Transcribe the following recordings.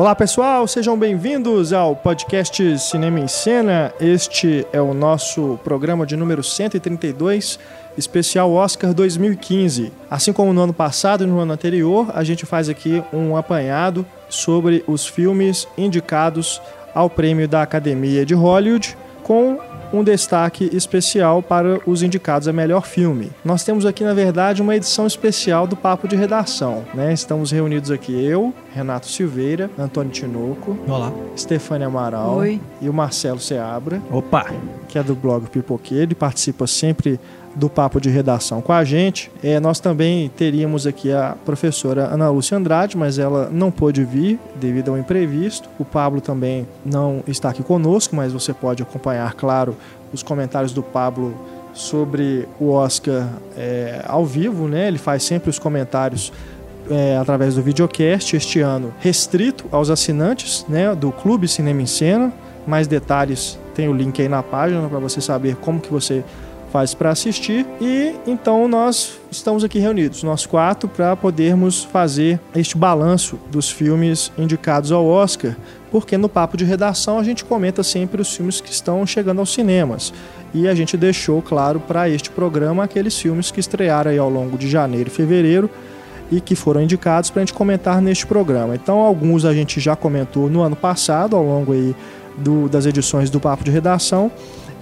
Olá pessoal, sejam bem-vindos ao podcast Cinema em Cena. Este é o nosso programa de número 132, especial Oscar 2015. Assim como no ano passado e no ano anterior, a gente faz aqui um apanhado sobre os filmes indicados ao prêmio da Academia de Hollywood, com um destaque especial para os indicados a melhor filme. Nós temos aqui, na verdade, uma edição especial do Papo de Redação. Né? Estamos reunidos aqui eu, Renato Silveira, Antônio Tinoco, Olá. Stefania Amaral Oi. e o Marcelo Seabra, Opa! que é do blog Pipoqueiro Ele participa sempre do papo de redação com a gente. É, nós também teríamos aqui a professora Ana Lúcia Andrade, mas ela não pôde vir devido ao imprevisto. O Pablo também não está aqui conosco, mas você pode acompanhar, claro, os comentários do Pablo sobre o Oscar é, ao vivo, né? Ele faz sempre os comentários é, através do videocast, este ano restrito aos assinantes né, do Clube Cinema em Cena. Mais detalhes tem o link aí na página para você saber como que você faz para assistir. E então nós estamos aqui reunidos, nós quatro, para podermos fazer este balanço dos filmes indicados ao Oscar, porque no papo de redação a gente comenta sempre os filmes que estão chegando aos cinemas. E a gente deixou, claro, para este programa aqueles filmes que estrearam aí ao longo de janeiro e fevereiro e que foram indicados para a gente comentar neste programa. Então, alguns a gente já comentou no ano passado, ao longo aí do, das edições do Papo de Redação,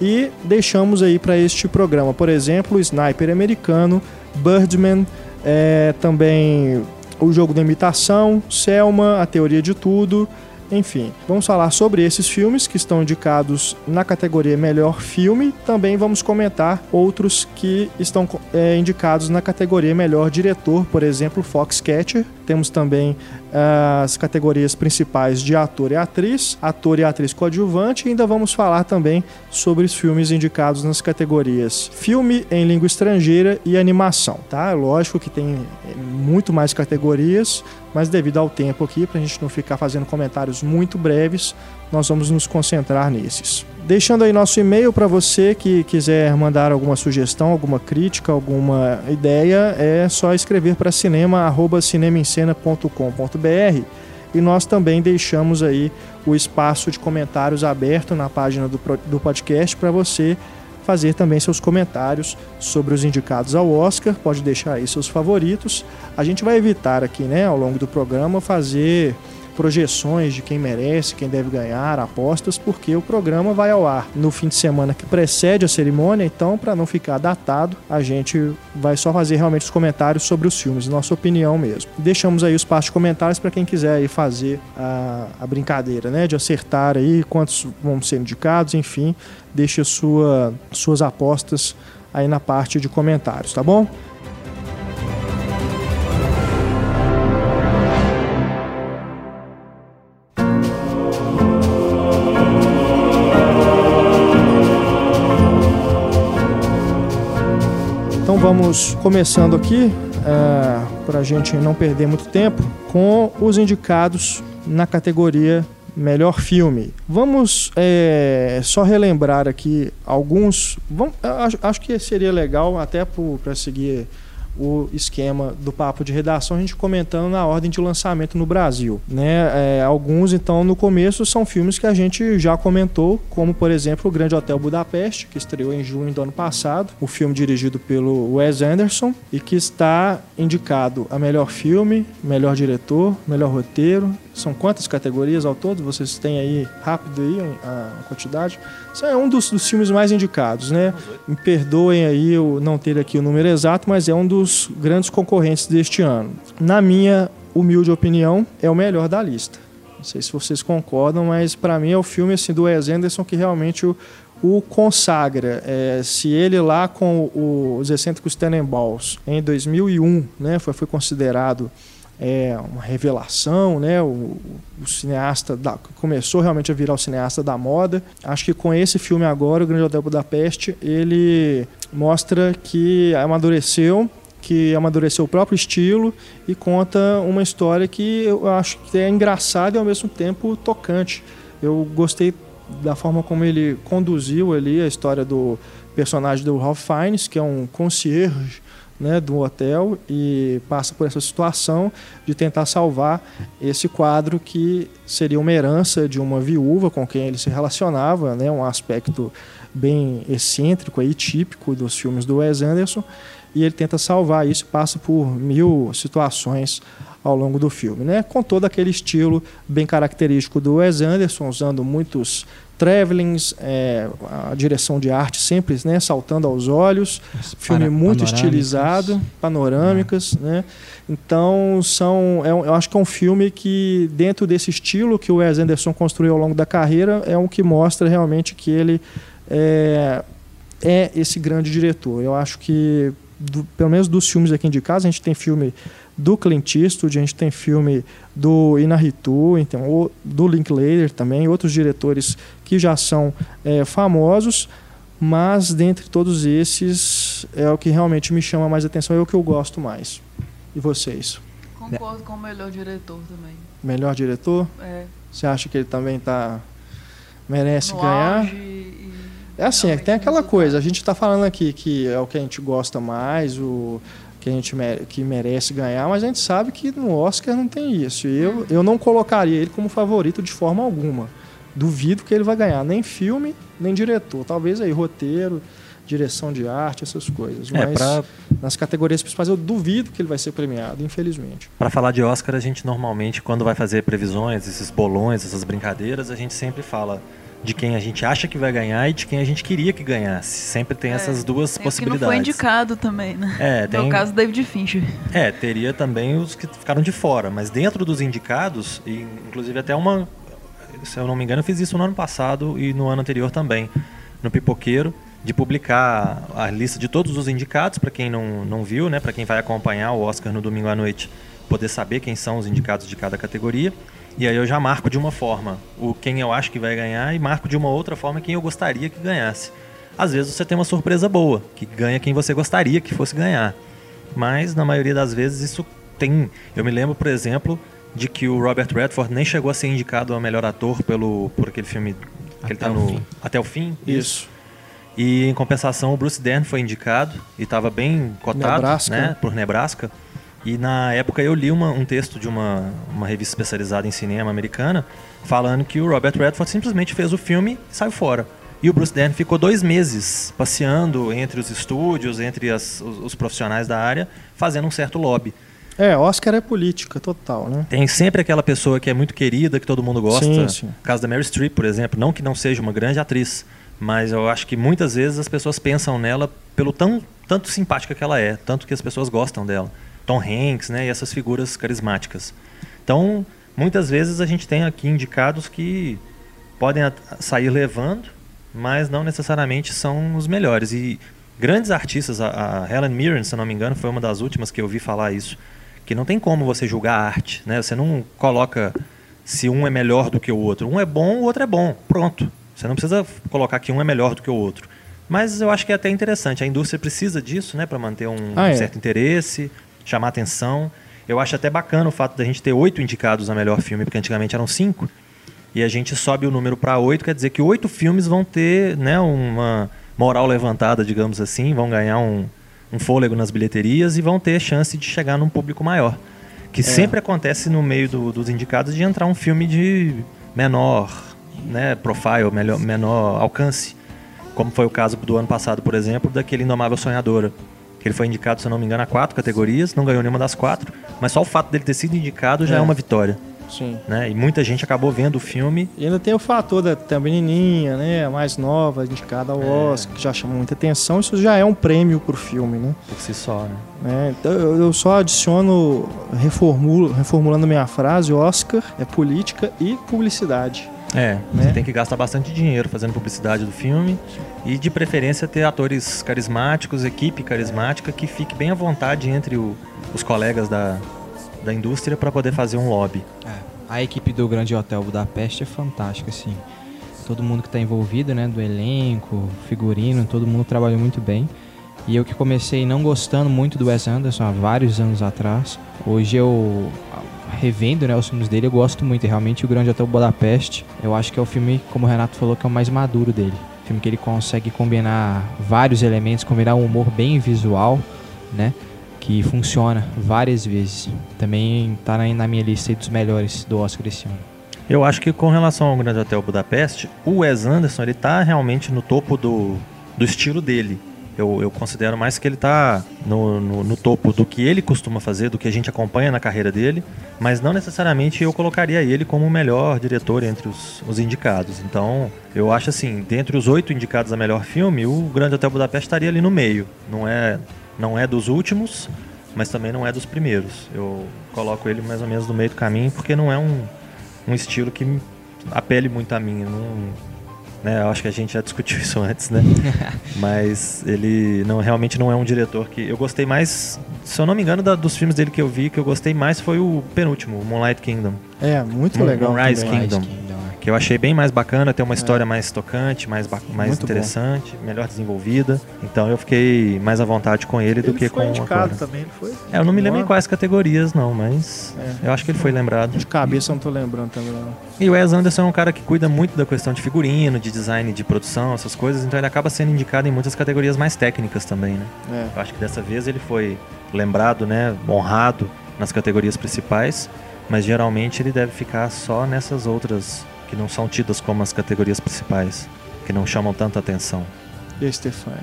e deixamos aí para este programa, por exemplo, Sniper Americano, Birdman, é, também o Jogo da Imitação, Selma, A Teoria de Tudo, enfim, vamos falar sobre esses filmes que estão indicados na categoria Melhor Filme. Também vamos comentar outros que estão é, indicados na categoria Melhor Diretor, por exemplo, Foxcatcher. Temos também as categorias principais de ator e atriz, ator e atriz coadjuvante. E ainda vamos falar também sobre os filmes indicados nas categorias filme em língua estrangeira e animação. Tá? Lógico que tem muito mais categorias, mas devido ao tempo aqui, para a gente não ficar fazendo comentários muito breves, nós vamos nos concentrar nesses. Deixando aí nosso e-mail para você que quiser mandar alguma sugestão, alguma crítica, alguma ideia, é só escrever para cinema@cinemaencena.com.br e nós também deixamos aí o espaço de comentários aberto na página do, do podcast para você fazer também seus comentários sobre os indicados ao Oscar, pode deixar aí seus favoritos. A gente vai evitar aqui, né, ao longo do programa, fazer projeções de quem merece, quem deve ganhar, apostas, porque o programa vai ao ar no fim de semana que precede a cerimônia, então, para não ficar datado, a gente vai só fazer realmente os comentários sobre os filmes, nossa opinião mesmo. Deixamos aí os espaço de comentários para quem quiser aí fazer a, a brincadeira, né, de acertar aí quantos vão ser indicados, enfim, deixe sua, suas apostas aí na parte de comentários, tá bom? Começando aqui, é, para a gente não perder muito tempo, com os indicados na categoria Melhor Filme. Vamos é, só relembrar aqui alguns. Vamos, acho, acho, que seria legal, até para seguir o esquema do papo de redação, a gente comentando na ordem de lançamento no Brasil. Né? É, alguns, então, no começo são filmes que a gente já comentou, como, por exemplo, O Grande Hotel Budapeste, que estreou em junho do ano passado, o filme dirigido pelo Wes Anderson e que está indicado a melhor filme, melhor diretor, melhor roteiro. São quantas categorias ao todo? Vocês têm aí rápido aí a quantidade? É um dos, dos filmes mais indicados, né? Me perdoem aí eu não ter aqui o número exato, mas é um dos grandes concorrentes deste ano. Na minha humilde opinião, é o melhor da lista. Não sei se vocês concordam, mas para mim é o filme assim, do Wes Anderson que realmente o, o consagra. É, se ele lá com o, os excêntricos Tenenbaums em 2001 né, foi, foi considerado é, uma revelação, né? O, o cineasta da, começou realmente a virar o cineasta da moda. Acho que com esse filme agora, o Grande Hotel Budapeste, ele mostra que amadureceu, que amadureceu o próprio estilo e conta uma história que eu acho que é engraçada e ao mesmo tempo tocante. Eu gostei da forma como ele conduziu ali a história do personagem do Ralph Fiennes, que é um concierge né, do hotel e passa por essa situação de tentar salvar esse quadro que seria uma herança de uma viúva com quem ele se relacionava, né, um aspecto bem excêntrico e típico dos filmes do Wes Anderson, e ele tenta salvar isso, passa por mil situações ao longo do filme, né? Com todo aquele estilo bem característico do Wes Anderson, usando muitos travelings, é, a direção de arte sempre né, saltando aos olhos, filme muito estilizado, panorâmicas, é. né? Então são, é, eu acho que é um filme que dentro desse estilo que o Wes Anderson construiu ao longo da carreira é um que mostra realmente que ele é, é esse grande diretor. Eu acho que do, pelo menos dos filmes aqui de casa a gente tem filme do Clint Eastwood, a gente tem filme do Inarritu, então, do Linklater também, outros diretores que já são é, famosos, mas dentre todos esses é o que realmente me chama mais atenção, é o que eu gosto mais. E vocês? Concordo com o melhor diretor também. Melhor diretor? É. Você acha que ele também tá merece no ganhar? E... É assim, é tem aquela coisa, a gente está falando aqui que é o que a gente gosta mais, o que a gente que merece ganhar, mas a gente sabe que no Oscar não tem isso. E eu, eu não colocaria ele como favorito de forma alguma. Duvido que ele vai ganhar nem filme, nem diretor. Talvez aí roteiro, direção de arte, essas coisas. É, mas pra... nas categorias principais eu duvido que ele vai ser premiado, infelizmente. Para falar de Oscar, a gente normalmente, quando vai fazer previsões, esses bolões, essas brincadeiras, a gente sempre fala de quem a gente acha que vai ganhar e de quem a gente queria que ganhasse. Sempre tem é, essas duas tem possibilidades. Que não foi indicado também, né? É, tem... No caso, David Fincher. É, teria também os que ficaram de fora, mas dentro dos indicados, e inclusive até uma, se eu não me engano, eu fiz isso no ano passado e no ano anterior também, no Pipoqueiro, de publicar a lista de todos os indicados para quem não, não viu, né, para quem vai acompanhar o Oscar no domingo à noite, poder saber quem são os indicados de cada categoria. E aí eu já marco de uma forma o quem eu acho que vai ganhar e marco de uma outra forma quem eu gostaria que ganhasse. Às vezes você tem uma surpresa boa, que ganha quem você gostaria que fosse ganhar. Mas na maioria das vezes isso tem. Eu me lembro, por exemplo, de que o Robert Redford nem chegou a ser indicado a melhor ator pelo por aquele filme que até ele tá no fim. até o fim. Isso. E em compensação o Bruce Dern foi indicado e estava bem cotado, Nebraska. né, por Nebraska. E na época eu li uma, um texto de uma, uma revista especializada em cinema americana falando que o Robert Redford simplesmente fez o filme e saiu fora. E o Bruce Dern ficou dois meses passeando entre os estúdios, entre as, os, os, profissionais da área, fazendo um certo lobby. É, Oscar é política total, né? Tem sempre aquela pessoa que é muito querida, que todo mundo gosta. Sim, sim. No caso da Mary Streep, por exemplo. Não que não seja uma grande atriz, mas eu acho que muitas vezes as pessoas pensam nela pelo tão, tanto simpática que ela é, tanto que as pessoas gostam dela. Tom Hanks, né, e essas figuras carismáticas. Então, muitas vezes a gente tem aqui indicados que podem sair levando, mas não necessariamente são os melhores. E grandes artistas, a, Helen Mirren, se não me engano, foi uma das últimas que eu ouvi falar isso, que não tem como você julgar a arte, né? Você não coloca se um é melhor do que o outro. Um é bom, o outro é bom. Pronto. Você não precisa colocar que um é melhor do que o outro. Mas eu acho que é até interessante. A indústria precisa disso, né, para manter um ah, é. certo interesse, chamar atenção. Eu acho até bacana o fato da gente ter oito indicados a melhor filme, porque antigamente eram cinco. E a gente sobe o número para oito, quer dizer que oito filmes vão ter né, uma moral levantada, digamos assim, vão ganhar um, um fôlego nas bilheterias e vão ter chance de chegar num público maior. Que é. sempre acontece no meio do, dos indicados de entrar um filme de menor né, profile, melhor, menor alcance. Como foi o caso do ano passado, por exemplo, daquele Indomável Sonhadora ele foi indicado, se eu não me engano, a quatro categorias, não ganhou nenhuma das quatro, mas só o fato dele ter sido indicado já é, é uma vitória. Sim. Né? E muita gente acabou vendo o filme. E ainda tem o fator da tem a menininha, né? A mais nova, indicada ao é. Oscar, que já chamou muita atenção. Isso já é um prêmio pro filme, né? Por si só, né? É, então eu só adiciono, reformulo, reformulando minha frase, Oscar é política e publicidade. É, né? você tem que gastar bastante dinheiro fazendo publicidade do filme e de preferência ter atores carismáticos, equipe carismática que fique bem à vontade entre o, os colegas da, da indústria para poder fazer um lobby. É, a equipe do Grande Hotel Budapeste é fantástica, assim. Todo mundo que está envolvido, né, do elenco, figurino, todo mundo trabalhou muito bem. E eu que comecei não gostando muito do Wes Anderson há vários anos atrás, hoje eu revendo né, os filmes dele, eu gosto muito. Realmente o Grande Hotel Budapeste, eu acho que é o filme, como o Renato falou, que é o mais maduro dele. Filme que ele consegue combinar vários elementos, combinar um humor bem visual, né? que funciona várias vezes. Também está na minha lista dos melhores do Oscar esse ano. Eu acho que com relação ao Grande Hotel Budapeste, o Wes Anderson ele está realmente no topo do, do estilo dele. Eu, eu considero mais que ele está no, no, no, topo do que ele costuma fazer, do que a gente acompanha na carreira dele, mas não necessariamente eu colocaria ele como o melhor diretor entre os, os indicados. Então, eu acho assim, dentre os oito indicados a melhor filme, o Grande Hotel Budapeste estaria ali no meio. Não é, não é dos últimos, mas também não é dos primeiros. Eu coloco ele mais ou menos no meio do caminho, porque não é um, um estilo que apele muito a mim. Não, né, eu acho que a gente já discutiu isso antes, né? Mas ele não realmente não é um diretor que eu gostei mais, se eu não me engano, da, dos filmes dele que eu vi, que eu gostei mais foi o penúltimo, Moonlight Kingdom. É, muito Moon, legal. Moonrise Kingdom. Kingdom que eu achei bem mais bacana, tem uma história é. mais tocante, mais, mais interessante, bom. melhor desenvolvida. Então eu fiquei mais à vontade com ele, ele do que com o indicado também, não foi? É, eu não me lembro em quais categorias não, mas é. eu acho que ele foi lembrado. De cabeça eu não tô lembrando também não. E o Wes Anderson é um cara que cuida muito da questão de figurino, de design de produção, essas coisas, então ele acaba sendo indicado em muitas categorias mais técnicas também, né? É. Eu acho que dessa vez ele foi lembrado, né, honrado nas categorias principais, mas geralmente ele deve ficar só nessas outras que não são tidas como as categorias principais, que não chamam tanta atenção. E a Stefani?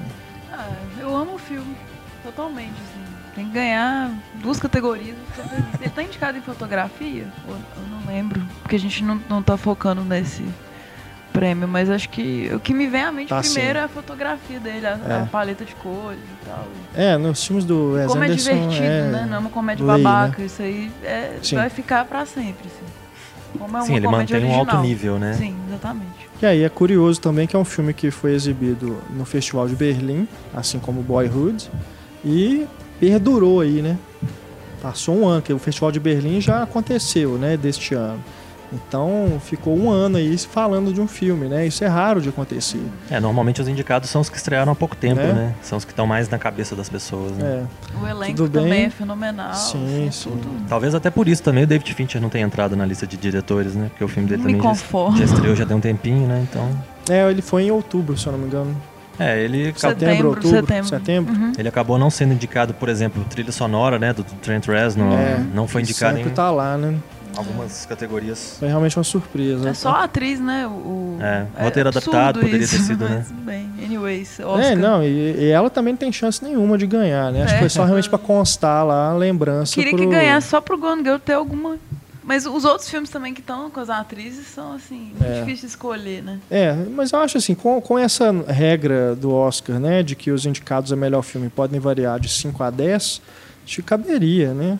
Ah, eu amo o filme, totalmente. Assim. Tem que ganhar duas categorias. Ele tá indicado em fotografia? Eu, não lembro, porque a gente não, não tá focando nesse prêmio, mas acho que o que me vem à mente tá primeiro sim. é a fotografia dele, a, é. a, paleta de cores e tal. É, nos filmes do Wes Como Anderson é divertido, é né? Não é uma comédia lei, babaca, né? isso aí é, vai ficar para sempre. Assim. Como é Sim, ele mantém original. um alto nível, né? Sim, exatamente. E aí é curioso também que é um filme que foi exibido no Festival de Berlim, assim como Boyhood, e perdurou aí, né? Passou um ano, que o Festival de Berlim já aconteceu, né, deste ano. Então ficou um ano aí falando de um filme, né? Isso é raro de acontecer. É, normalmente os indicados são os que estrearam há pouco tempo, né? né? São os que estão mais na cabeça das pessoas, né? É. O elenco Tudo também bem? é fenomenal. Sim, assim, sim. Tudo. Talvez até por isso também o David Fincher não tenha entrado na lista de diretores, né? Porque o filme dele Me também já, já, estreou, já tem um tempinho, né? Então. É, ele foi em outubro, se eu não me engano. É, ele setembro, outubro, setembro. setembro. Uhum. Ele acabou não sendo indicado, por exemplo, trilha sonora, né, do Trent Reznor, é, não foi indicado sempre em tá lá, né? Algumas categorias. Foi realmente uma surpresa. É só a atriz, né? O, é, o roteiro é adaptado poderia isso, ter sido, né? Bem, anyways, Oscar. É, não, e, e, ela também não tem chance nenhuma de ganhar, né? Acho que foi só realmente pra constar lá a lembrança. Queria pro... que ganhasse só pro Gone Girl ter alguma mas os outros filmes também que estão com as atrizes são, assim, é. difíceis de escolher, né? É, mas eu acho assim, com, com essa regra do Oscar, né, de que os indicados a melhor filme podem variar de 5 a 10, acho que caberia, né?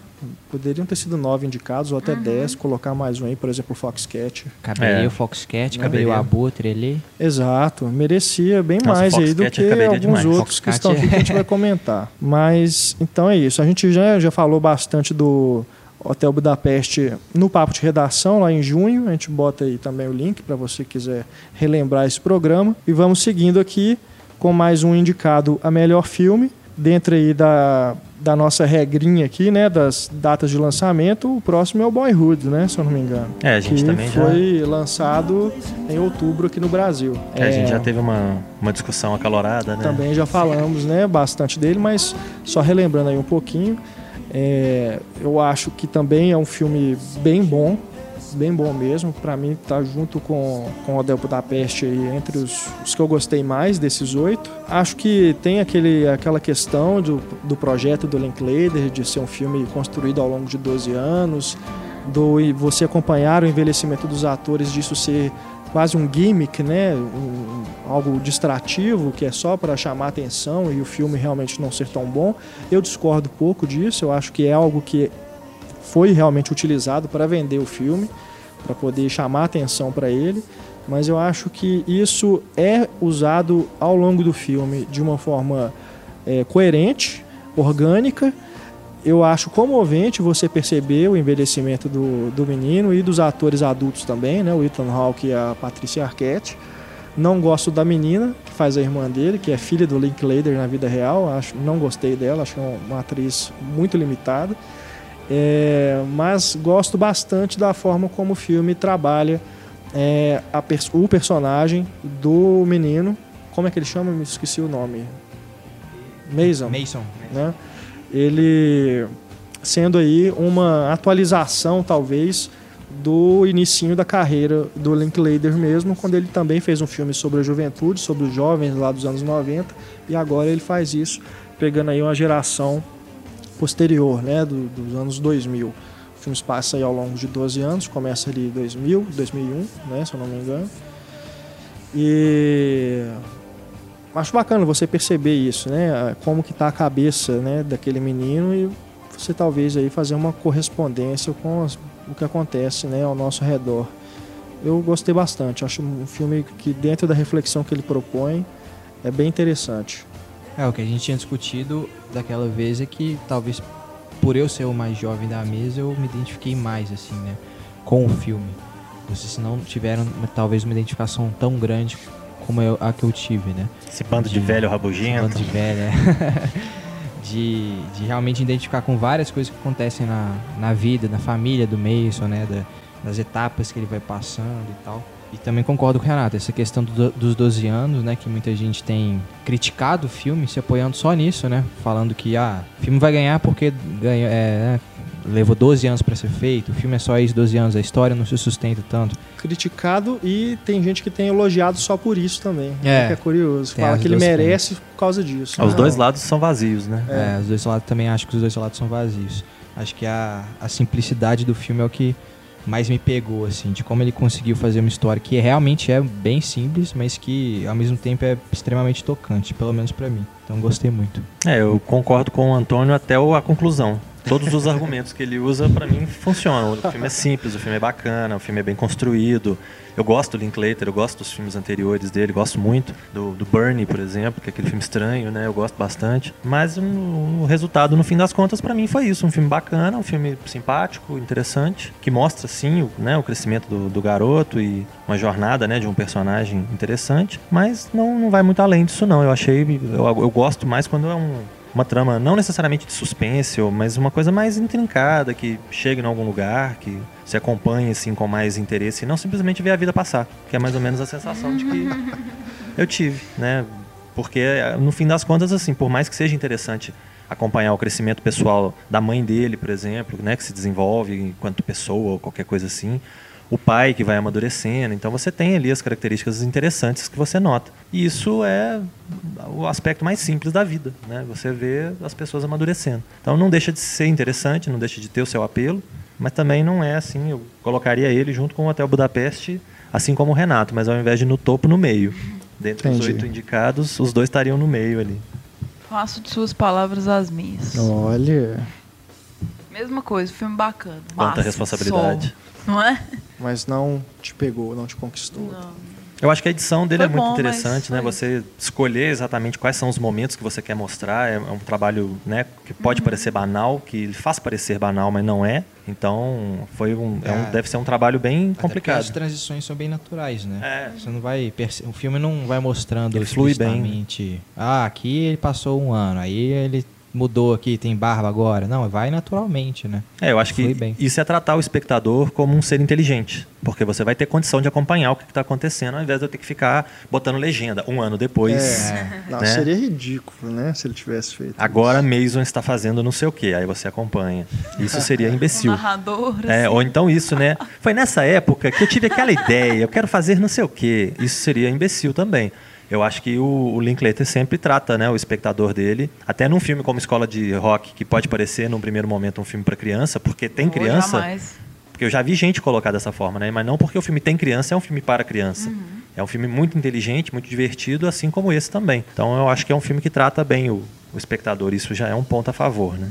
Poderiam ter sido nove indicados ou até uhum. dez, colocar mais um aí, por exemplo, o Foxcat. Caberia é. o Foxcat, caberia o Abutre ali. Exato, merecia bem Nossa, mais aí do que alguns demais. outros Foxcat que estão aqui que a gente vai comentar. Mas, então é isso. A gente já, já falou bastante do Hotel Budapeste no Papo de Redação, lá em junho. A gente bota aí também o link para você quiser relembrar esse programa. E vamos seguindo aqui com mais um indicado a melhor filme dentro aí da, da nossa regrinha aqui, né, das datas de lançamento, o próximo é o Boyhood, né, se eu não me engano. É, a gente que também foi já... lançado em outubro aqui no Brasil. É, é, a gente já teve uma, uma discussão acalorada, né? Também já falamos, né, bastante dele, mas só relembrando aí um pouquinho, é, eu acho que também é um filme bem bom, bem bom mesmo. Para mim, tá junto com, com o Odell Budapeste aí, entre os, os que eu gostei mais desses oito. Acho que tem aquele, aquela questão do, do projeto do Linklater, de ser um filme construído ao longo de 12 anos, do você acompanhar o envelhecimento dos atores, disso ser quase um gimmick, né? Um, algo distrativo que é só para chamar atenção e o filme realmente não ser tão bom. Eu discordo pouco disso, eu acho que é algo que foi realmente utilizado para vender o filme para poder chamar atenção para ele, mas eu acho que isso é usado ao longo do filme de uma forma é, coerente, orgânica. Eu acho comovente você perceber o envelhecimento do, do menino e dos atores adultos também, né? o Ethan Hawke e a Patricia Arquette. Não gosto da menina, que faz a irmã dele, que é filha do Linklater na vida real. Acho, não gostei dela, acho que é uma atriz muito limitada. É, mas gosto bastante da forma como o filme trabalha é, pers o personagem do menino. Como é que ele chama? Me esqueci o nome. Mason. Mason. Né? ele sendo aí uma atualização, talvez, do inicinho da carreira do Linklater mesmo, quando ele também fez um filme sobre a juventude, sobre os jovens lá dos anos 90, e agora ele faz isso, pegando aí uma geração posterior, né, do, dos anos 2000. O filme passa aí ao longo de 12 anos, começa ali em 2000, 2001, né, se eu não me engano. E acho bacana você perceber isso, né, como que tá a cabeça, né, daquele menino e você talvez aí fazer uma correspondência com o que acontece, né, ao nosso redor. Eu gostei bastante, acho um filme que dentro da reflexão que ele propõe é bem interessante. É, o que a gente tinha discutido daquela vez é que talvez por eu ser o mais jovem da mesa, eu me identifiquei mais, assim, né? Com o filme. Vocês não tiveram talvez uma identificação tão grande como eu, a que eu tive, né? Esse bando de, de velho rabugento. Bando de velho, é. de, de realmente identificar com várias coisas que acontecem na, na vida, na família do Mason, né? Da, das etapas que ele vai passando e tal. E também concordo com o Renato, essa questão do, dos 12 anos, né? Que muita gente tem criticado o filme, se apoiando só nisso, né? Falando que, ah, o filme vai ganhar porque ganha, é, levou 12 anos para ser feito, o filme é só isso, 12 anos, a história não se sustenta tanto. Criticado e tem gente que tem elogiado só por isso também. É, que é curioso. Fala que ele merece por causa disso. Os dois lados são vazios, né? É. é, os dois lados também acho que os dois lados são vazios. Acho que a, a simplicidade do filme é o que mais me pegou, assim, de como ele conseguiu fazer uma história que realmente é bem simples, mas que ao mesmo tempo é extremamente tocante, pelo menos para mim. Então gostei muito. É, eu concordo com o Antônio até a conclusão todos os argumentos que ele usa, para mim, funcionam. O filme é simples, o filme é bacana, o filme é bem construído. Eu gosto do Linklater, eu gosto dos filmes anteriores dele, gosto muito do, do Bernie, por exemplo, que é aquele filme estranho, né? Eu gosto bastante. Mas um, o resultado, no fim das contas, para mim foi isso. Um filme bacana, um filme simpático, interessante, que mostra, sim, o, né, o crescimento do, do garoto e uma jornada, né, de um personagem interessante. Mas não, não vai muito além disso, não. Eu achei... Eu, eu gosto mais quando é um uma trama não necessariamente de suspense, mas uma coisa mais intrincada, que chegue em algum lugar, que se acompanhe assim com mais interesse e não simplesmente ver a vida passar, que é mais ou menos a sensação de que eu tive, né? Porque no fim das contas assim, por mais que seja interessante acompanhar o crescimento pessoal da mãe dele, por exemplo, né, que se desenvolve enquanto pessoa ou qualquer coisa assim, o pai que vai amadurecendo. Então você tem ali as características interessantes que você nota. E isso é o aspecto mais simples da vida, né? Você vê as pessoas amadurecendo. Então não deixa de ser interessante, não deixa de ter o seu apelo, mas também não é assim, eu colocaria ele junto com o Hotel Budapeste, assim como o Renato, mas ao invés de no topo, no meio. Dentre Entendi. os oito indicados, os dois estariam no meio ali. Faço de suas palavras as minhas. Olha. Mesma coisa, filme bacana. Quanta responsabilidade. Não é? Mas não te pegou, não te conquistou. Não. Eu acho que a edição dele Foi é muito bom, interessante, né? Você escolher exatamente quais são os momentos que você quer mostrar. É, um trabalho, né, que pode uhum. parecer banal, que faz parecer banal, mas não é. Então, foi um, é. É um deve ser um trabalho bem complicado. as transições são bem naturais, né? É. Você não vai o filme não vai mostrando ele flui bem. Ah, aqui ele passou um ano, aí ele mudou aqui, tem barba agora. Não, vai naturalmente, né? É, eu acho Flui que bem. isso é tratar o espectador como um ser inteligente. Porque você vai ter condição de acompanhar o que está acontecendo, ao invés de eu ter que ficar botando legenda um ano depois. É. Não, né? seria ridículo, né? Se ele tivesse feito. Agora isso. Mason está fazendo não sei o quê, aí você acompanha. Isso seria imbecil. Um narrador. É, assim. ou então isso, né? Foi nessa época que eu tive aquela ideia, eu quero fazer não sei o quê. Isso seria imbecil também eu acho que o, o Linklater sempre trata né, o espectador dele, até num filme como Escola de Rock, que pode parecer num primeiro momento um filme para criança, porque tem criança. Jamais. Porque eu já vi gente colocar dessa forma, né? Mas não porque o filme tem criança, é um filme para criança. Uhum. É um filme muito inteligente, muito divertido, assim como esse também. Então eu acho que é um filme que trata bem o, o espectador. Isso já é um ponto a favor, né?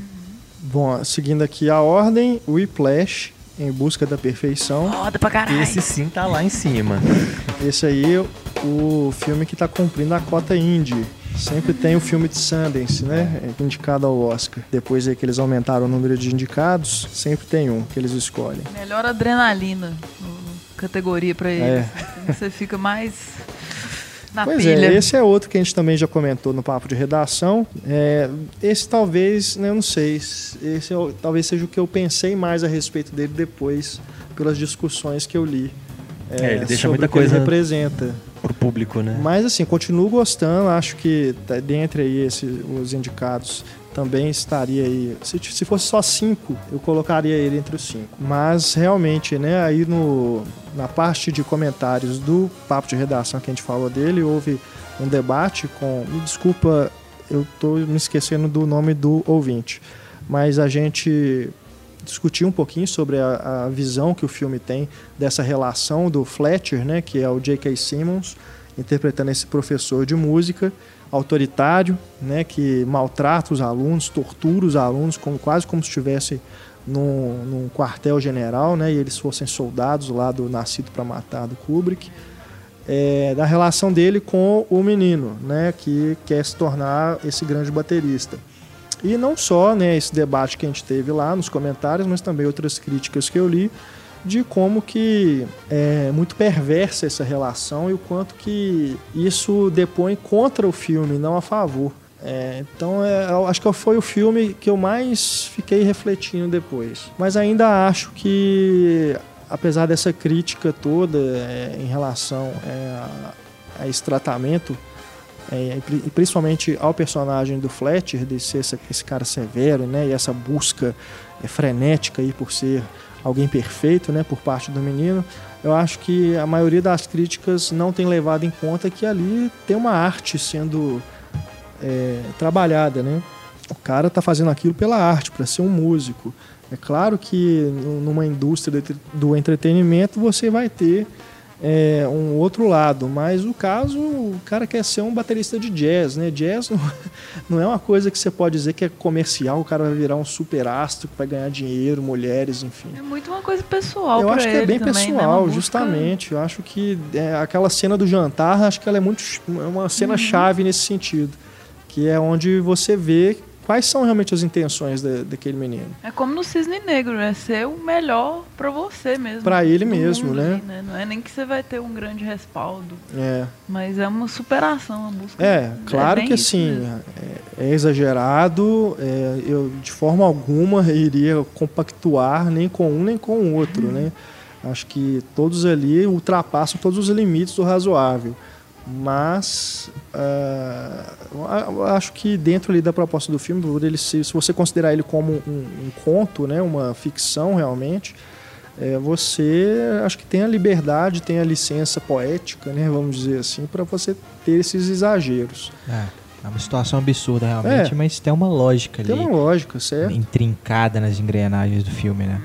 Bom, seguindo aqui a ordem, o Whiplash em Busca da Perfeição. Foda pra caralho. Esse sim tá lá em cima. Esse aí, o filme que tá cumprindo a cota indie. Sempre tem o filme de Sundance, né? É indicado ao Oscar. Depois aí que eles aumentaram o número de indicados, sempre tem um que eles escolhem. Melhor adrenalina. Categoria para eles. É. Você fica mais na pois pilha. é, esse é outro que a gente também já comentou no papo de redação. É, esse talvez, né, eu não sei, esse é, talvez seja o que eu pensei mais a respeito dele depois, pelas discussões que eu li. É, é ele deixa muita coisa ele representa para o público, né? Mas assim, continuo gostando, acho que tá dentre aí esses, os indicados também estaria aí. Se, se fosse só cinco, eu colocaria ele entre os cinco. Mas realmente, né, aí no, na parte de comentários do papo de redação que a gente falou dele, houve um debate com. Me desculpa, eu estou me esquecendo do nome do ouvinte. Mas a gente discutiu um pouquinho sobre a, a, visão que o filme tem dessa relação do Fletcher, né, que é o J.K. Simmons, interpretando esse professor de música autoritário, né, que maltrata os alunos, tortura os alunos, como, quase como se estivesse num, num quartel-general, né, e eles fossem soldados lá do Nascido para Matar, do Kubrick, é, da relação dele com o menino, né, que quer se tornar esse grande baterista. E não só né, esse debate que a gente teve lá nos comentários, mas também outras críticas que eu li, de como que é muito perversa essa relação e o quanto que isso depõe contra o filme, não a favor. É, então, é, acho que foi o filme que eu mais fiquei refletindo depois. Mas ainda acho que, apesar dessa crítica toda é, em relação é, a, a, esse tratamento, é, principalmente ao personagem do Fletcher, de ser esse, esse cara severo, né, e essa busca é, frenética aí por ser alguém perfeito, né, por parte do menino, eu acho que a maioria das críticas não tem levado em conta que ali tem uma arte sendo é, trabalhada, né? O cara está fazendo aquilo pela arte, para ser um músico. É claro que numa indústria do entretenimento você vai ter é, um outro lado. Mas o caso, o cara quer ser um baterista de jazz, né? Jazz não, é uma coisa que você pode dizer que é comercial, o cara vai virar um super astro que vai ganhar dinheiro, mulheres, enfim. É muito uma coisa pessoal. Eu acho que é bem também, né? pessoal, né? justamente. Eu acho que é, aquela cena do jantar, acho que ela é muito é uma cena uhum. chave nesse sentido. Que é onde você vê quais são realmente as intenções daquele menino. É como no Cisne Negro, é ser o melhor para você mesmo. Para ele mesmo, mundo, né? Né? Não é nem que você vai ter um grande respaldo. É. Mas é uma superação, uma busca. É, claro é que assim, é, é, exagerado. É, eu de forma alguma iria compactuar nem com um nem com o outro, né? Acho que todos ali ultrapassam todos os limites do razoável mas uh, acho que dentro ali da proposta do filme, ele se, se você considerar ele como um, um conto, né, uma ficção realmente, é, você acho que tem a liberdade, tem a licença poética, né, vamos dizer assim, para você ter esses exageros. É, é uma situação absurda realmente, é, mas tem uma lógica ali. Tem uma lógica, certo? Intrincada nas engrenagens do filme, né?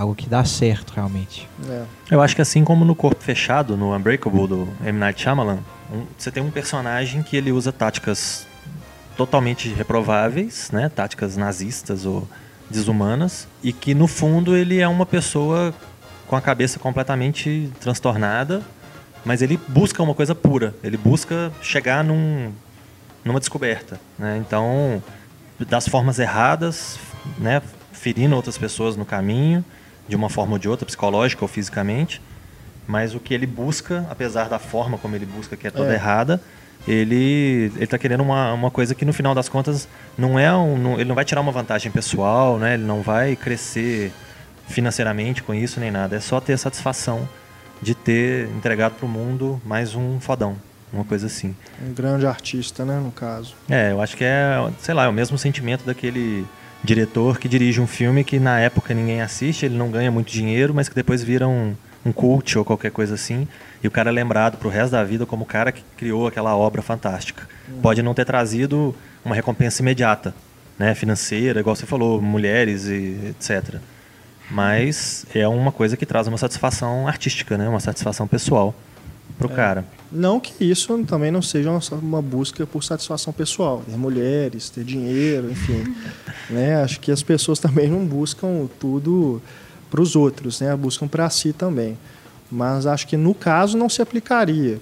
Algo que dá certo, realmente. É. Eu acho que assim como no Corpo Fechado, no Unbreakable do M. Night Shyamalan, um, você tem um personagem que ele usa táticas totalmente reprováveis, né? Táticas nazistas ou desumanas, e que no fundo ele é uma pessoa com a cabeça completamente transtornada, mas ele busca uma coisa pura, ele busca chegar num, numa descoberta, né? Então, das formas erradas, né? Ferindo outras pessoas no caminho, de uma forma ou de outra, psicológica ou fisicamente. Mas o que ele busca, apesar da forma como ele busca, que é toda é. errada, ele ele está querendo uma, uma coisa que no final das contas não é um, não, ele não vai tirar uma vantagem pessoal, né? Ele não vai crescer financeiramente com isso nem nada. É só ter a satisfação de ter entregado para o mundo mais um fodão, uma coisa assim. Um grande artista, né, no caso. É, eu acho que é, sei lá, é o mesmo sentimento daquele diretor que dirige um filme que na época ninguém assiste, ele não ganha muito dinheiro, mas que depois vira um, um cult ou qualquer coisa assim, e o cara é lembrado pro resto da vida como o cara que criou aquela obra fantástica. Uhum. Pode não ter trazido uma recompensa imediata, né, financeira, igual você falou, mulheres e etc. Mas é uma coisa que traz uma satisfação artística, né, uma satisfação pessoal pro é. cara. Não que isso também não seja uma busca por satisfação pessoal, ter mulheres, ter dinheiro, enfim. né? Acho que as pessoas também não buscam tudo para os outros, né? buscam para si também. Mas acho que no caso não se aplicaria.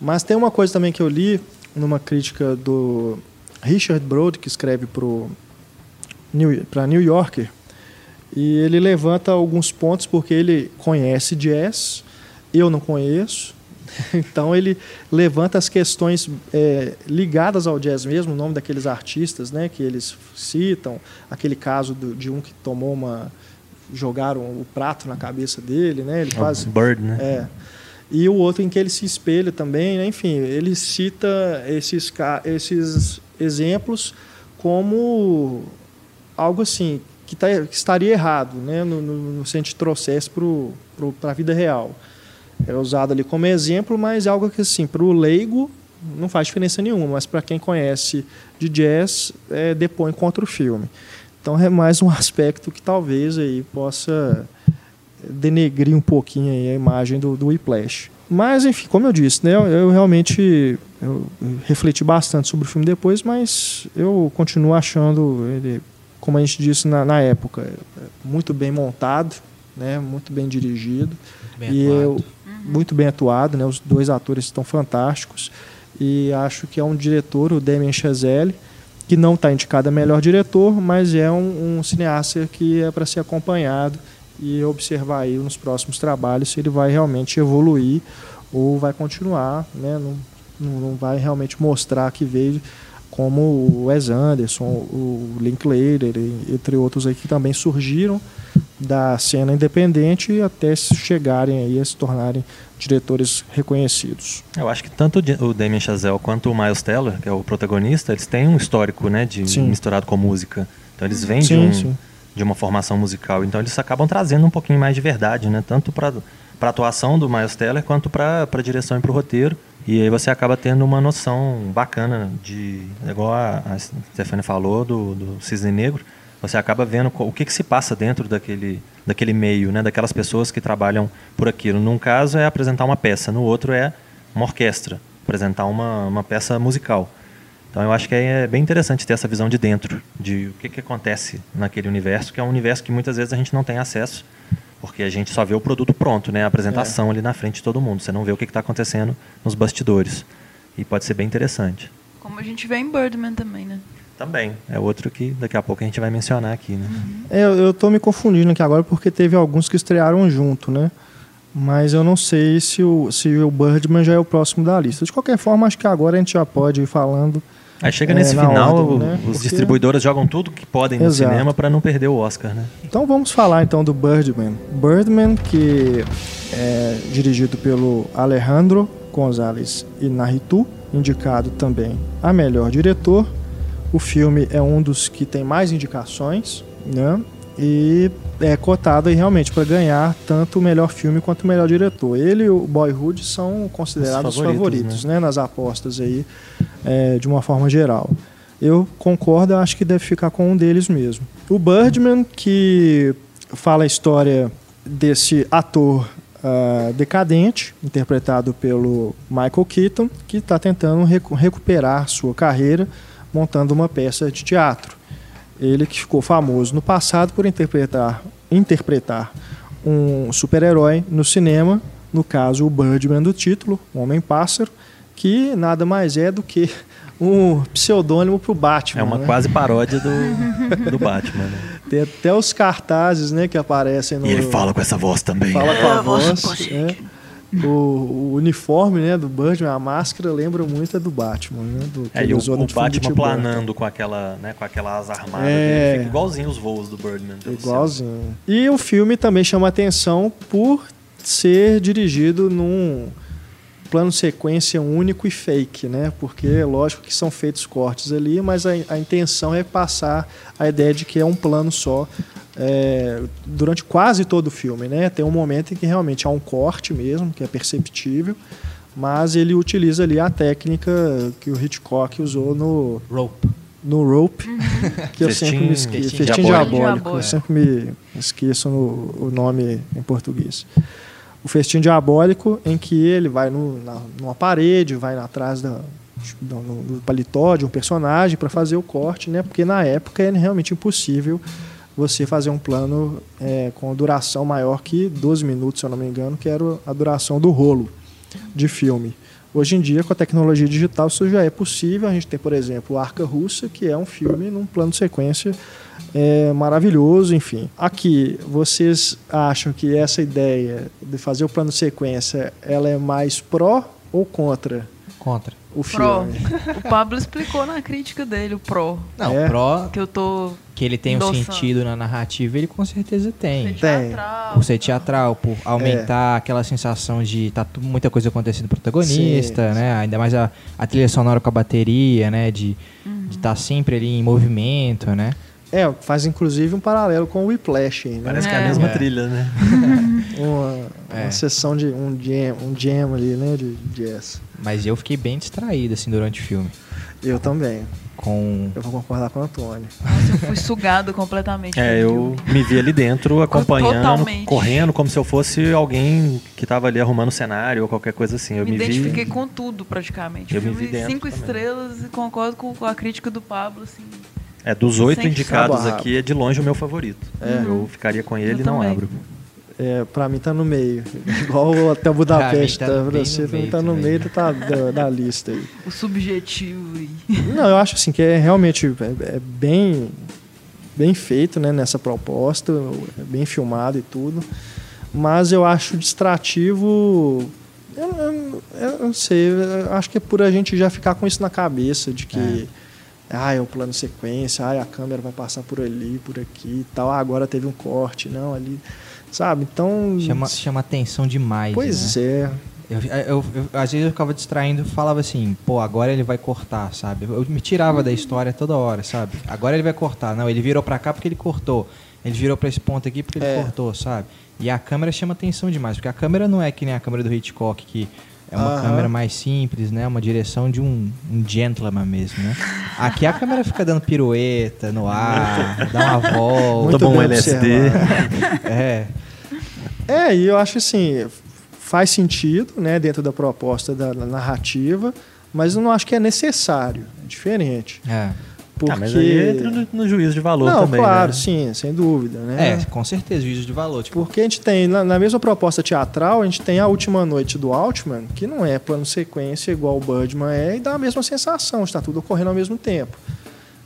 Mas tem uma coisa também que eu li numa crítica do Richard Brode, que escreve para New Yorker, e ele levanta alguns pontos porque ele conhece jazz, eu não conheço, então ele levanta as questões é, ligadas ao jazz mesmo, o nome daqueles artistas né, que eles citam, aquele caso do, de um que tomou uma. jogaram o prato na cabeça dele, né? Ele quase. Bird, né? É. E o outro em que ele se espelha também, né? enfim, ele cita esses, esses exemplos como algo assim que, tá, que estaria errado, né, no, no, no se a gente trouxesse para a vida real. É usado ali como exemplo, mas é algo que assim para o leigo não faz diferença nenhuma, mas para quem conhece de jazz é, depõe contra o filme. Então é mais um aspecto que talvez aí possa denegrir um pouquinho a imagem do, do Whiplash. Mas, enfim, como eu disse, né, eu, eu realmente eu refleti bastante sobre o filme depois, mas eu continuo achando ele, como a gente disse na, na época, muito bem montado, né, muito bem dirigido. Muito bem e atuado. Eu, muito bem atuado, né, os dois atores estão fantásticos. E acho que é um diretor, o Damien Chazelle, que não está indicado a melhor diretor, mas é um, um cineasta que é para ser acompanhado e observar aí nos próximos trabalhos se ele vai realmente evoluir ou vai continuar, né? não, não vai realmente mostrar que veio como o Wes Anderson, o Linklater, entre outros aí que também surgiram da cena independente até chegarem aí a se tornarem diretores reconhecidos. Eu acho que tanto o Damien Chazelle quanto o Miles Teller, que é o protagonista, eles têm um histórico, né, de sim. misturado com música. Então eles vêm sim, de um, sim de uma formação musical. Então eles acabam trazendo um pouquinho mais de verdade, né? Tanto para a atuação do Miles Teller quanto para a direção e para o roteiro. E aí você acaba tendo uma noção bacana de, igual a, a Stefania falou, do, do Cisne Negro, você acaba vendo o que, que se passa dentro daquele, daquele meio, né? daquelas pessoas que trabalham por aquilo. Num caso é apresentar uma peça, no outro é uma orquestra, apresentar uma, uma peça musical. Então eu acho que é bem interessante ter essa visão de dentro, de o que, que acontece naquele universo, que é um universo que muitas vezes a gente não tem acesso, porque a gente só vê o produto pronto, né? a apresentação é. ali na frente de todo mundo. Você não vê o que está acontecendo nos bastidores. E pode ser bem interessante. Como a gente vê em Birdman também, né? Também. É outro que daqui a pouco a gente vai mencionar aqui, né? Uhum. É, eu estou me confundindo aqui agora porque teve alguns que estrearam junto, né? Mas eu não sei se o, se o Birdman já é o próximo da lista. De qualquer forma, acho que agora a gente já pode ir falando Aí chega nesse é, final, ordem, né? os Porque... distribuidores jogam tudo que podem no Exato. cinema para não perder o Oscar, né? Então vamos falar então do Birdman. Birdman, que é dirigido pelo Alejandro González Inarritu, indicado também a melhor diretor. O filme é um dos que tem mais indicações, né? E é cotado aí realmente para ganhar tanto o melhor filme quanto o melhor diretor. Ele e o Boyhood são considerados os favoritos, favoritos né? né? nas apostas aí, é, de uma forma geral. Eu concordo, acho que deve ficar com um deles mesmo. O Birdman, que fala a história desse ator uh, decadente, interpretado pelo Michael Keaton, que está tentando recu recuperar sua carreira montando uma peça de teatro. Ele que ficou famoso no passado por interpretar, interpretar um super-herói no cinema, no caso o Birdman do título, o Homem-Pássaro, que nada mais é do que um pseudônimo para o Batman. É uma né? quase paródia do, do Batman. Né? Tem até os cartazes né, que aparecem no. E ele fala com essa voz também. Fala com a é, voz. É o, o, uniforme né, do Birdman, a máscara lembra muito a do Batman, né? Do, é, e o, o Batman planando com aquela, né, com aquela asa armada é, dele, fica igualzinho os voos do Birdman. Igualzinho. E o filme também chama atenção por ser dirigido num plano sequência único e fake, né? Porque é lógico que são feitos cortes ali, mas a, a intenção é passar a ideia de que é um plano só é, durante quase todo o filme, né? Tem um momento em que realmente há um corte mesmo, que é perceptível, mas ele utiliza ali a técnica que o Hitchcock usou no Rope. No Rope, uhum. que eu sempre me esqueço. Festim, Festim diabólico. diabólico. Eu sempre me esqueço no, o nome em português. O Festim Diabólico, em que ele vai no, na, numa parede, vai atrás da, do, paletó de um personagem para fazer o corte, né? Porque na época é realmente impossível você fazer um plano é, com duração maior que 12 minutos, se eu não me engano, que era a duração do rolo de filme. Hoje em dia, com a tecnologia digital, isso já é possível. A gente tem, por exemplo, Arca Russa, que é um filme num plano de sequência é, maravilhoso, enfim. Aqui, vocês acham que essa ideia de fazer o plano de sequência, ela é mais pró ou contra? Contra o filme. O Pablo explicou na crítica dele o pro. Não, é. o pro que eu tô que ele tem endossando. um sentido na narrativa, ele com certeza tem. Por ser teatral, por ser teatral, por aumentar é. aquela sensação de tá muita coisa acontecendo pro protagonista, sim, né? Sim. Ainda mais a, a trilha sonora com a bateria, né? De, uhum. de estar tá sempre ali em movimento, né? É, faz inclusive um paralelo com o Whiplash. Né? Parece é. que é a mesma é. trilha, né? uma, é. uma sessão de um jam, um jam ali, né, de jazz. Mas eu fiquei bem distraído assim durante o filme. Eu também. Com... Eu vou concordar com o Antônio. Nossa, eu fui sugado completamente. É, eu me vi ali dentro acompanhando, Totalmente. correndo, como se eu fosse alguém que estava ali arrumando cenário ou qualquer coisa assim. Eu me, me identifiquei vi... com tudo, praticamente. Eu, eu me vi dentro cinco também. estrelas e concordo com a crítica do Pablo, assim. É, dos oito indicados aqui, é de longe o meu favorito. É. Eu ficaria com ele e não também. abro. É, pra mim tá no meio. Igual o Hotel Budapeste. Tá, tá pra você no tá no meio tá da, da, lista aí. O subjetivo aí. Não, eu acho assim que é realmente é, é bem, bem feito né, nessa proposta, é bem filmado e tudo. Mas eu acho distrativo. Eu, eu, eu não sei, eu acho que é por a gente já ficar com isso na cabeça, de que. É ah, é o plano sequência, ah, a câmera vai passar por ali, por aqui e tal. Ah, agora teve um corte, não, ali. Sabe? Então. Chama, chama atenção demais. Pois né? é. Eu, eu, eu, às vezes eu ficava distraindo falava assim, pô, agora ele vai cortar, sabe? Eu me tirava da história toda hora, sabe? Agora ele vai cortar. Não, ele virou pra cá porque ele cortou. Ele virou pra esse ponto aqui porque ele é. cortou, sabe? E a câmera chama atenção demais, porque a câmera não é que nem a câmera do Hitchcock, que é uma câmera mais simples, né? Uma direção de um, um gentleman mesmo, né? Aqui a câmera fica dando pirueta no ar, dá uma volta. Muito bom LSD. É. É, e eu acho assim, faz sentido, né? Dentro da proposta da, da narrativa, mas eu não acho que é necessário. É diferente. É. Porque... Ah, mas aí entra no, no juízo de valor Não, também. Claro, né? sim, sem dúvida. Né? É, com certeza, juízo de valor. Tipo... Porque a gente tem, na, na, mesma proposta teatral, a gente tem a última noite do Altman, que não é plano sequência igual o Budman é, e dá a mesma sensação, está tudo ocorrendo ao mesmo tempo.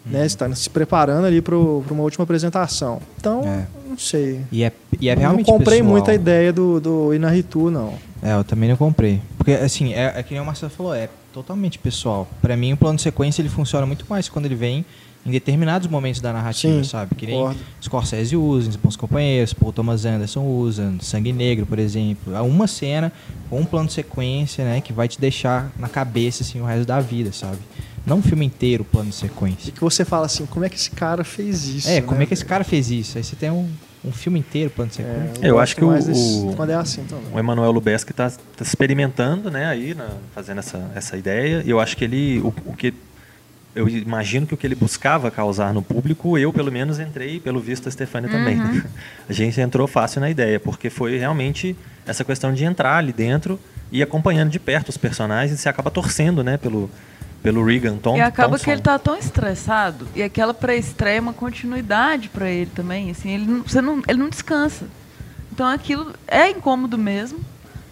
Né? Uhum. Né? Está se preparando ali para uma última apresentação. Então, é. não sei. E é, e é realmente Não comprei pessoal. muito a ideia do, do Inaritu, não. É, eu também não comprei. Porque, assim, é, é que nem o Marcelo falou, é totalmente pessoal. Para mim, o plano de sequência ele funciona muito mais quando ele vem em determinados momentos da narrativa, Sim, sabe? Que nem concordo. Scorsese usa, Bons Companheiros, Paul Thomas Anderson usa, Sangue Negro, por exemplo. Há uma cena com um plano de sequência, né? Que vai te deixar na cabeça, assim, o resto da vida, sabe? Não um filme inteiro, plano de sequência. E que você fala assim, como é que esse cara fez isso? É, como né? é que esse cara fez isso? Aí você tem um, um filme inteiro, plano de sequência. É, eu, eu acho que o, desse, quando é assim, então, o Emanuel Lubezki está tá experimentando, né, aí, na, fazendo essa, essa ideia. E eu acho que ele, o, o que eu imagino que o que ele buscava causar no público, eu pelo menos entrei, pelo visto a Stefania uhum. também. A gente entrou fácil na ideia, porque foi realmente essa questão de entrar ali dentro e acompanhando de perto os personagens, e você acaba torcendo, né, pelo pelo Regan Tom. E acaba Thompson. que ele tá tão estressado e aquela pré-estreia é uma continuidade para ele também, assim, ele não, você não, ele não descansa. Então aquilo é incômodo mesmo,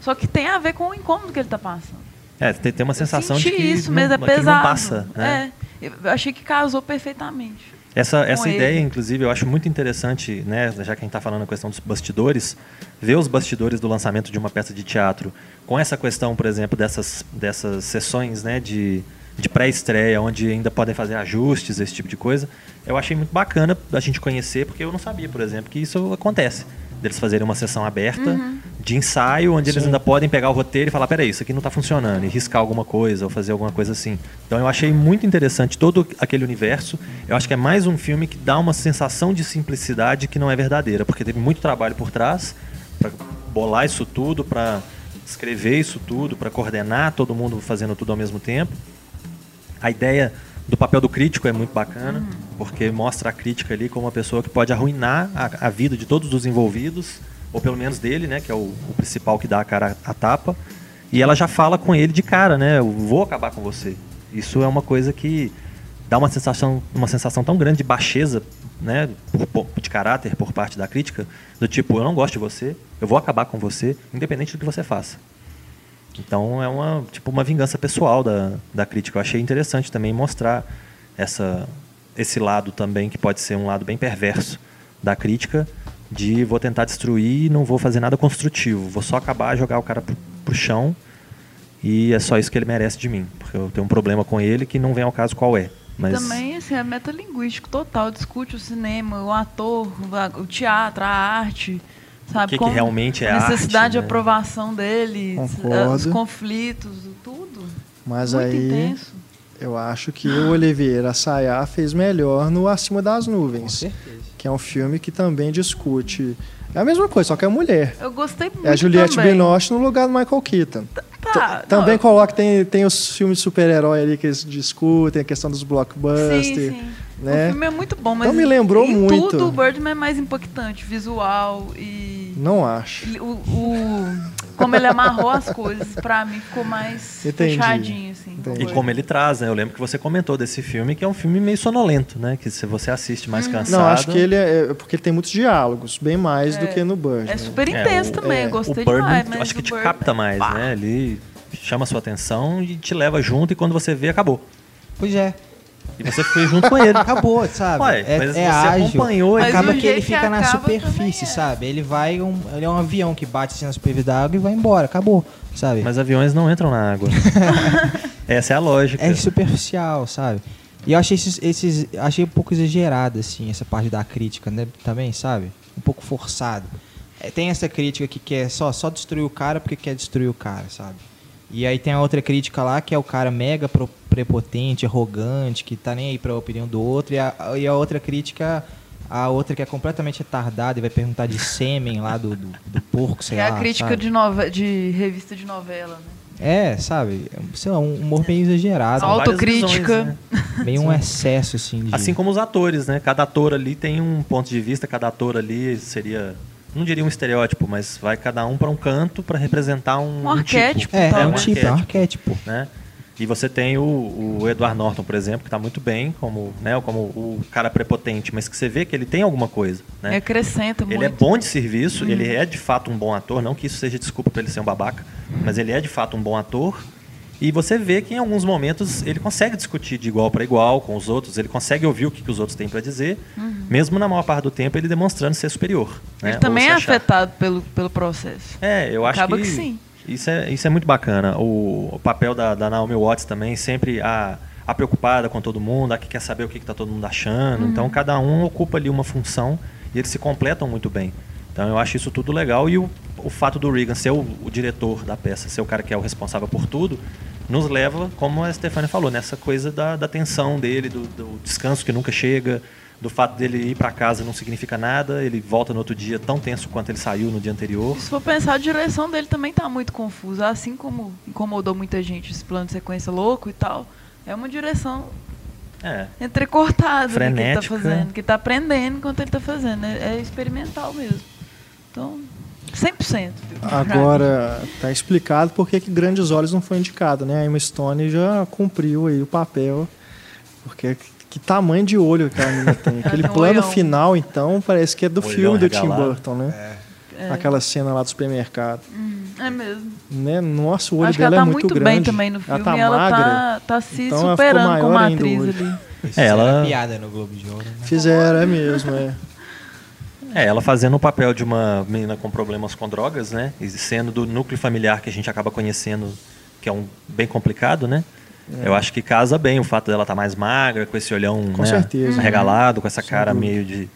só que tem a ver com o incômodo que ele tá passando. É, tem, tem uma sensação de que isso não, mesmo, é pesado. não passa, né? É. Eu achei que casou perfeitamente. Essa, essa ideia, inclusive, eu acho muito interessante, né, já que a gente está falando a questão dos bastidores, ver os bastidores do lançamento de uma peça de teatro com essa questão, por exemplo, dessas, dessas sessões né, de, de pré-estreia, onde ainda podem fazer ajustes, esse tipo de coisa, eu achei muito bacana a gente conhecer, porque eu não sabia, por exemplo, que isso acontece deles fazerem uma sessão aberta uhum. de ensaio, onde Sim. eles ainda podem pegar o roteiro e falar, peraí, isso aqui não está funcionando, e riscar alguma coisa, ou fazer alguma coisa assim. Então eu achei muito interessante todo aquele universo. Eu acho que é mais um filme que dá uma sensação de simplicidade que não é verdadeira, porque teve muito trabalho por trás para bolar isso tudo, para escrever isso tudo, para coordenar todo mundo fazendo tudo ao mesmo tempo. A ideia do papel do crítico é muito bacana, uhum. porque mostra a crítica ali como uma pessoa que pode arruinar a, a, vida de todos os envolvidos, ou pelo menos dele, né, que é o, o principal que dá a cara à tapa. E ela já fala com ele de cara, né? Eu vou acabar com você. Isso é uma coisa que dá uma sensação, uma sensação tão grande de baixeza, né, de caráter por parte da crítica, do tipo, eu não gosto de você, eu vou acabar com você, independente do que você faça. Então é uma tipo uma vingança pessoal da, da crítica. Eu achei interessante também mostrar essa esse lado também que pode ser um lado bem perverso da crítica de vou tentar destruir e não vou fazer nada construtivo, vou só acabar jogar o cara pro, pro chão e é só isso que ele merece de mim, porque eu tenho um problema com ele que não vem ao caso qual é. Mas... Também assim, é metalinguístico total, discute o cinema, o ator, o teatro, a arte. Sabe, o que, que realmente é a necessidade arte, de né? aprovação deles, Concordo. os conflitos, tudo. Mas Muito aí intenso. Eu acho que o Oliveira Sayá fez melhor no Acima das Nuvens. Com certeza. Que é um filme que também discute. É a mesma coisa, só que é mulher. Eu gostei muito. É a Juliette também. Binoche no lugar do Michael Keaton. Tá, também não, coloca, tem, tem os filmes de super-herói ali que eles discutem, a questão dos blockbusters. Sim, sim. Né? O filme é muito bom, mas então me lembrou em muito. tudo o Birdman é mais impactante, visual e. Não acho. O, o como ele amarrou as coisas, pra mim ficou mais Entendi. fechadinho, assim. Entendi. E como ele traz, né? Eu lembro que você comentou desse filme, que é um filme meio sonolento, né? Que se você assiste mais uhum. cansado... Não, acho que ele é... Porque ele tem muitos diálogos, bem mais é. do que no Birdman. É super intenso é, também, é. gostei o Birdman, demais. Mas acho que te Birdman, capta mais, pá. né? Ele chama a sua atenção e te leva junto e quando você vê, acabou. Pois é. E você foi junto com ele. Acabou, sabe? Ué, é, mas é você ágil. acompanhou. Mas acaba que ele fica que na superfície, é. sabe? Ele vai, um, ele é um avião que bate assim na superfície da água e vai embora. Acabou, sabe? Mas aviões não entram na água. Essa é a lógica. É superficial, sabe? E eu achei esses, esses, achei um pouco exagerado, assim, essa parte da crítica, né? Também, sabe? Um pouco forçado. É, tem essa crítica que quer só, só destruir o cara porque quer destruir o cara, sabe? E aí tem a outra crítica lá, que é o cara mega prepotente, arrogante, que tá nem aí pra opinião do outro. E a, e a outra crítica, a outra que é completamente retardada e vai perguntar de sêmen lá do, do, do porco, sei é lá. É a crítica de, nove, de revista de novela, né? É, sabe? Sei lá, um humor meio exagerado. Autocrítica. Né? Meio um excesso, assim. De... Assim como os atores, né? Cada ator ali tem um ponto de vista, cada ator ali seria não diria um estereótipo, mas vai cada um para um canto para representar um, um arquétipo. Tipo. É, é, um, um tipo, é um arquétipo. Né? E você tem o, o Edward Norton, por exemplo, que está muito bem, como, né, como o cara prepotente, mas que você vê que ele tem alguma coisa. Né? Acrescenta muito. Ele é bom de serviço, hum. ele é de fato um bom ator, não que isso seja desculpa para ele ser um babaca, mas ele é de fato um bom ator e você vê que em alguns momentos ele consegue discutir de igual para igual com os outros, ele consegue ouvir o que, que os outros têm para dizer, uhum. mesmo na maior parte do tempo ele demonstrando ser superior. Ele né? também é afetado pelo, pelo processo. É, eu acho Acaba que, que sim. Isso é, isso é muito bacana. O, o papel da, da Naomi Watts também, sempre a, a preocupada com todo mundo, a que quer saber o que está todo mundo achando. Uhum. Então cada um ocupa ali uma função e eles se completam muito bem. Então eu acho isso tudo legal e o, o fato do Regan ser o, o diretor da peça, ser o cara que é o responsável por tudo, nos leva, como a Stefania falou, nessa coisa da, da tensão dele, do, do descanso que nunca chega, do fato dele ir para casa não significa nada, ele volta no outro dia tão tenso quanto ele saiu no dia anterior. Se for pensar, a direção dele também está muito confusa, assim como incomodou muita gente esse plano de sequência louco e tal. É uma direção é. entrecortada que ele está fazendo, que está aprendendo enquanto ele está fazendo. É, é experimental mesmo. Então, 100%. Agora está explicado por que Grandes Olhos não foi indicado, né? A Emma Stone já cumpriu aí o papel, porque que tamanho de olho que a menina tem. Aquele tem plano olhão. final, então, parece que é do filme do Tim Burton, né? É. é. Aquela cena lá do supermercado. Hum, é mesmo. Né? Nossa, o olho Acho dela é tá muito, grande. bem também no filme. Ela tá ela magra. Tá, tá se então superando como atriz ali. É, ela... piada no Globo de Ouro. Né? Fizeram, é mesmo, é. É, ela fazendo o papel de uma menina com problemas com drogas, né? E sendo do núcleo familiar que a gente acaba conhecendo, que é um bem complicado, né? É. Eu acho que casa bem o fato dela estar tá mais magra, com esse olhão com né, certeza. regalado, com essa Sem cara dúvida. meio de,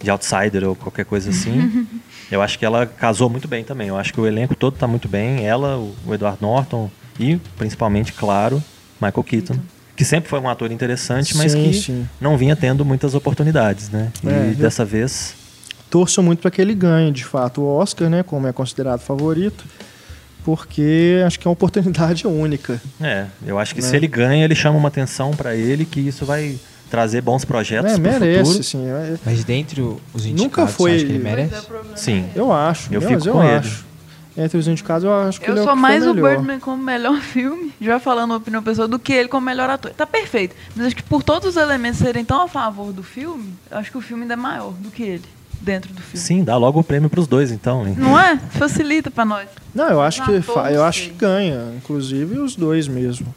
de outsider ou qualquer coisa assim. Eu acho que ela casou muito bem também. Eu acho que o elenco todo está muito bem. Ela, o Edward Norton e, principalmente, claro, Michael Keaton. Que sempre foi um ator interessante, mas sim, que sim. não vinha tendo muitas oportunidades, né? E é, dessa vez torço muito para que ele ganhe, de fato, o Oscar, né, como é considerado favorito, porque acho que é uma oportunidade única. É, eu acho que né? se ele ganha, ele chama uma atenção para ele, que isso vai trazer bons projetos é, merece, futuro. sim. É, é. Mas dentre os indicados, Nunca foi... acha que ele merece? Sim. Eu acho. Eu fico eu com acho. ele. Entre os indicados, eu acho que eu ele é sou mais o Birdman como melhor filme, já falando a opinião pessoal, do que ele como melhor ator. Tá perfeito. Mas acho que por todos os elementos serem tão a favor do filme, acho que o filme ainda é maior do que ele dentro do filme. Sim, dá logo o prêmio para os dois, então. Hein? Não é? Facilita para nós. Não, eu acho que eu acho que ganha, inclusive os dois mesmo.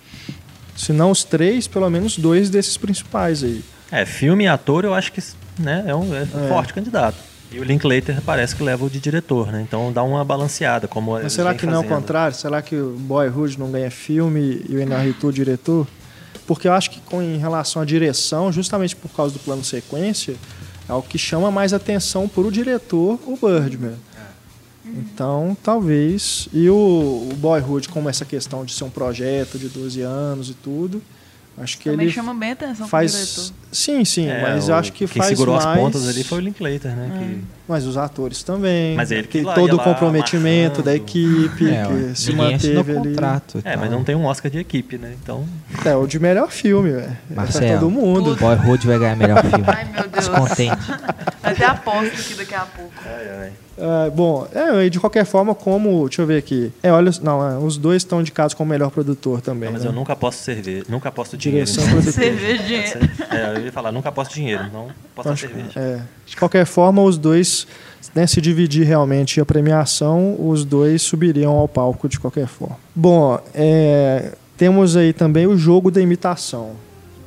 Se não os três, pelo menos dois desses principais aí. É, filme e ator, eu acho que né, é um, é um é. forte candidato. E o Linklater parece que leva o de diretor, né? Então dá uma balanceada. Como Mas será que não é o contrário? Será que o Boyhood não ganha filme e o Enarritu diretor? Porque eu acho que com, em relação à direção, justamente por causa do plano sequência, é o que chama mais atenção para o diretor, o Birdman. Então, talvez. E o, o Boyhood, como essa questão de ser um projeto de 12 anos e tudo, Acho que Também ele chama bem a atenção faz... Sim, sim, É, mas o- eu acho que quem faz segurou mais... as pontas ali foi o Linklater, né? que- Mas os atores também. Mas ele que tem lá todo o comprometimento da equipe, É, que se manteve ali. contrato. É, mas não tem um Oscar de equipe, né? Então, É, o de melhor filme, velho. É Marcelo. todo mundo. Boyhood vai ganhar melhor filme. Ai, meu Deus. Descontente. Vai ter aposta aqui daqui a pouco. Ah, bom, é, e de qualquer forma, como. Deixa eu ver aqui. É, olha, não, é, os dois estão indicados como melhor produtor também. não, mas né? eu nunca posso cerveja, nunca aposto dinheiro. Direção produtor. Cerveja, dinheiro. É, eu ia falar, nunca aposto dinheiro, não posso Acho- cerveja. é, de qualquer forma, os dois, né, se dividir realmente a premiação, os dois subiriam ao palco de qualquer forma. Bom, é, temos aí também o jogo da imitação,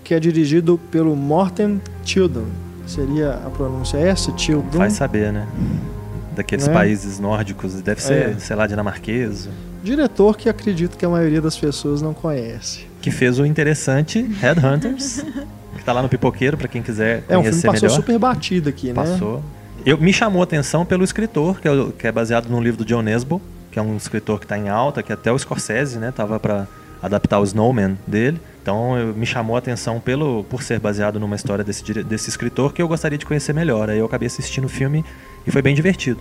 que é dirigido pelo Morten Tildum. Seria a pronúncia essa? Tildum? Vai saber, né? Daqueles Né? países nórdicos, deve ser, É. sei lá, dinamarquês, Diretor que acredito que a maioria das pessoas não conhece. que fez o interessante Headhunters, que tá lá no Pipoqueiro, pra quem quiser É, um filme conhecer que passou melhor. super batido aqui, né? Passou. Eu, me chamou a atenção pelo escritor, que é, que é baseado num livro do John Nesbo, que é um escritor que está em alta, que até o Scorsese, né, tava para adaptar o Snowman dele. Então, eu, me chamou a atenção pelo por ser baseado numa história desse, desse escritor que eu gostaria de conhecer melhor. Aí eu acabei assistindo o filme e foi bem divertido.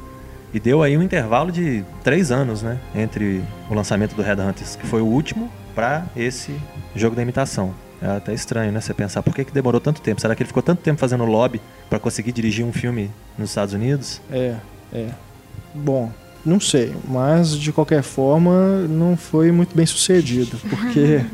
E deu aí um intervalo de três anos, né, entre o lançamento do Headhunters, que foi o último, para esse jogo da imitação. É até estranho, né? Você pensar, por que, que demorou tanto tempo? Será que ele ficou tanto tempo fazendo lobby para conseguir dirigir um filme nos Estados Unidos? É, é. Bom, não sei, mas de qualquer forma não foi muito bem sucedido, porque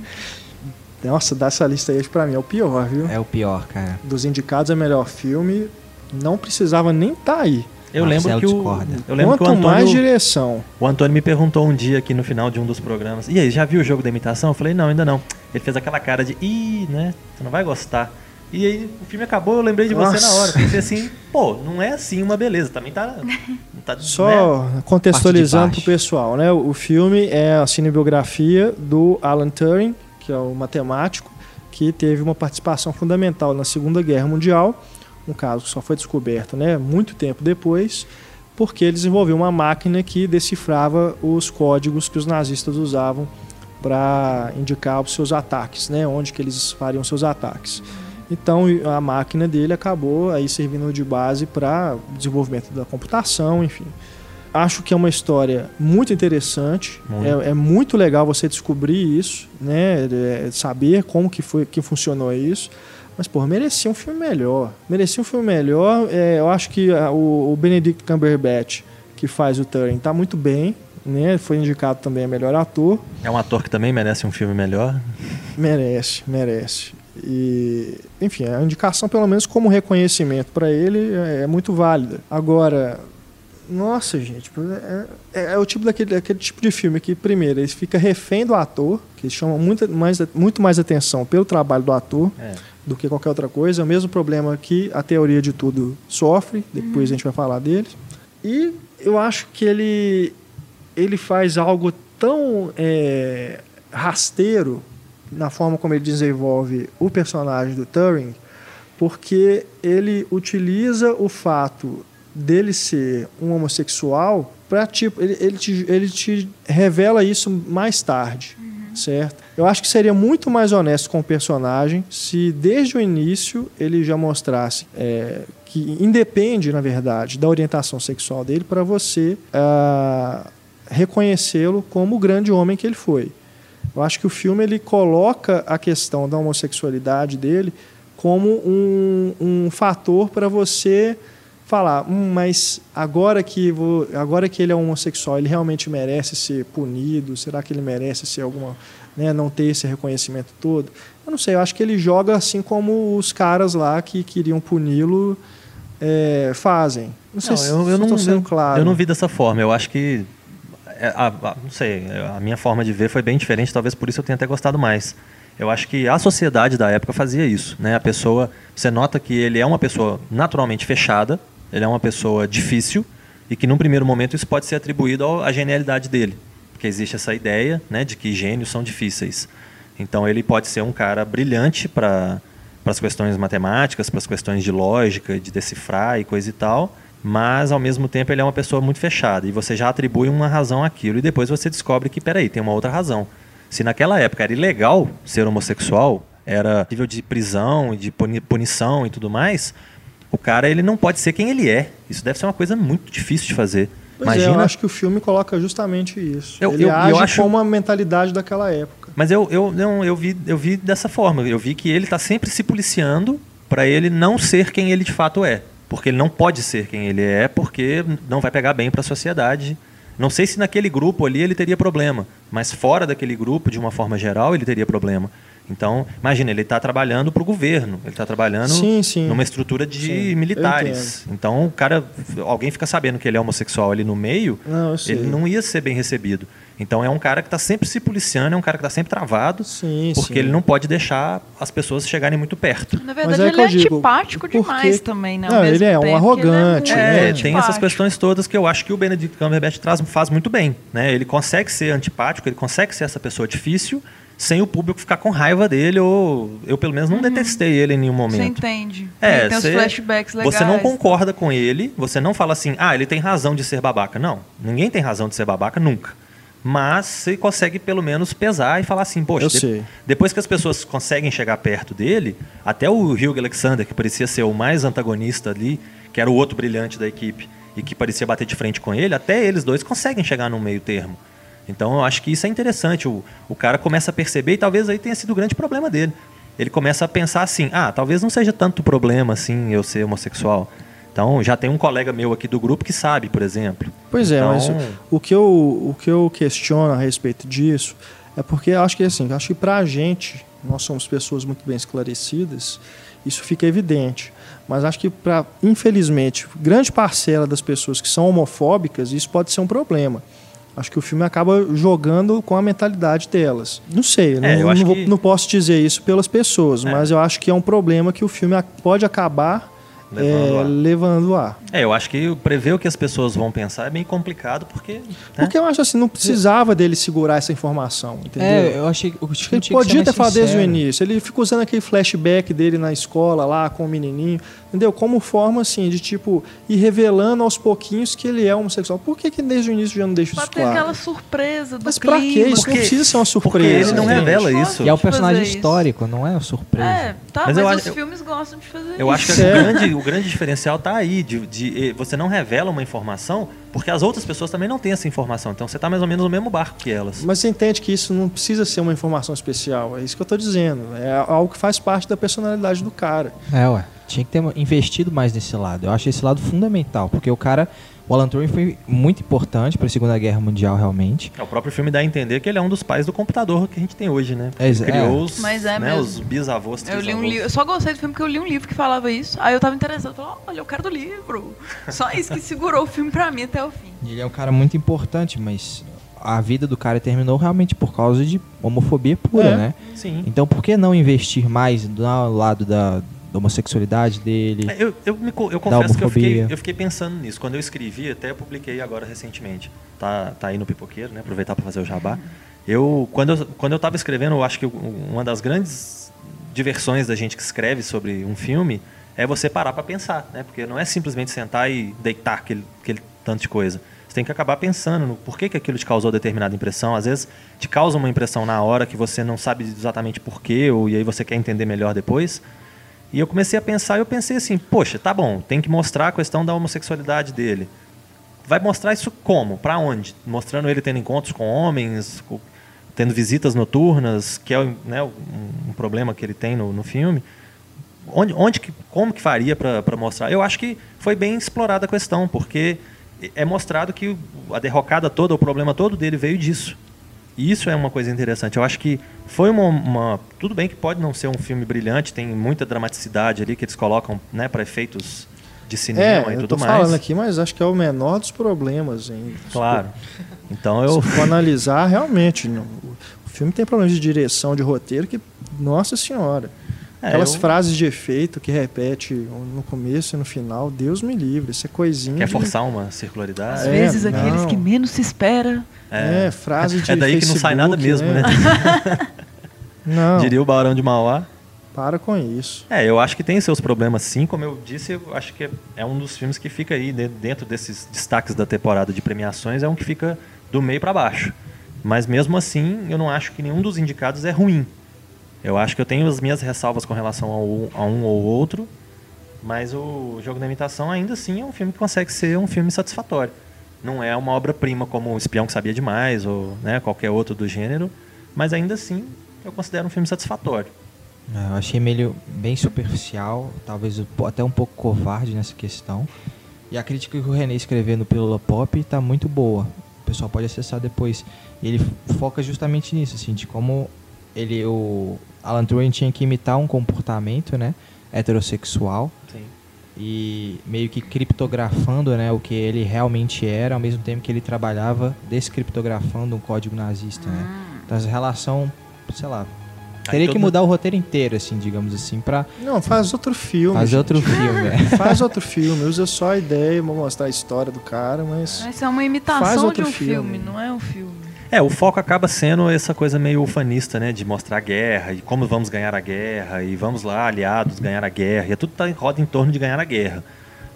nossa, dessa lista aí pra mim é o pior, viu? É o pior, cara. Dos indicados a melhor filme, não precisava nem estar aí. Eu Marcelo lembro que o, eu lembro que o Quanto mais Antônio, direção. o Antônio me perguntou um dia aqui no final de um dos programas. E aí, já viu o jogo da imitação? Eu falei, não, ainda não. Ele fez aquela cara de, ih, né? Você não vai gostar. E aí o filme acabou, eu lembrei de você Nossa. na hora. Pensei assim, pô, não é assim uma beleza. Também tá. não tá né? Só contextualizando Parte de pro pessoal, né? O filme é a cinebiografia do Alan Turing, que é o matemático, que teve uma participação fundamental na Segunda Guerra Mundial, um caso que só foi descoberto, né, muito tempo depois, porque ele desenvolveu uma máquina que decifrava os códigos que os nazistas usavam para indicar os seus ataques, né, onde que eles fariam seus ataques. Então a máquina dele acabou aí servindo de base para o desenvolvimento da computação, enfim. Acho que é uma história muito interessante. Muito. É, é muito legal você descobrir isso, né? É, saber como que foi que funcionou isso. Mas, pô, merecia um filme melhor. Merecia um filme melhor. É, eu acho que ah, o, o Benedict Cumberbatch, que faz o Turing, tá muito bem. Né? Foi indicado também a melhor ator. É um ator que também merece um filme melhor. Merece, merece. E, enfim, a indicação, pelo menos como reconhecimento para ele, é, é muito válida. Agora, nossa, gente, é, é- é o tipo daquele, daquele tipo de filme que, primeiro, ele fica refém do ator, que chama muito mais, muito mais atenção pelo trabalho do ator É. do que qualquer outra coisa. É o mesmo problema que a teoria de tudo sofre, depois a gente vai falar deles. E eu acho que ele, ele faz algo tão é, rasteiro na forma como ele desenvolve o personagem do Turing, porque ele utiliza o fato dele ser um homossexual para tipo ele, ele, te, ele te revela isso mais tarde, Eu acho que seria muito mais honesto com o personagem se desde o início ele já mostrasse é, que independe, na verdade, da orientação sexual dele para você ah, reconhecê-lo como o grande homem que ele foi. Eu acho que o filme ele coloca a questão da homossexualidade dele como um, um fator para você falar, hum, mas agora que, vou, agora que ele é homossexual, ele realmente merece ser punido? Será que ele merece ser alguma, né, não ter esse reconhecimento todo? Eu não sei, eu acho que ele joga assim como os caras lá que queriam puni-lo é, fazem. Não sei Não, se eu, eu não, sendo claro. eu não vi dessa forma. Eu acho que. é, a- a- não sei, a minha forma de ver foi bem diferente, talvez por isso eu tenha até gostado mais. Eu acho que a sociedade da época fazia isso, né? A pessoa, você nota que ele é uma pessoa naturalmente fechada, ele é uma pessoa difícil e que num primeiro momento isso pode ser atribuído à genialidade dele, porque existe essa ideia, né, de que gênios são difíceis. Então ele pode ser um cara brilhante para as questões matemáticas, para as questões de lógica, de decifrar e coisa e tal, mas ao mesmo tempo ele é uma pessoa muito fechada e você já atribui uma razão àquilo e depois você descobre que peraí, tem uma outra razão. Se naquela época era ilegal ser homossexual, era nível de prisão, de punição e tudo mais, o cara ele não pode ser quem ele é. Isso deve ser uma coisa muito difícil de fazer. Pois Imagina... é, eu acho que o filme coloca justamente isso. Eu, ele eu, age eu acho... como a mentalidade daquela época. Mas eu, eu, não, eu, vi, eu vi dessa forma. Eu vi que ele está sempre se policiando para ele não ser quem ele de fato é. Porque ele não pode ser quem ele é, porque não vai pegar bem para a sociedade. Não sei se naquele grupo ali ele teria problema, mas fora daquele grupo, de uma forma geral, ele teria problema. Então, imagina, ele está trabalhando para o governo, ele está trabalhando sim, sim. numa estrutura de sim, militares. Então, o cara, alguém fica sabendo que ele é homossexual ali no meio, não, ele não ia ser bem recebido. Então, é um cara que está sempre se policiando, é um cara que está sempre travado, porque ele não pode deixar as pessoas chegarem muito perto. Na verdade, é ele é digo, antipático demais também, né? Não, ele é um arrogante. É, é tem essas questões todas que eu acho que o Benedict Cumberbatch traz, faz muito bem. Né? Ele consegue ser antipático, ele consegue ser essa pessoa difícil, sem o público ficar com raiva dele, ou eu pelo menos não uhum. detestei ele em nenhum momento. Você entende. É, tem cê, os flashbacks legais. Você não concorda com ele, você não fala assim, ah, ele tem razão de ser babaca. Não, ninguém tem razão de ser babaca nunca. Mas você consegue pelo menos pesar e falar assim, poxa, de, depois que as pessoas conseguem chegar perto dele, até o Hugh Alexander, que parecia ser o mais antagonista ali, que era o outro brilhante da equipe, e que parecia bater de frente com ele, até eles dois conseguem chegar no meio termo. Então eu acho que isso é interessante. O, o cara começa a perceber, e talvez aí tenha sido o grande problema dele. Ele começa a pensar assim: ah, talvez não seja tanto problema assim eu ser homossexual. Então já tem um colega meu aqui do grupo que sabe, por exemplo. Pois então... é, mas o que, eu, o que eu questiono a respeito disso é porque acho que assim, acho que para a gente, nós somos pessoas muito bem esclarecidas, isso fica evidente. Mas acho que para, infelizmente, grande parcela das pessoas que são homofóbicas, isso pode ser um problema. Acho que o filme acaba jogando com a mentalidade delas. Não sei, é, não, não, vou, que... não, posso dizer isso pelas pessoas, é. mas eu acho que é um problema que o filme pode acabar levando, é, levando a. É, eu acho que prever o que as pessoas vão pensar é bem complicado, porque. Né? Porque eu acho assim, não precisava dele segurar essa informação, entendeu? É, eu achei. Eu ele podia ter falado desde o início. Ele fica usando aquele flashback dele na escola lá com o menininho, entendeu? Como forma assim, de tipo, ir revelando aos pouquinhos que ele é homossexual. Por que, que desde o início já não deixa pra isso claro? aquela surpresa do Mas pra quê? Isso porque, não precisa ser uma surpresa. ele não revela isso. E é o personagem histórico, não é uma surpresa. É, tá, mas, mas os filmes gostam de fazer eu isso. Eu acho que o grande, o grande diferencial está aí, de, de, você não revela uma informação porque as outras pessoas também não têm essa informação. Então você está mais ou menos no mesmo barco que elas. Mas você entende que isso não precisa ser uma informação especial. É isso que eu estou dizendo. É algo que faz parte da personalidade do cara. É, ué. Tinha que ter investido mais nesse lado. Eu acho esse lado fundamental, porque o cara o Alan Turing foi muito importante para a Segunda Guerra Mundial, realmente. É, o próprio filme dá a entender que ele é um dos pais do computador que a gente tem hoje, né? Ele criou é. os, é né, os bisavôs, eu li um livro, Eu só gostei do filme porque eu li um livro que falava isso. Aí eu tava interessado. Falei, olha, eu quero do livro. Só isso que segurou o filme para mim até o fim. Ele é um cara muito importante, mas a vida do cara terminou realmente por causa de homofobia pura, é, né? Sim. Então por que não investir mais do lado da da homossexualidade dele. É, eu, eu, me, eu confesso que eu fiquei, eu fiquei, pensando nisso. Quando eu escrevi, até publiquei agora recentemente. Tá, tá aí no Pipoqueiro, né? Aproveitar para fazer o jabá. Eu, quando eu quando eu estava escrevendo, eu acho que uma das grandes diversões da gente que escreve sobre um filme é você parar para pensar, né? Porque não é simplesmente sentar e deitar aquele, aquele tanto de coisa. Você tem que acabar pensando no porquê que aquilo te causou determinada impressão. Às vezes te causa uma impressão na hora que você não sabe exatamente porquê, ou e aí você quer entender melhor depois. E eu comecei a pensar, e eu pensei assim, poxa, tá bom, tem que mostrar a questão da homossexualidade dele. Vai mostrar isso como? Para onde? Mostrando ele tendo encontros com homens, tendo visitas noturnas, que é né, um, problema que ele tem no, no filme. Onde, onde que, como que faria para mostrar? Eu acho que foi bem explorada a questão, porque é mostrado que a derrocada toda, o problema todo dele veio disso. Isso é uma coisa interessante. Eu acho que foi uma, uma, Tudo bem que pode não ser um filme brilhante, tem muita dramaticidade ali que eles colocam né, para efeitos de cinema é, e tudo mais. Eu falando aqui, mas acho que é o menor dos problemas. Hein? Claro. Então eu. Se for analisar, realmente, o filme tem problemas de direção, de roteiro que. Nossa Senhora. É, Aquelas eu... frases de efeito que repete no começo e no final, Deus me livre, isso é coisinha. Quer de... forçar uma circularidade? Às é, vezes aqueles que menos se espera. É, é frase de É daí Facebook, que não sai nada mesmo, né? né? não. Diria o Barão de Mauá. Para com isso. É, eu acho que tem seus problemas sim, como eu disse, eu acho que é um dos filmes que fica aí dentro desses destaques da temporada de premiações, é um que fica do meio para baixo. Mas mesmo assim, eu não acho que nenhum dos indicados é ruim. Eu acho que eu tenho as minhas ressalvas com relação ao, a um ou outro, mas o Jogo da Imitação ainda assim é um filme que consegue ser um filme satisfatório. Não é uma obra-prima como O Espião que Sabia Demais ou né, qualquer outro do gênero, mas ainda assim eu considero um filme satisfatório. É, eu achei meio bem superficial, talvez até um pouco covarde nessa questão. E a crítica que o René escreveu no Pílula Pop está muito boa. O pessoal pode acessar depois. E ele foca justamente nisso, assim, de como ele, o Alan Turing tinha que imitar um comportamento, né, heterossexual. Sim. E meio que criptografando, né, o que ele realmente era, ao mesmo tempo que ele trabalhava descriptografando um código nazista, né. Ah. Então essa relação, sei lá, Teria que mudar o roteiro inteiro, assim, digamos assim, pra. Não, faz outro filme. Faz gente. outro filme, é. Faz outro filme, usa só a ideia, vou mostrar a história do cara, mas. Mas é uma imitação de um filme. filme, não é um filme. É, o foco acaba sendo essa coisa meio ufanista, né? De mostrar a guerra e como vamos ganhar a guerra e vamos lá, aliados, ganhar a guerra. E tudo tá, roda em torno de ganhar a guerra.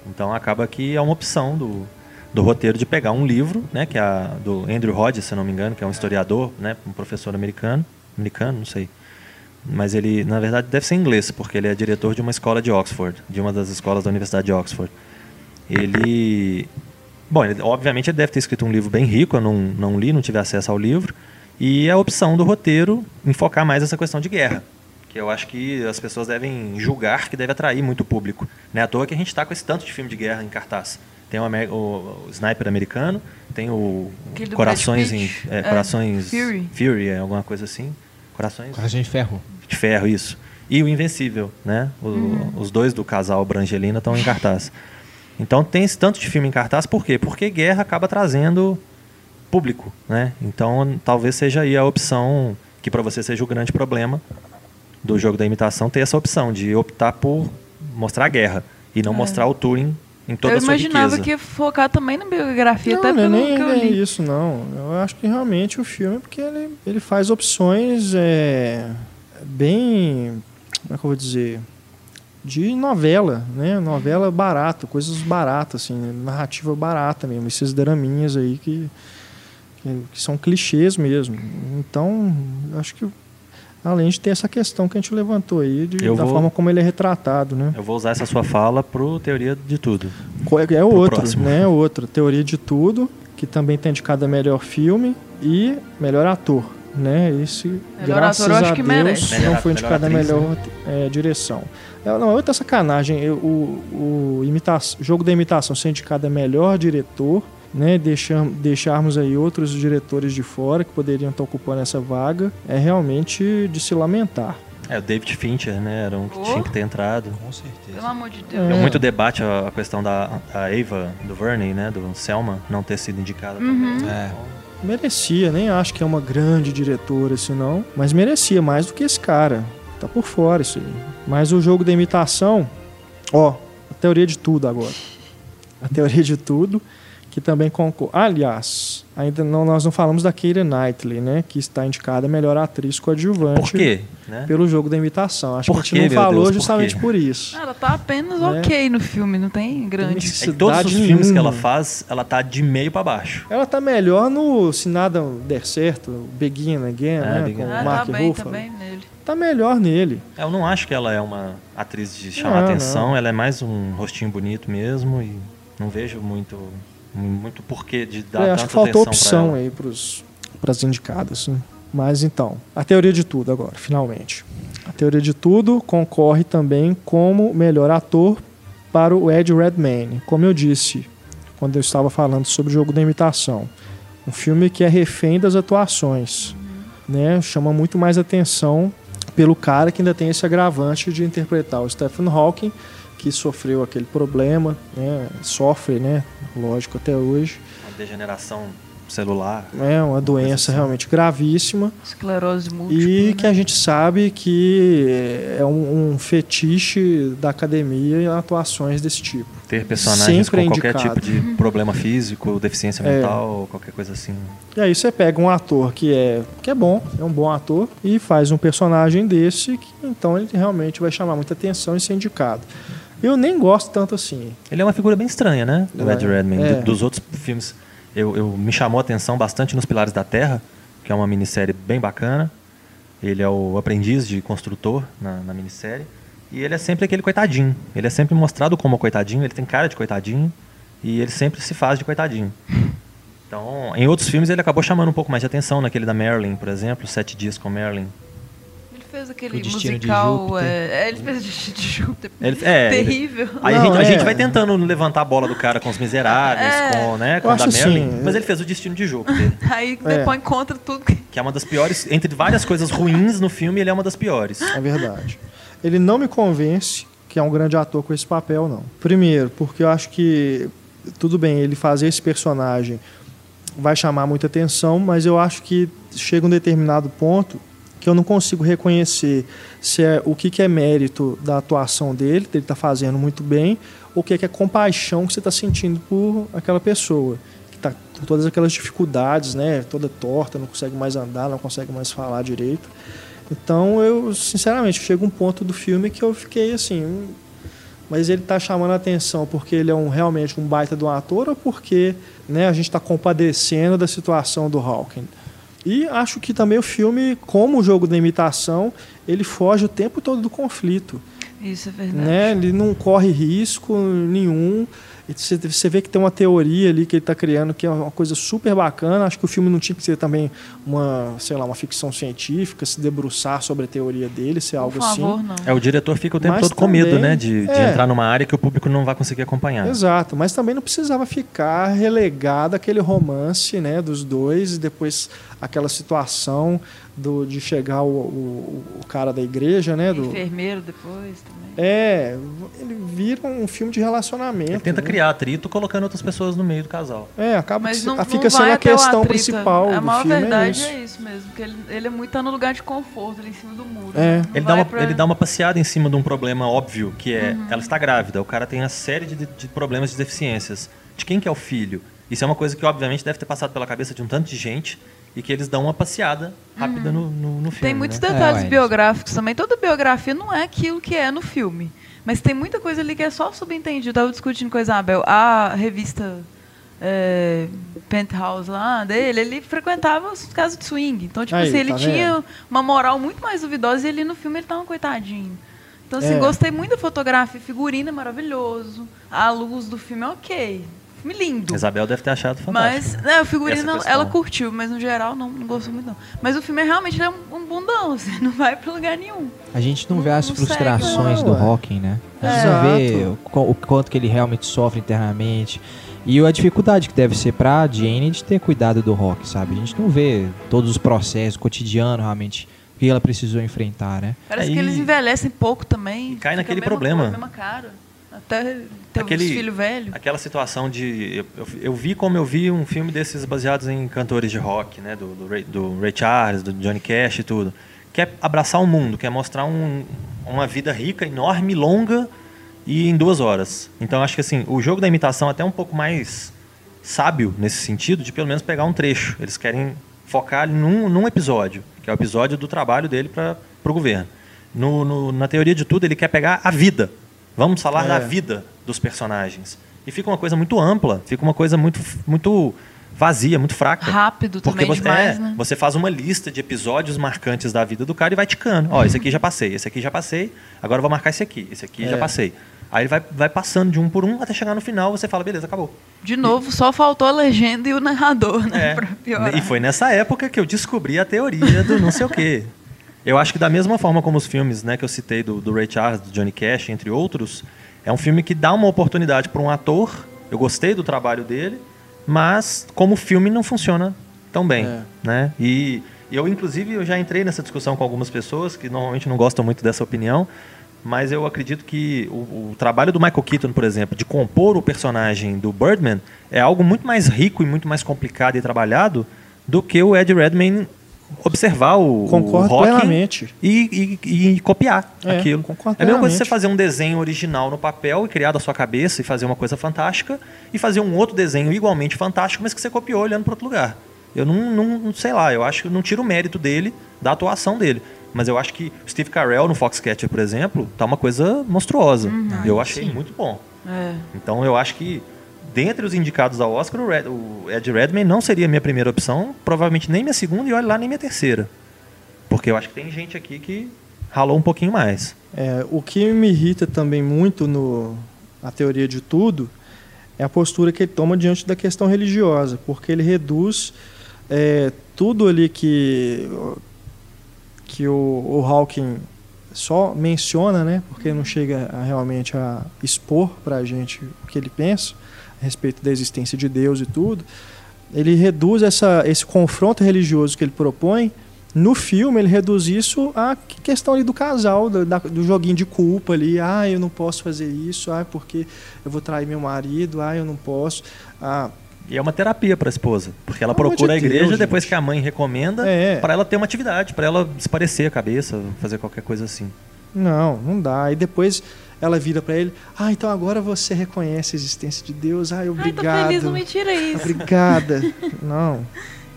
Então acaba que é uma opção do, do roteiro de pegar um livro, né? Que é a, do Andrew Hodges, se não me engano, que é um historiador, né? Um professor americano. Americano, não sei mas ele, na verdade, deve ser inglês, porque ele é diretor de uma escola de Oxford, de uma das escolas da Universidade de Oxford. Ele. Bom, ele, obviamente ele deve ter escrito um livro bem rico, eu não, não li, não tive acesso ao livro. E a opção do roteiro enfocar mais essa questão de guerra. Que eu acho que as pessoas devem julgar que deve atrair muito público. Não é à toa que a gente está com esse tanto de filme de guerra em cartaz. Tem o, o, o Sniper americano, tem o Corações, em, é, é, Corações Fury. Fury, é alguma coisa assim. Corações. Corações de Ferro de Ferro, isso. E o Invencível, né? O, uhum. Os dois do casal Brangelina estão em cartaz. Então tem esse tanto de filme em cartaz, por quê? Porque guerra acaba trazendo público, né? Então talvez seja aí a opção que para você seja o grande problema do jogo da imitação ter essa opção de optar por mostrar a guerra e não é. mostrar o Turing em toda eu a sua riqueza. Eu imaginava que ia focar também na biografia, não, até não é nem, que li. é isso, não. Eu acho que realmente o filme, porque ele, ele faz opções é, bem, como é que eu vou dizer, de novela, né? Novela barata, coisas baratas, assim, narrativa barata mesmo, esses draminhas aí que, que, que são clichês mesmo. Então, acho que além de ter essa questão que a gente levantou aí de, da vou, forma como ele é retratado, né? Eu vou usar essa sua fala pro teoria de tudo. É, é outro, próximo. né? Outro, teoria de tudo, que também tem indicado melhor filme e melhor ator né? Esse, melhor graças ator, a Deus, merece. não foi indicado a melhor é, direção. É, não, é outra sacanagem. O, o imitação, jogo da imitação ser indicado a melhor diretor, né? Deixam, deixarmos aí outros diretores de fora que poderiam estar ocupando essa vaga, é realmente de se lamentar. É, o David Fincher, né? Era um que oh. tinha que ter entrado. Com certeza. Pelo amor de Deus. É. muito debate a, a questão da a Ava, do Verney, né? Do Selma, não ter sido indicada uhum. também. É merecia, nem acho que é uma grande diretora assim não, mas merecia mais do que esse cara. Tá por fora isso aí. Mas o jogo da imitação, ó, a teoria de tudo agora. A teoria de tudo que também concorre. Aliás, ainda não, nós não falamos da Keira Knightley, né? Que está indicada a melhor atriz coadjuvante. Por quê? Né? Pelo jogo da imitação. Acho por que a gente quê, não falou Deus, justamente por, por, isso. Ela tá apenas né? ok no filme, não tem grande. Tem é todos os nenhuma. filmes que ela faz, ela tá de meio para baixo. Ela tá melhor no Se Nada Der Certo, Begin Again, é, né? Begin. Com ah, Mark tá bem, Ruffalo. tá bem nele. Tá melhor nele. Eu não acho que ela é uma atriz de chamar não, atenção, não. ela é mais um rostinho bonito mesmo e não vejo muito muito porquê de dar é, acho que faltou opção aí para as indicadas. Né? Mas então, a teoria de tudo agora, finalmente. A teoria de tudo concorre também como melhor ator para o Ed Redmayne. Como eu disse quando eu estava falando sobre o jogo da imitação, um filme que é refém das atuações, né? Chama muito mais atenção pelo cara que ainda tem esse agravante de interpretar o Stephen Hawking que sofreu aquele problema, né? sofre, né? lógico, até hoje. Uma degeneração celular. É uma doença assim. realmente gravíssima. Esclerose múltipla. E né? que a gente sabe que é um, um fetiche da academia atuações desse tipo. Ter personagens Sempre com é qualquer tipo de problema físico, deficiência é. mental, qualquer coisa assim. E aí você pega um ator que é, que é bom, é um bom ator, e faz um personagem desse, que então ele realmente vai chamar muita atenção e ser indicado. Eu nem gosto tanto assim. Ele é uma figura bem estranha, né? O Ed Redmayne. É. Dos outros filmes, eu, eu, me chamou a atenção bastante nos Pilares da Terra, que é uma minissérie bem bacana. Ele é o aprendiz de construtor na, na minissérie. E ele é sempre aquele coitadinho. Ele é sempre mostrado como coitadinho, ele tem cara de coitadinho. E ele sempre se faz de coitadinho. Então, em outros filmes ele acabou chamando um pouco mais de atenção, naquele da Marilyn, por exemplo, Sete Dias com Marilyn fez aquele musical. É, ele fez o Destino de Júpiter. Ele, é, terrível. Aí Não, a, gente, é. a, gente, vai tentando levantar a bola do cara com os miseráveis, é. com, né, com a da. Assim, mas ele fez o Destino de Júpiter. aí depois encontra tudo. Que é uma das piores. Entre várias coisas ruins no filme, ele é uma das piores. É verdade. Ele não me convence que é um grande ator com esse papel, não. Primeiro, porque eu acho que. Tudo bem, ele fazer esse personagem vai chamar muita atenção, mas eu acho que chega um determinado ponto que eu não consigo reconhecer se é o que, que é mérito da atuação dele, dele estar tá fazendo muito bem, ou o que é, que é compaixão que você está sentindo por aquela pessoa que está com todas aquelas dificuldades, né, toda torta, não consegue mais andar, não consegue mais falar direito. Então eu, sinceramente, chego um ponto do filme que eu fiquei assim, mas ele está chamando a atenção porque ele é um, realmente um baita do ator ou porque né, a gente está compadecendo da situação do Hawking? E acho que também o filme, como o jogo da imitação, ele foge o tempo todo do conflito. Isso é verdade. Né? Ele não corre risco nenhum. Você vê que tem uma teoria ali que ele está criando que é uma coisa super bacana. Acho que o filme não tinha que ser também uma, sei lá, uma ficção científica, se debruçar sobre a teoria dele, ser algo Por favor, assim. Não. É, o diretor fica o tempo mas todo com medo, né? De, é, de, entrar numa área que o público não vai conseguir acompanhar. Exato, mas também não precisava ficar relegado aquele romance né, dos dois e depois aquela situação do, de chegar o, o, o cara da igreja, né? Do, enfermeiro depois também. É, ele vira um filme de relacionamento. Ele tenta né? criar atrito colocando outras pessoas no meio do casal. É, acaba Mas não, fica não sendo a questão principal a do maior filme. A verdade é isso, é isso mesmo, porque ele, ele é muito tá no lugar de conforto, ali em cima do muro. É. Ele, dá uma, pra... ele dá uma passeada em cima de um problema óbvio, que é uhum. ela está grávida, o cara tem uma série de, de problemas de deficiências. De quem que é o filho? Isso é uma coisa que, obviamente, deve ter passado pela cabeça de um tanto de gente e que eles dão uma passeada rápida uhum. no, no, no, filme. Tem muitos né? detalhes é, biográficos também. Toda biografia não é aquilo que é no filme. Mas tem muita coisa ali que é só subentendido. Eu estava discutindo com a Isabel. A revista é, Penthouse lá dele, ele frequentava os casos de swing. Então, tipo Aí, assim, ele tá tinha uma moral muito mais duvidosa e ali no filme ele tava um coitadinho. Então, assim, é. gostei muito da fotografia, figurina é maravilhoso. A luz do filme é ok lindo. Isabel deve ter achado fantástico. Mas, né, o figurino ela curtiu, mas no geral não, não gostou muito não. Mas o filme é realmente é um, um bundão, você não vai pra lugar nenhum. A gente não, não vê as não frustrações segue, do Hawking, né? A gente é. não vê o, o, quanto que ele realmente sofre internamente. E a dificuldade que deve ser pra Jane de ter cuidado do Rock, sabe? A gente não vê todos os processos, cotidiano realmente que ela precisou enfrentar, né? Parece Aí... que eles envelhecem pouco também. E cai naquele problema. Mesma cara. Até ter Aquele, filho velho. Aquela situação de. Eu, eu, vi como eu vi um filme desses baseados em cantores de rock, né? Do, do, Ray, do Ray Charles, do Johnny Cash e tudo. Quer abraçar o mundo, quer mostrar um, uma vida rica, enorme, longa e em duas horas. Então acho que assim, o jogo da imitação é até um pouco mais sábio nesse sentido, de pelo menos pegar um trecho. Eles querem focar num, num episódio, que é o episódio do trabalho dele para o governo. No, no, na teoria de tudo, ele quer pegar a vida Vamos falar é. da vida dos personagens. E fica uma coisa muito ampla, fica uma coisa muito, muito vazia, muito fraca. Rápido porque também você, demais, é, né? Você faz uma lista de episódios marcantes da vida do cara e vai ticando. Ó, oh, esse aqui já passei, esse aqui já passei, agora eu vou marcar esse aqui, esse aqui é. já passei. Aí ele vai, vai passando de um por um até chegar no final, você fala, beleza, acabou. De novo, e... só faltou a legenda e o narrador, né? É. E foi nessa época que eu descobri a teoria do não sei o quê. Eu acho que da mesma forma como os filmes né, que eu citei do, do Ray Charles, do Johnny Cash, entre outros, é um filme que dá uma oportunidade para um ator. Eu gostei do trabalho dele, mas como filme não funciona tão bem, é. né? E eu inclusive eu já entrei nessa discussão com algumas pessoas que normalmente não gostam muito dessa opinião, mas eu acredito que o, o, trabalho do Michael Keaton, por exemplo, de compor o personagem do Birdman é algo muito mais rico e muito mais complicado e trabalhado do que o Ed Redmayne observar o, Concordo o plenamente. E, e, e copiar é, aquilo. É a mesma coisa você fazer um desenho original no papel e criar da sua cabeça e fazer uma coisa fantástica e fazer um outro desenho igualmente fantástico, mas que você copiou olhando para outro lugar. Eu não, não, sei lá, eu acho que não tiro o mérito dele, da atuação dele. Mas eu acho que o Steve Carell no Foxcatcher, por exemplo, tá uma coisa monstruosa. Uhum. Eu achei Sim. muito bom. É. Então eu acho que dentre os indicados ao Oscar, o, Red, o Ed Redmayne não seria a minha primeira opção, provavelmente nem minha segunda e olha lá, nem minha terceira. Porque eu acho que tem gente aqui que ralou um pouquinho mais. É, o que me irrita também muito no, na teoria de tudo é a postura que ele toma diante da questão religiosa, porque ele reduz é, tudo ali que, que o, o Hawking só menciona, né, porque não chega a, realmente a expor para a gente o que ele pensa a respeito da existência de Deus e tudo, ele reduz essa, esse confronto religioso que ele propõe. No filme, ele reduz isso à questão ali do casal, do, da, do joguinho de culpa ali. Ah, eu não posso fazer isso. Ah, porque eu vou trair meu marido. Ah, eu não posso. Ah, e é uma terapia para a esposa, porque ela procura de a igreja depois que a mãe recomenda, é. para ela ter uma atividade, para ela esparecer a cabeça, fazer qualquer coisa assim. Não, não dá. E depois ela vira para ele: Ah, então agora você reconhece a existência de Deus. Ai, obrigado. Ai, tô feliz, não me tira isso. Obrigada. não.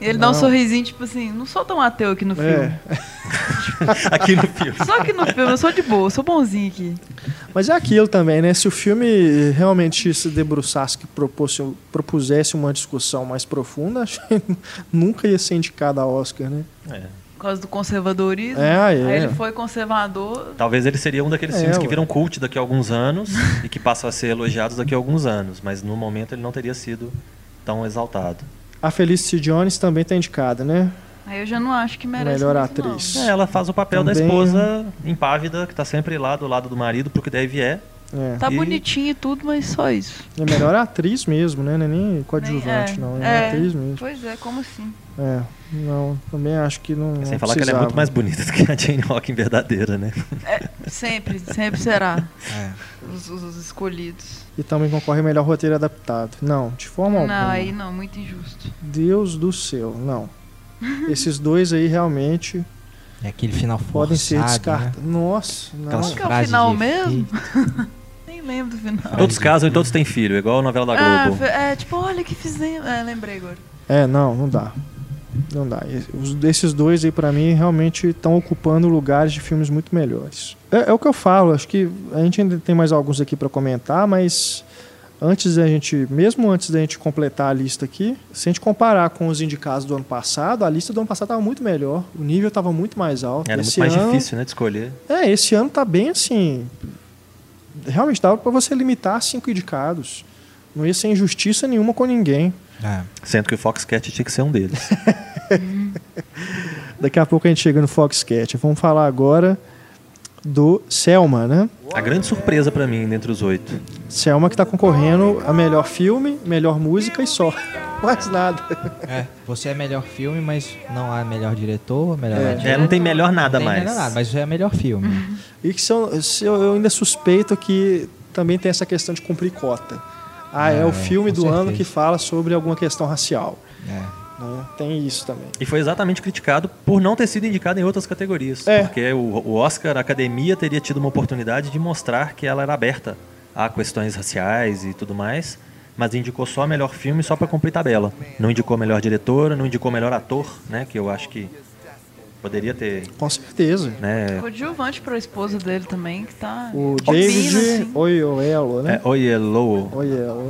Ele não. dá um sorrisinho, tipo assim, não sou tão ateu aqui no é. filme. É. aqui no filme. Só aqui no filme, eu sou de boa, sou bonzinho aqui. Mas é aquilo também, né? Se o filme realmente se debruçasse, que propusesse uma discussão mais profunda, acho que nunca ia ser indicado a Oscar, né? É. Por causa do conservadorismo. É, é. Aí ele foi conservador. Talvez ele seria um daqueles é, filmes que viram cult daqui a alguns anos e que passam a ser elogiados daqui a alguns anos. Mas no momento ele não teria sido tão exaltado. A Felicity Jones também está indicada, né? Aí eu já não acho que merece. Melhor atriz. É, ela faz o papel também... da esposa impávida, que está sempre lá do lado do marido, porque deve é. É. Tá e... bonitinho e tudo, mas só isso. É melhor atriz mesmo, né? Não é nem coadjuvante, é. não. É, é atriz mesmo. Pois é, como assim? É, não, também acho que não. Sem não falar precisava. que ela é muito mais bonita do que a Jane Hawking verdadeira, né? É, sempre, sempre será. É. Os, os, os, escolhidos. E também concorre melhor roteiro adaptado. Não, de forma não, alguma. Não, aí não, muito injusto. Deus do céu, não. Esses dois aí realmente. É aquele final forçado, Podem ser descartados. Né? Nossa, não. Aquelas Qual é o final mesmo? Nem lembro do final. Todos casam e todos têm filho, igual a novela da ah, Globo. Ah, é, tipo, olha que fizemos. É, lembrei agora. É, não, não dá. Não dá. Os, esses dois aí, para mim, realmente estão ocupando lugares de filmes muito melhores. É, é, o que eu falo, acho que a gente ainda tem mais alguns aqui para comentar, mas antes da gente, mesmo antes da gente completar a lista aqui, se a gente comparar com os indicados do ano passado, a lista do ano passado estava muito melhor, o nível estava muito mais alto. Era esse muito mais ano, difícil, né, de escolher. É, esse ano tá bem assim, realmente dava para você limitar cinco indicados. Não ia ser injustiça nenhuma com ninguém. É. Sendo que o Foxcat tinha que ser um deles. Daqui a pouco a gente chega no Foxcat. Vamos falar agora do Selma, né? A grande surpresa para mim dentre os oito. Selma que está concorrendo a melhor filme, melhor música e só. Mais nada. É, você é melhor filme, mas não há melhor diretor, melhor é, é não tem melhor nada não mais. Melhor nada, mas é melhor filme. E que se eu, se eu ainda suspeito que também tem essa questão de cumprir cota. Ah, é, é o filme do certeza. ano que fala sobre alguma questão racial. É. Né? Tem isso também. E foi exatamente criticado por não ter sido indicado em outras categorias. É. Porque o, o Oscar, a academia, teria tido uma oportunidade de mostrar que ela era aberta a questões raciais e tudo mais, mas indicou só melhor filme só para cumprir tabela. Não indicou melhor diretora, não indicou melhor ator, né? Que eu acho que Poderia ter. Com certeza. Né? Coadjuvante para a esposa dele também, que tá. O David assim. Oyelowo, né? É. Oyelowo.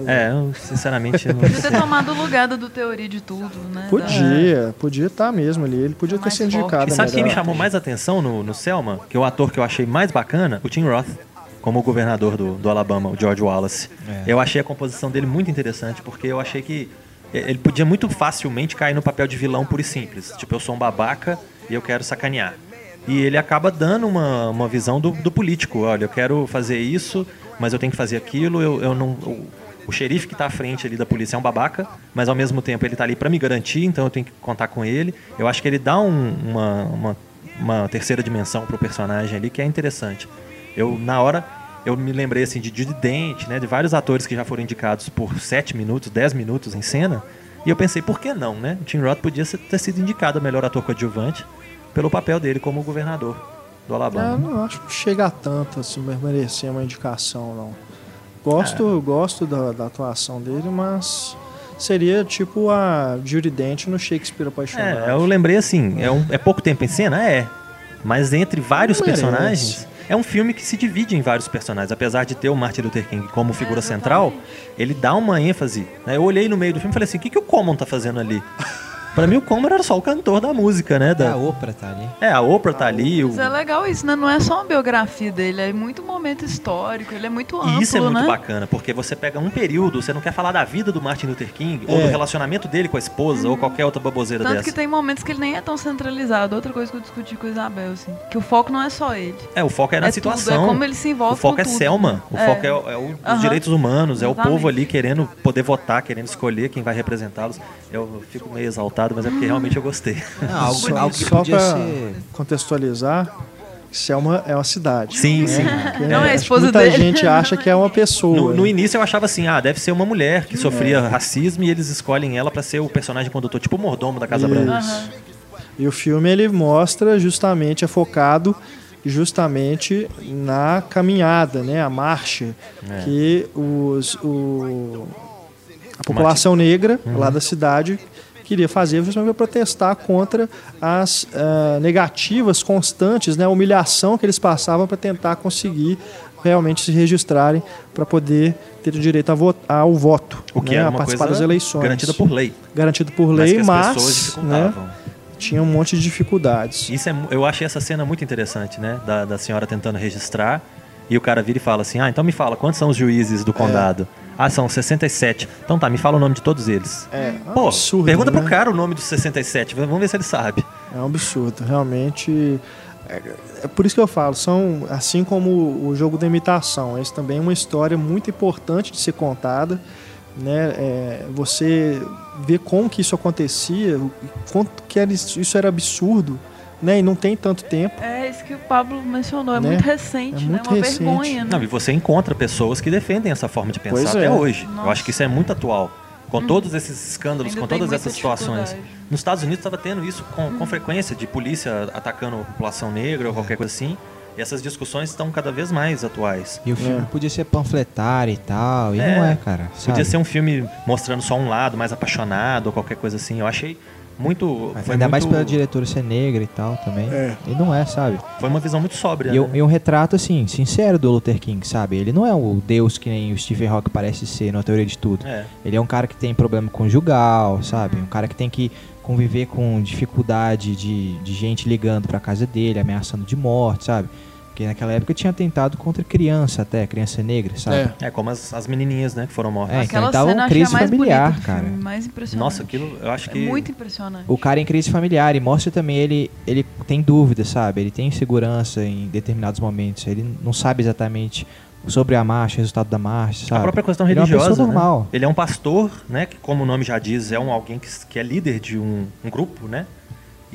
É, eu, sinceramente. não podia ter tomado o lugar do Teoria de Tudo, né? Podia, da... podia estar tá mesmo ali. Ele podia ter sido indicado. E sabe quem me chamou mais atenção no, no Selma? Que é o ator que eu achei mais bacana? O Tim Roth como o governador do, do Alabama, o George Wallace. É. Eu achei a composição dele muito interessante, porque eu achei que ele podia muito facilmente cair no papel de vilão puro e simples. Tipo, eu sou um babaca e eu quero sacanear. E ele acaba dando uma, uma visão do, do político. Olha, eu quero fazer isso, mas eu tenho que fazer aquilo. Eu, eu não, o, xerife que está à frente ali da polícia é um babaca, mas ao mesmo tempo ele está ali para me garantir, então eu tenho que contar com ele. Eu acho que ele dá um, uma, uma, uma, terceira dimensão para o personagem ali que é interessante. Eu, na hora, eu me lembrei assim, de Judy Dent, né, de vários atores que já foram indicados por 7 minutos, 10 minutos em cena, e eu pensei, por que não, né? O Tim Roth podia ter sido indicado a melhor ator coadjuvante pelo papel dele como governador do Alabama. Eu não acho que chega a tanto, assim, merecer uma indicação, não. Gosto, é. gosto da, da, atuação dele, mas seria tipo a Judy Dent no Shakespeare Apaixonado. É, eu lembrei assim, é, um, é pouco tempo em cena? É. Mas entre vários personagens é um filme que se divide em vários personagens. Apesar de ter o Martin Luther King como figura central, ele dá uma ênfase. Né? Eu olhei no meio do filme e falei assim: o que, que o Common tá fazendo ali? Pra mim, o Coleman era só o cantor da música, né? Da... É, a Oprah tá ali. É, a Oprah tá ali. Mas é legal isso, né? Não é só uma biografia dele, é muito momento histórico, ele é muito amplo, E isso é muito né? bacana, porque você pega um período, você não quer falar da vida do Martin Luther King, ou do É. relacionamento dele com a esposa, ou qualquer outra baboseira Tanto dessa. que tem momentos que ele nem é tão centralizado. Outra coisa que eu discuti com a Isabel, assim. Que o foco não é só ele. É, o foco é na é situação. Tudo, é como ele se envolve O foco com é tudo. Selma. O É. foco é, o- é o- os direitos humanos, é o Exatamente. povo ali querendo poder votar, querendo escolher quem vai representá-los. Eu fico meio exaltado, mas é porque realmente eu gostei. Não, algo, Bonito. algo Só podia pra ser... contextualizar, Selma é uma cidade. Sim, né? sim. Porque, Não é a esposa muita dele. gente acha que é uma pessoa. No, no início eu achava assim, ah, deve ser uma mulher que sofria racismo e eles escolhem ela pra ser o personagem condutor, tipo o mordomo da Casa Isso. Branca. Aham. E o filme ele mostra justamente, é focado justamente na caminhada, né, a marcha É. que os, o, a população negra Uhum. lá da cidade queria fazer justamente para protestar contra as ah, negativas constantes, né, a humilhação que eles passavam para tentar conseguir realmente se registrarem para poder ter o direito a vo- ao voto, O que né, é a participar das eleições. garantida por lei. Garantido por Mas lei, mas, pessoas né, tinha um monte de dificuldades. Isso é, eu achei essa cena muito interessante, né? Da, da senhora tentando registrar. E o cara vira e fala assim: Ah, então me fala, quantos são os juízes do condado? Ah, são 67. Então tá, me fala o nome de todos eles. É, Pô, absurdo, pergunta né? pro cara o nome dos 67. v- Vamos ver se ele sabe. É um absurdo, realmente. É, é por isso que eu falo, são assim como o jogo da imitação, esse também é uma história muito importante de ser contada, né? É, você vê como que isso acontecia, quanto que era, isso era absurdo, né? E não tem tanto tempo. É isso que o Pablo mencionou, é Né? muito recente, É né? muito Uma recente. vergonha, né? Não, e você encontra pessoas que defendem essa forma de pensar Pois até é. hoje. Eu Nossa. acho que isso é muito atual. Com todos esses escândalos, Ainda com todas essas situações. Nos Estados Unidos estava tendo isso com, com frequência, de polícia atacando a população negra ou qualquer coisa assim. E essas discussões estão cada vez mais atuais. E o filme É. podia ser panfletário e tal, e É. não é, cara. Podia sabe? ser um filme mostrando só um lado, mais apaixonado ou qualquer coisa assim. Eu achei muito. Foi Ainda mais muito- pela diretora ser negra e tal também. É. E não é, sabe? Foi uma visão muito sóbria. E, um- né? e um retrato, assim, sincero do Luther King, sabe? Ele não é o deus que nem o Stephen Hawking parece ser na teoria de tudo. É. Ele é um cara que tem problema conjugal, sabe? Um cara que tem que conviver com dificuldade de, de gente ligando pra casa dele, ameaçando de morte, sabe? Porque naquela época tinha tentado contra criança até, criança negra, sabe? É. É, como as, as menininhas, né, que foram mortas. É, Aquela então tava cena uma crise mais familiar, cara. filme, mais impressionante. Nossa, aquilo eu acho É que. muito impressionante. O cara em crise familiar e mostra também ele ele tem dúvida, sabe? Ele tem insegurança em determinados momentos. Ele não sabe exatamente sobre a marcha, o resultado da marcha, sabe? A própria questão Ele é religiosa. né? normal. Ele é um pastor, né? Que, como o nome já diz, é um alguém que, que é líder de um, um grupo, né?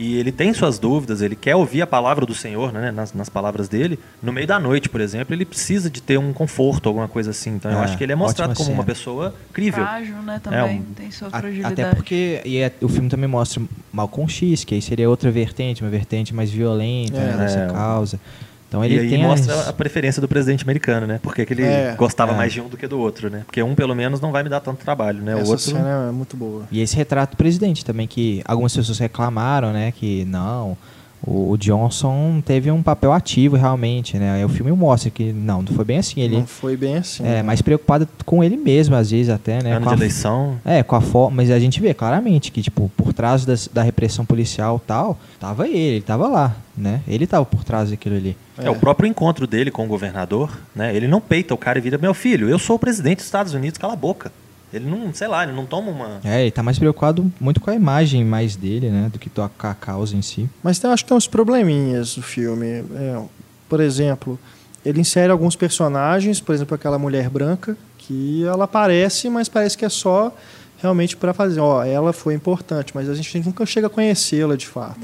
E ele tem suas dúvidas, ele quer ouvir a palavra do Senhor, né? Nas, nas palavras dele. No meio da noite, por exemplo, ele precisa de ter um conforto, alguma coisa assim. Então eu É, acho que ele é mostrado como uma cena. pessoa crível. Frágil, né, também. um- Tem sua fragilidade. Até porque e é- o filme também mostra Malcolm X, que aí seria outra vertente, uma vertente mais violenta É. né, dessa É. causa. Então ele e aí tem mostra as- a preferência do presidente americano, né? Porque que ele É. gostava É. mais de um do que do outro, né? Porque um, pelo menos, não vai me dar tanto trabalho, né? O Essa outro. cena é muito boa. E esse retrato do presidente também, que algumas pessoas reclamaram, né? Que não, o, Johnson teve um papel ativo realmente, né? Aí o filme mostra que não, não foi bem assim. Ele Não foi bem assim. é né? mais preocupado com ele mesmo, às vezes até, né? Ano com de a- eleição. É, com a forma, mas a gente vê claramente que, tipo, por trás das- da repressão policial e tal, tava ele, ele tava lá, né? Ele tava por trás daquilo ali. É. o próprio encontro dele com o governador, né? Ele não peita o cara e vira, meu filho, eu sou o presidente dos Estados Unidos, cala a boca. Ele não, sei lá, ele não toma uma. É, ele tá mais preocupado muito com a imagem mais dele, né? Do que com a causa em si. Mas tem, acho que tem uns probleminhas no filme. É, por exemplo, ele insere alguns personagens, por exemplo, aquela mulher branca, que ela aparece, mas parece que é só realmente para fazer. Ó, ela foi importante, mas a gente nunca chega a conhecê-la de fato.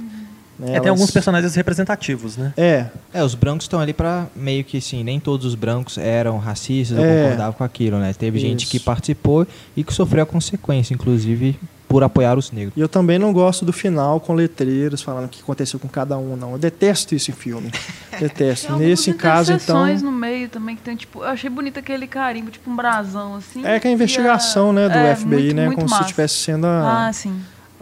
Né? É, tem Elas- alguns personagens representativos, né? É, É, os brancos estão ali pra meio que assim, nem todos os brancos eram racistas ou É. concordavam com aquilo, né? Teve gente Isso. que participou e que sofreu a consequência, inclusive, por apoiar os negros. E eu também não gosto do final com letreiros falando o que aconteceu com cada um, não. Eu detesto isso em filme. Detesto. Tem Nesse caso, então. no meio também que tem, tipo, eu achei bonito aquele carimbo, tipo um brasão, assim. É que a investigação e né, do é, FBI, muito, né? muito como massa. se estivesse sendo a, Ah, sim.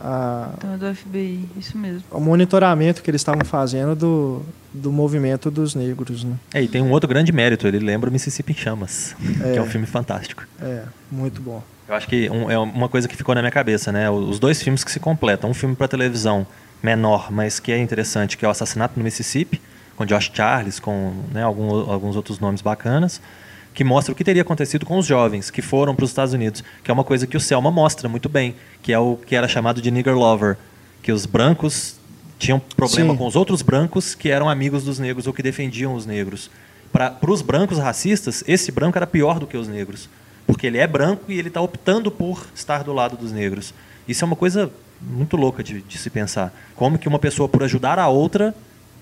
A, então é do FBI, isso mesmo. O monitoramento que eles estavam fazendo do, do movimento dos negros. Né? É, e tem um outro grande mérito, ele lembra o Mississippi em Chamas, é, que é um filme fantástico. É, muito bom. Eu acho que um, é uma coisa que ficou na minha cabeça, né? Os dois filmes que se completam, um filme para televisão menor, mas que é interessante, que é o Assassinato no Mississippi, com Josh Charles, com né, algum, alguns outros nomes bacanas, que mostra o que teria acontecido com os jovens que foram para os Estados Unidos, que é uma coisa que o Selma mostra muito bem, que é o que era chamado de nigger lover, que os brancos tinham problema Sim. com os outros brancos que eram amigos dos negros ou que defendiam os negros. Para os brancos racistas, esse branco era pior do que os negros, porque ele é branco e ele está optando por estar do lado dos negros. Isso é uma coisa muito louca de, de se pensar. Como que uma pessoa, por ajudar a outra,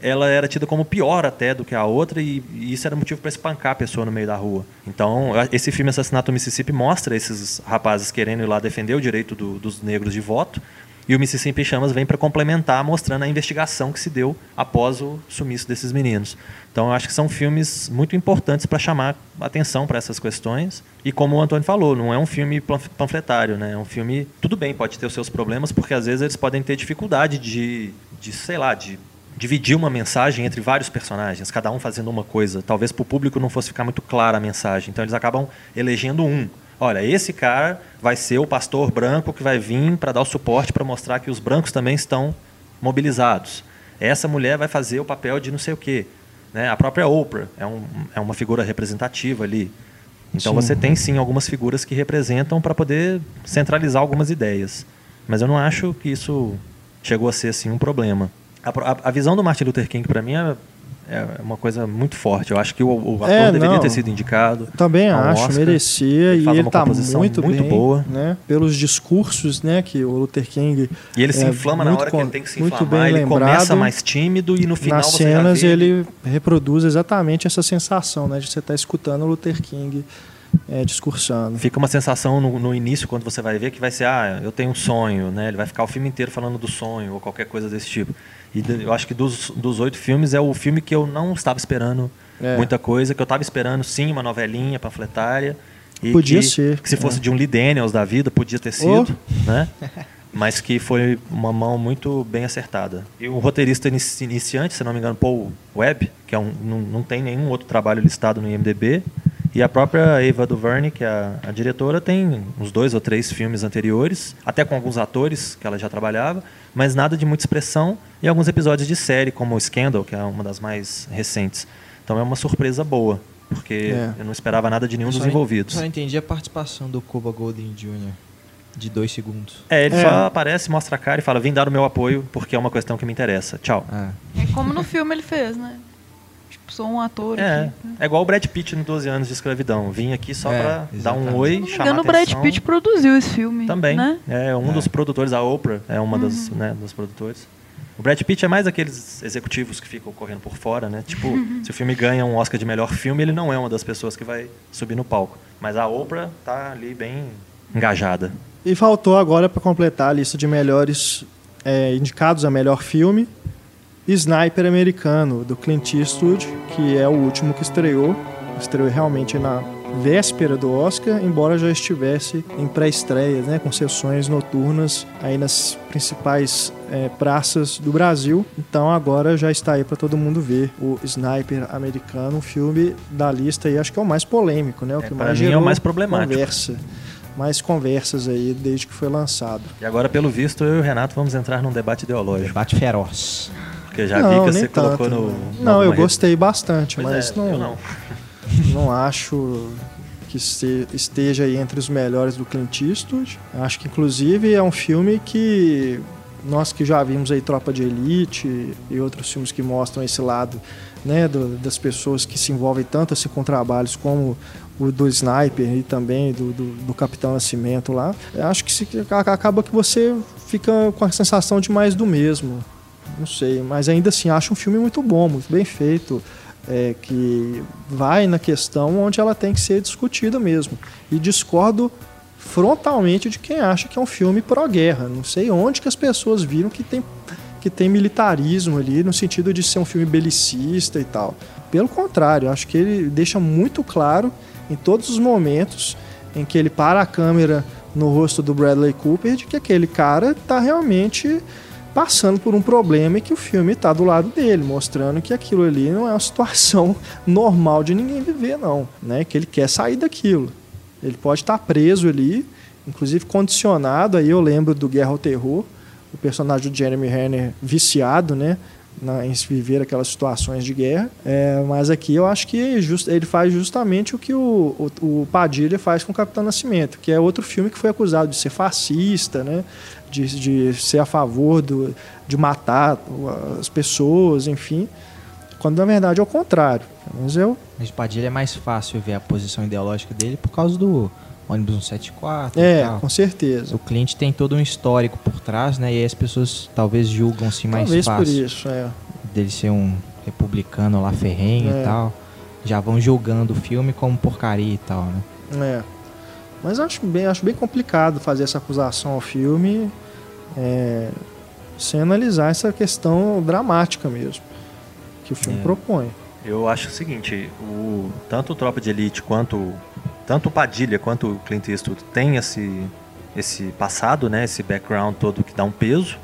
ela era tida como pior até do que a outra e, e isso era motivo para espancar a pessoa no meio da rua. Então, esse filme Assassinato no Mississippi mostra esses rapazes querendo ir lá defender o direito do, dos negros de voto e o Mississippi Chamas vem para complementar, mostrando a investigação que se deu após o sumiço desses meninos. Então, eu acho que são filmes muito importantes para chamar atenção para essas questões. E como o Antônio falou, não é um filme panfletário, né? É um filme, tudo bem, pode ter os seus problemas, porque às vezes eles podem ter dificuldade de, de sei lá, de dividir uma mensagem entre vários personagens, cada um fazendo uma coisa. Talvez para o público não fosse ficar muito clara a mensagem. Então eles acabam elegendo um. Olha, esse cara vai ser o pastor branco que vai vir para dar o suporte para mostrar que os brancos também estão mobilizados. Essa mulher vai fazer o papel de não sei o quê. Né? A própria Oprah é, um, é uma figura representativa ali. Então sim. você tem sim algumas figuras que representam para poder centralizar algumas ideias. Mas eu não acho que isso chegou a ser assim um problema. A, a, a visão do Martin Luther King, para mim, é, é, uma coisa muito forte. Eu acho que o, o ator é, deveria ter sido indicado. Também acho, Oscar. merecia. Ele e ele está muito, muito bem, boa. Né? Pelos discursos né, que o Luther King. E ele se é inflama na hora que ele tem que se muito inflamar. Bem ele lembrado. começa mais tímido e no final Nas cenas ele reproduz exatamente essa sensação né, de você estar tá escutando o Luther King é, discursando. Fica uma sensação no, no, início, quando você vai ver, que vai ser, ah, eu tenho um sonho, né? Ele vai ficar o filme inteiro falando do sonho, ou qualquer coisa desse tipo. E eu acho que dos, dos oito filmes é o filme que eu não estava esperando é. muita coisa, que eu estava esperando sim uma novelinha panfletária. E podia que, ser. Que se fosse é. de um Lee Daniels da vida, podia ter sido, oh. né? Mas que foi uma mão muito bem acertada. E o roteirista iniciante, se não me engano, Paul Webb, que é um, não, não tem nenhum outro trabalho listado no IMDb, e a própria Eva Duvernay, que é a, a, diretora, tem uns dois ou três filmes anteriores, até com alguns atores que ela já trabalhava, mas nada de muita expressão e alguns episódios de série, como o Scandal, que é uma das mais recentes. Então é uma surpresa boa, porque é. eu não esperava nada de nenhum dos envolvidos. Eu só entendi a participação do Cuba Golden Jr. de dois segundos. É, ele é. só aparece, mostra a cara e fala: vim dar o meu apoio porque é uma questão que me interessa. Tchau. É, é como no filme ele fez, né? Sou um ator. É, aqui. é igual o Brad Pitt no 12 anos de escravidão. Vim aqui só é, pra exatamente. dar um oi, chamar engano, atenção. o Brad Pitt produziu esse filme. Também. Né? É um é. dos produtores, a Oprah é uma uhum. das, né, dos produtores. O Brad Pitt é mais aqueles executivos que ficam correndo por fora, né? Tipo, se o filme ganha um Oscar de melhor filme, ele não é uma das pessoas que vai subir no palco. Mas a Oprah tá ali bem engajada. E faltou agora para completar a lista de melhores é, indicados a melhor filme, Sniper Americano, do Clint Eastwood, que é o último que estreou. Estreou realmente na véspera do Oscar, embora já estivesse em pré-estreia, né, com sessões noturnas aí nas principais é, praças do Brasil. Então agora já está aí para todo mundo ver o Sniper Americano, um filme da lista e acho que é o mais polêmico, né, o é, que mais mim é o mais problemático. Conversa mais conversas aí desde que foi lançado. E agora, pelo visto, eu e o Renato vamos entrar num debate ideológico. Debate feroz. Porque já não, vi que você tanto. colocou no. Não, eu gostei bastante, pois mas é, não, não. Não acho que esteja aí entre os melhores do Clint Eastwood. Acho que, inclusive, é um filme que nós que já vimos aí Tropa de Elite e outros filmes que mostram esse lado né, do, das pessoas que se envolvem tanto assim, com trabalhos como o do Sniper e também do, do, do Capitão Nascimento lá, acho que se, acaba que você fica com a sensação de mais do mesmo não sei, mas ainda assim acho um filme muito bom, muito bem feito, é, que vai na questão onde ela tem que ser discutida mesmo. E discordo frontalmente de quem acha que é um filme pró-guerra. Não sei onde que as pessoas viram que tem, que tem militarismo ali, no sentido de ser um filme belicista e tal. Pelo contrário, acho que ele deixa muito claro em todos os momentos em que ele para a câmera no rosto do Bradley Cooper de que aquele cara está realmente passando por um problema e que o filme está do lado dele, mostrando que aquilo ali não é uma situação normal de ninguém viver, não, né? Que ele quer sair daquilo. Ele pode estar tá preso ali, inclusive condicionado. Aí eu lembro do Guerra ao Terror, o personagem do Jeremy Renner viciado, né? Na, em viver aquelas situações de guerra. É, mas aqui eu acho que just, ele faz justamente o que o, o, o, Padilha faz com o Capitão Nascimento, que é outro filme que foi acusado de ser fascista, né? de, de ser a favor do, de matar as pessoas, enfim. Quando na verdade é o contrário. Mas eu. Mas Padilha é mais fácil ver a posição ideológica dele por causa do ônibus 174. É, com certeza. O cliente tem todo um histórico por trás, né? E aí as pessoas talvez julgam se mais talvez fácil. Talvez por isso, é. Dele ser um republicano lá ferrenho é. e tal. Já vão julgando o filme como porcaria e tal, né? É. Mas acho bem, acho bem complicado fazer essa acusação ao filme é, sem analisar essa questão dramática mesmo que o filme é. propõe. Eu acho o seguinte, o, tanto o Tropa de Elite quanto tanto o Padilha quanto o Clint Eastwood tem esse esse passado, né, esse background todo que dá um peso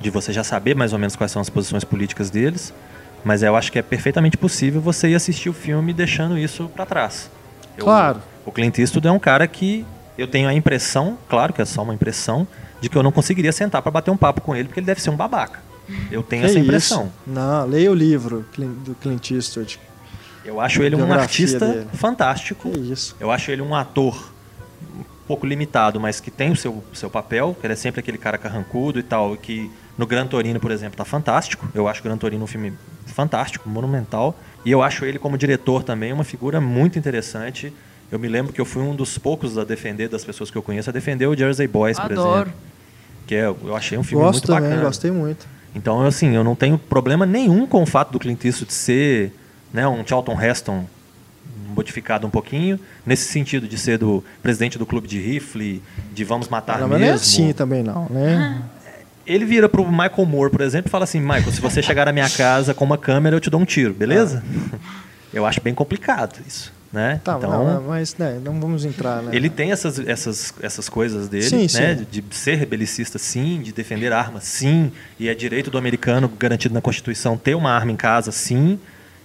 de você já saber mais ou menos quais são as posições políticas deles, mas eu acho que é perfeitamente possível você ir assistir o filme deixando isso para trás. Eu, claro. O Clint Eastwood é um cara que eu tenho a impressão, claro que é só uma impressão, de que eu não conseguiria sentar para bater um papo com ele, porque ele deve ser um babaca. Eu tenho que essa impressão. Isso? Não, leia o livro do Clint Eastwood. Eu acho ele um artista dele. fantástico. Que isso. Eu acho ele um ator um pouco limitado, mas que tem o seu, seu papel, que ele é sempre aquele cara carrancudo e tal, que no Gran Torino, por exemplo, tá fantástico. Eu acho o Gran Torino um filme fantástico, monumental. E eu acho ele como diretor também uma figura muito interessante. Eu me lembro que eu fui um dos poucos a defender, das pessoas que eu conheço, a defender o Jersey Boys, por Adoro. exemplo. Que é, eu achei um filme Gosto muito bacana. Também, gostei muito. Então, assim, eu não tenho problema nenhum com o fato do Clint Eastwood ser né, um Charlton Heston modificado um pouquinho, nesse sentido de ser do presidente do clube de rifle, de vamos matar não, mesmo. Não é assim também não, né? Ele vira pro Michael Moore, por exemplo, e fala assim, Michael, se você chegar na minha casa com uma câmera, eu te dou um tiro, beleza? Ah. Eu acho bem complicado isso. Né? Tá, então, não, mas né, não vamos entrar. Né? Ele tem essas, essas, essas coisas dele, sim, né? Sim. De, ser belicista, sim, de defender armas, sim, e é direito do americano garantido na Constituição ter uma arma em casa, sim.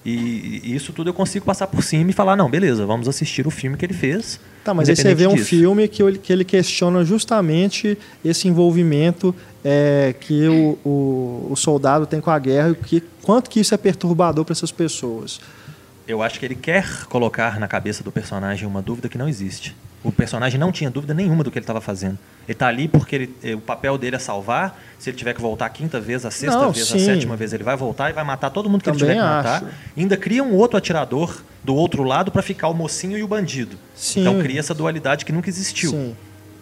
E, e isso tudo eu consigo passar por cima e falar, não, beleza, vamos assistir o filme que ele fez. Tá, mas aí você vê um disso. filme que ele, que ele questiona justamente esse envolvimento é, que o, o, o, soldado tem com a guerra e que, quanto que isso é perturbador para essas pessoas eu acho que ele quer colocar na cabeça do personagem uma dúvida que não existe. O personagem não tinha dúvida nenhuma do que ele estava fazendo. Ele está ali porque ele, eh, o papel dele é salvar. Se ele tiver que voltar a quinta vez, a sexta não, vez, sim. a sétima vez, ele vai voltar e vai matar todo mundo que Também ele tiver que matar. Ainda cria um outro atirador do outro lado para ficar o mocinho e o bandido. Sim. Então cria essa dualidade que nunca existiu. Sim.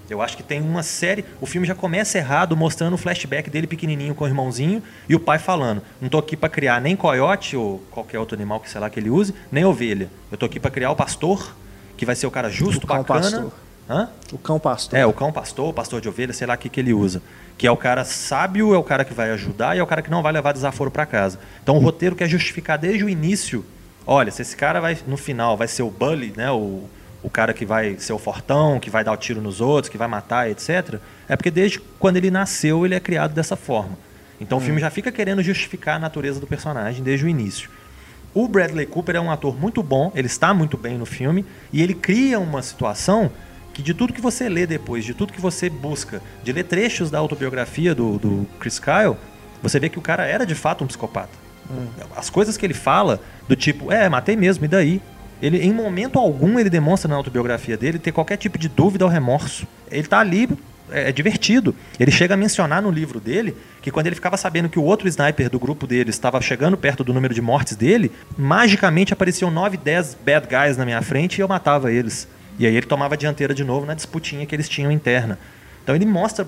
Eu acho que tem uma série. O filme já começa errado, mostrando o flashback dele pequenininho com o irmãozinho e o pai falando: Não tô aqui para criar nem coiote ou qualquer outro animal que sei lá que ele use, nem ovelha. Eu tô aqui para criar o pastor, que vai ser o cara justo, o bacana. Pastor. Hã? O cão pastor. É, o cão pastor, o pastor de ovelha, sei lá o que, que ele usa. Que é o cara sábio, é o cara que vai ajudar e é o cara que não vai levar desaforo para casa. Então o roteiro quer justificar desde o início. Olha, se esse cara vai, no final, vai ser o bully, né? O, o cara que vai ser o fortão, que vai dar o tiro nos outros, que vai matar, etc. É porque desde quando ele nasceu ele é criado dessa forma. Então hum. o filme já fica querendo justificar a natureza do personagem desde o início. O Bradley Cooper é um ator muito bom, ele está muito bem no filme e ele cria uma situação que de tudo que você lê depois, de tudo que você busca, de ler trechos da autobiografia do, do Chris Kyle, você vê que o cara era de fato um psicopata. Hum. As coisas que ele fala, do tipo, é, matei mesmo, e daí? Ele, em momento algum, ele demonstra na autobiografia dele ter qualquer tipo de dúvida ou remorso. Ele está ali, é, é, divertido. Ele chega a mencionar no livro dele que quando ele ficava sabendo que o outro sniper do grupo dele estava chegando perto do número de mortes dele, magicamente apareciam 9, 10 bad guys na minha frente e eu matava eles. E aí ele tomava a dianteira de novo na disputinha que eles tinham interna. Então ele mostra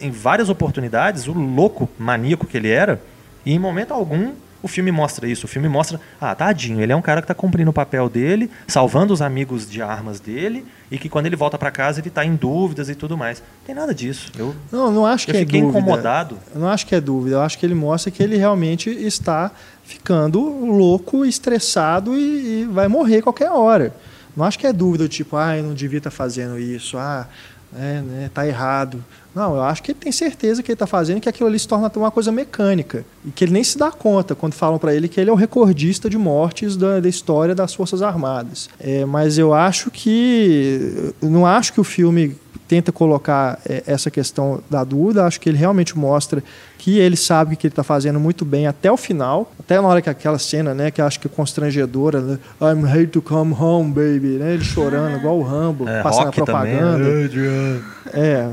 em várias oportunidades o louco maníaco que ele era, e em momento algum o filme mostra isso. O filme mostra, ah, tadinho, ele é um cara que está cumprindo o papel dele, salvando os amigos de armas dele, e que quando ele volta para casa ele está em dúvidas e tudo mais. Não tem nada disso. Eu, não, não acho que é fiquei dúvida. incomodado. Eu não acho que é dúvida. Eu acho que ele mostra que ele realmente está ficando louco, estressado e, e vai morrer qualquer hora. Não acho que é dúvida, tipo, ah, eu não devia estar tá fazendo isso, ah, é, né, tá errado. Não, eu acho que ele tem certeza que ele está fazendo que aquilo ali se torna uma coisa mecânica. E que ele nem se dá conta quando falam para ele que ele é o recordista de mortes da, da história das Forças Armadas. É, mas eu acho que. Eu não acho que o filme tenta colocar é, essa questão da dúvida. Acho que ele realmente mostra que ele sabe que ele está fazendo muito bem até o final, até na hora que aquela cena, né, que acho que é constrangedora, né? I'm ready to come home, baby, né? Ele chorando igual o Rambo, é, passando a propaganda. Também. É,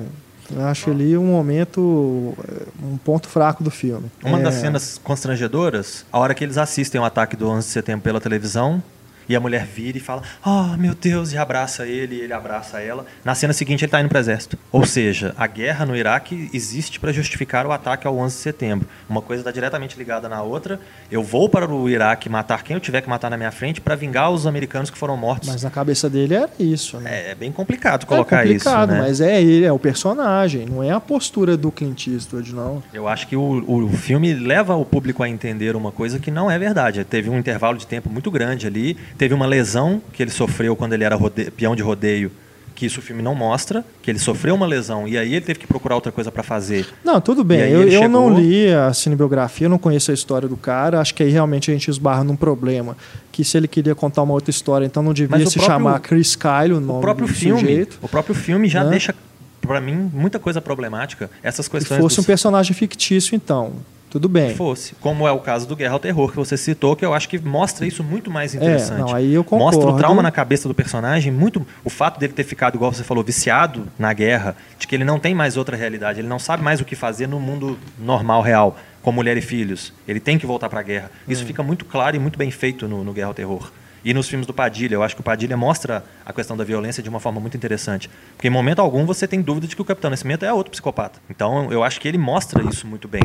eu acho ali um momento, um ponto fraco do filme. Uma é... das cenas constrangedoras, a hora que eles assistem o ataque do 11 de setembro pela televisão, e a mulher vira e fala: Oh, meu Deus, e abraça ele, e ele abraça ela. Na cena seguinte, ele está indo para o exército. Ou seja, a guerra no Iraque existe para justificar o ataque ao 11 de setembro. Uma coisa está diretamente ligada na outra. Eu vou para o Iraque matar quem eu tiver que matar na minha frente para vingar os americanos que foram mortos. Mas na cabeça dele era isso. Né? É, é bem complicado colocar é complicado, isso. Né? Mas é ele, é o personagem, não é a postura do Clint Eastwood, não. Eu acho que o, o filme leva o público a entender uma coisa que não é verdade. Teve um intervalo de tempo muito grande ali teve uma lesão que ele sofreu quando ele era rode... peão de rodeio, que isso o filme não mostra, que ele sofreu uma lesão e aí ele teve que procurar outra coisa para fazer. Não, tudo bem. Eu, eu chegou... não li a cinebiografia, não conheço a história do cara. Acho que aí realmente a gente esbarra num problema. Que se ele queria contar uma outra história, então não devia se próprio, chamar Chris Kyle, o nome o próprio do filme, sujeito. O próprio filme já né? deixa para mim muita coisa problemática. Essas questões. Se fosse dos... um personagem fictício, então tudo bem. Fosse. Como é o caso do Guerra ao Terror que você citou, que eu acho que mostra isso muito mais interessante. É, não, aí eu concordo. Mostra o trauma na cabeça do personagem, muito o fato dele ter ficado, igual você falou, viciado na guerra, de que ele não tem mais outra realidade, ele não sabe mais o que fazer no mundo normal, real, com mulher e filhos. Ele tem que voltar para a guerra. Isso hum. fica muito claro e muito bem feito no, no Guerra ao Terror. E nos filmes do Padilha, eu acho que o Padilha mostra a questão da violência de uma forma muito interessante. Porque em momento algum você tem dúvida de que o Capitão Nascimento é outro psicopata. Então eu acho que ele mostra isso muito bem.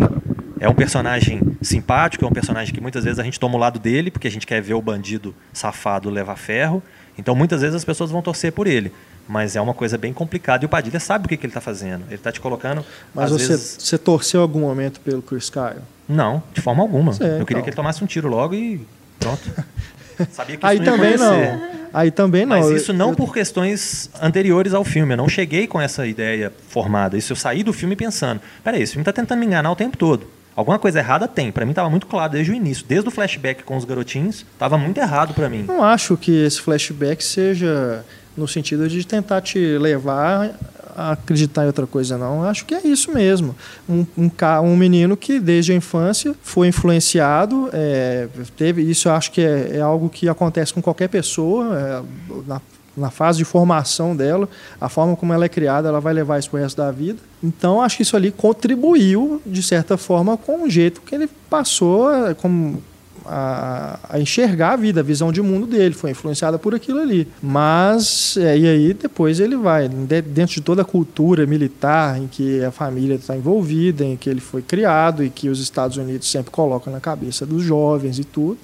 É um personagem simpático, é um personagem que muitas vezes a gente toma o lado dele, porque a gente quer ver o bandido safado levar ferro. Então muitas vezes as pessoas vão torcer por ele. Mas é uma coisa bem complicada e o Padilha sabe o que, que ele está fazendo. Ele está te colocando. Mas você, vezes... você torceu algum momento pelo Chris Kyle? Não, de forma alguma. É, Eu então. queria que ele tomasse um tiro logo e pronto. Sabia que isso Aí não também não. Aí também não. Mas isso não eu... por questões anteriores ao filme. Eu não cheguei com essa ideia formada. Isso eu saí do filme pensando: peraí, esse filme está tentando me enganar o tempo todo. Alguma coisa errada tem. Para mim estava muito claro desde o início. Desde o flashback com os garotinhos, estava muito errado para mim. Não acho que esse flashback seja no sentido de tentar te levar a acreditar em outra coisa, não. Acho que é isso mesmo. Um, um, um menino que desde a infância foi influenciado, é, teve isso. Acho que é, é, algo que acontece com qualquer pessoa é, na na fase de formação dela, a forma como ela é criada, ela vai levar isso para o resto da vida. Então, acho que isso ali contribuiu, de certa forma, com o jeito que ele passou a, como, a, a, enxergar a vida, a visão de mundo dele, foi influenciada por aquilo ali. Mas, é, e aí depois ele vai, dentro de toda a cultura militar em que a família está envolvida, em que ele foi criado e que os Estados Unidos sempre colocam na cabeça dos jovens e tudo,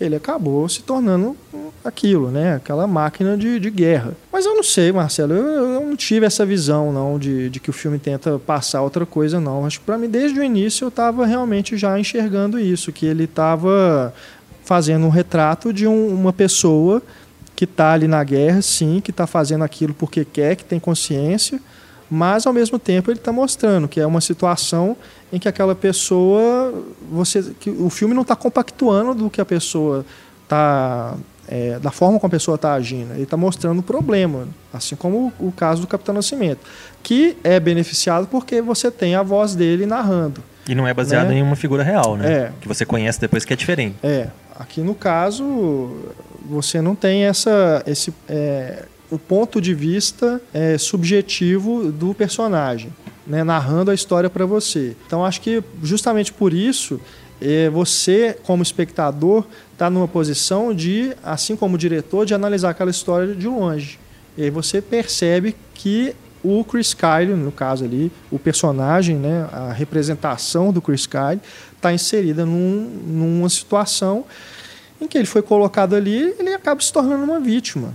ele acabou se tornando aquilo, né? Aquela máquina de, de guerra. Mas eu não sei, Marcelo, eu, eu não tive essa visão não de, de que o filme tenta passar outra coisa, não. Acho que para mim, desde o início, eu estava realmente já enxergando isso, que ele estava fazendo um retrato de um, uma pessoa que está ali na guerra, sim, que está fazendo aquilo porque quer, que tem consciência, mas ao mesmo tempo ele está mostrando que é uma situação em que aquela pessoa, você, que o filme não está compactuando do que a pessoa está é, da forma como a pessoa está agindo. Ele está mostrando o problema, assim como o, o, caso do Capitão Nascimento, que é beneficiado porque você tem a voz dele narrando. E não é baseado né? em uma figura real, né? É. Que você conhece depois que é diferente. É. Aqui no caso, você não tem essa, esse, é, o ponto de vista é, subjetivo do personagem, né, narrando a história para você. Então acho que justamente por isso é, você, como espectador, está numa posição de, assim como o diretor, de analisar aquela história de longe. E aí você percebe que o Chris Kyle, no caso ali, o personagem, né, a representação do Chris Kyle, está inserida num, numa situação em que ele foi colocado ali, ele acaba se tornando uma vítima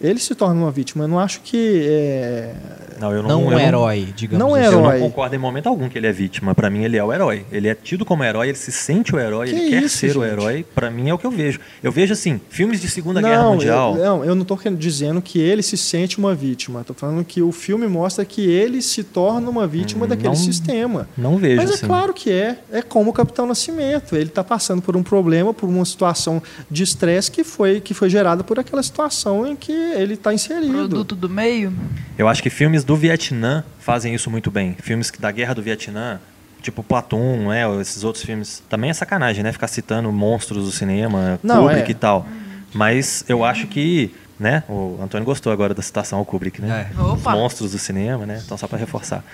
ele se torna uma vítima. Eu não acho que. É... Não, eu não, não um herói, digamos não assim. herói. Eu não concordo em momento algum que ele é vítima. Para mim, ele é o herói. Ele é tido como herói, ele se sente o herói, que ele quer ser gente? o herói. Para mim, é o que eu vejo. Eu vejo, assim, filmes de Segunda não, Guerra Mundial. Eu, não, eu não estou dizendo que ele se sente uma vítima. Estou falando que o filme mostra que ele se torna uma vítima hum, daquele não, sistema. Não vejo. Mas é assim. claro que é. É como o Capitão Nascimento. Ele está passando por um problema, por uma situação de estresse que foi, que foi gerada por aquela situação em que ele está inserido. Produto do meio? Eu acho que filmes do Vietnã fazem isso muito bem. Filmes da Guerra do Vietnã, tipo Platum, né, esses outros filmes. Também é sacanagem, né? Ficar citando monstros do cinema, Não, Kubrick é. e tal. Mas eu acho que né? O Antônio gostou agora da citação ao Kubrick, né? É. Os monstros do cinema, né? Então só para reforçar.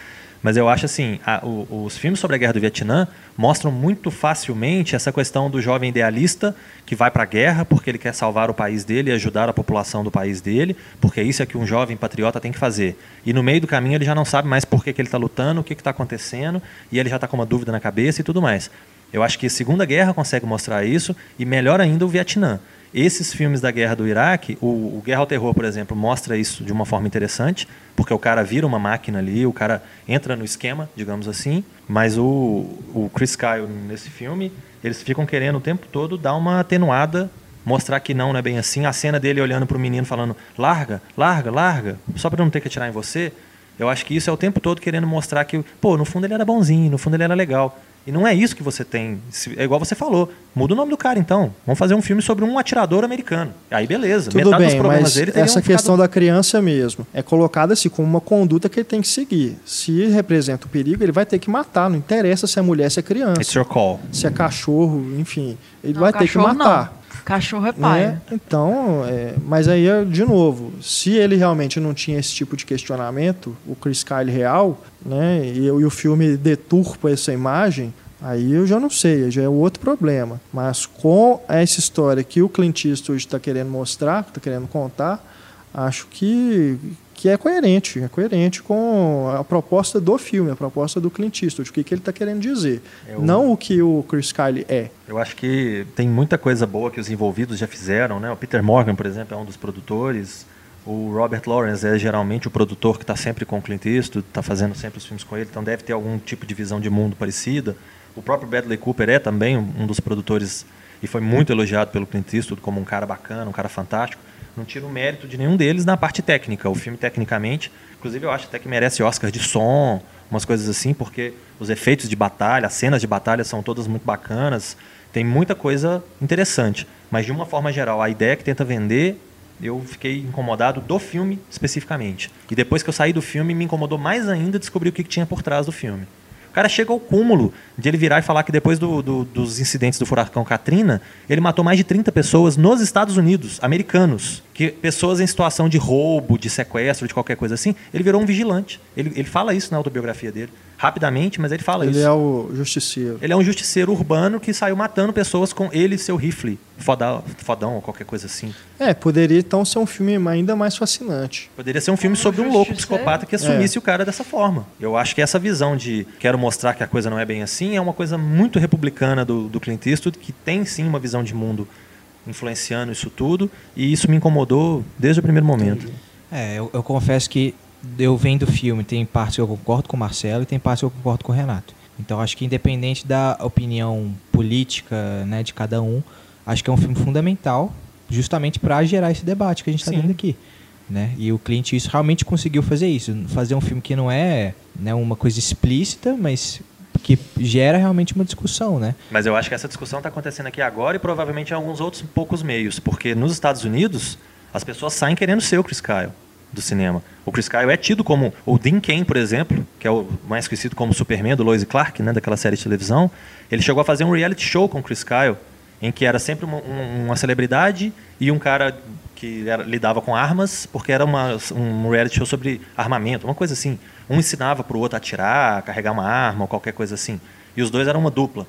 Mas eu acho assim, a, o, os filmes sobre a guerra do Vietnã mostram muito facilmente essa questão do jovem idealista que vai para a guerra porque ele quer salvar o país dele e ajudar a população do país dele, porque isso é que um jovem patriota tem que fazer. E no meio do caminho ele já não sabe mais por que, que ele está lutando, o que está acontecendo, e ele já está com uma dúvida na cabeça e tudo mais. Eu acho que a Segunda Guerra consegue mostrar isso, e melhor ainda o Vietnã. Esses filmes da guerra do Iraque, o, o, Guerra ao Terror, por exemplo, mostra isso de uma forma interessante, porque o cara vira uma máquina ali, o cara entra no esquema, digamos assim, mas o, o Chris Kyle nesse filme, eles ficam querendo o tempo todo dar uma atenuada, mostrar que não, não é bem assim. A cena dele olhando para o menino falando, larga, larga, larga, só para não ter que atirar em você. Eu acho que isso é o tempo todo querendo mostrar que, pô, no fundo ele era bonzinho, no fundo ele era legal. E não é isso que você tem. É igual você falou. Muda o nome do cara, então. Vamos fazer um filme sobre um atirador americano. Aí beleza. Tudo Metade bem, dos problemas mas dele essa questão ficado... da criança mesmo é colocada assim como uma conduta que ele tem que seguir. Se representa o perigo, ele vai ter que matar. Não interessa se é mulher, se é criança. It's your call. Se é cachorro, enfim. Ele não, vai ter que matar. Não. Cachorro é pai. Né? Então, é, mas aí, de novo, se ele realmente não tinha esse tipo de questionamento, o Chris Kyle real, né, e, e o filme deturpa essa imagem, Aí eu já não sei, já é outro problema. Mas com essa história que o Clint Eastwood está querendo mostrar, está querendo contar, acho que, que é coerente, é coerente com a proposta do filme, a proposta do Clint Eastwood, o que, que ele está querendo dizer, eu, não o que o Chris Kyle é. Eu acho que tem muita coisa boa que os envolvidos já fizeram, né? O Peter Morgan, por exemplo, é um dos produtores. O Robert Lawrence é geralmente o produtor que está sempre com o Clint Eastwood, está fazendo sempre os filmes com ele, então deve ter algum tipo de visão de mundo parecida. O próprio Bradley Cooper é também um dos produtores e foi muito elogiado pelo Clint Eastwood como um cara bacana, um cara fantástico não tiro o mérito de nenhum deles na parte técnica. O filme, tecnicamente, inclusive eu acho até que merece Oscar de som, umas coisas assim, porque os efeitos de batalha, as cenas de batalha são todas muito bacanas. Tem muita coisa interessante. Mas, de uma forma geral, a ideia que tenta vender, eu fiquei incomodado do filme especificamente. E depois que eu saí do filme, me incomodou mais ainda descobrir o que tinha por trás do filme. O cara chega ao cúmulo de ele virar e falar que depois do, do, dos incidentes do furacão Katrina, ele matou mais de 30 pessoas nos Estados Unidos, americanos. Que pessoas em situação de roubo, de sequestro, de qualquer coisa assim, ele virou um vigilante. Ele, ele fala isso na autobiografia dele rapidamente, mas ele fala ele isso. Ele é o justiceiro. Ele é um justiceiro urbano que saiu matando pessoas com ele e seu rifle, fodão, fodão ou qualquer coisa assim. É, poderia então ser um filme ainda mais fascinante. Poderia ser um filme sobre um louco psicopata que assumisse é. o cara dessa forma. Eu acho que essa visão de quero mostrar que a coisa não é bem assim é uma coisa muito republicana do, do Clint Eastwood, que tem sim uma visão de mundo influenciando isso tudo, e isso me incomodou desde o primeiro momento. É, eu, eu confesso que eu vendo o filme, tem partes que eu concordo com o Marcelo e tem partes que eu concordo com o Renato. Então acho que independente da opinião política né, de cada um, acho que é um filme fundamental justamente para gerar esse debate que a gente está tendo aqui. Né? E o Clint isso realmente conseguiu fazer isso, fazer um filme que não é né, uma coisa explícita, mas que gera realmente uma discussão, né? Mas eu acho que essa discussão está acontecendo aqui agora e provavelmente em alguns outros poucos meios, porque nos Estados Unidos as pessoas saem querendo ser o Chris Kyle do cinema. O Chris Kyle é tido como o Dean Cain, por exemplo, que é o mais conhecido como Superman do Lois Clark, né, daquela série de televisão. Ele chegou a fazer um reality show com o Chris Kyle, em que era sempre uma, uma celebridade e um cara que era, lidava com armas, porque era uma, um reality show sobre armamento, uma coisa assim. Um ensinava para o outro a atirar, a carregar uma arma ou qualquer coisa assim. E os dois eram uma dupla.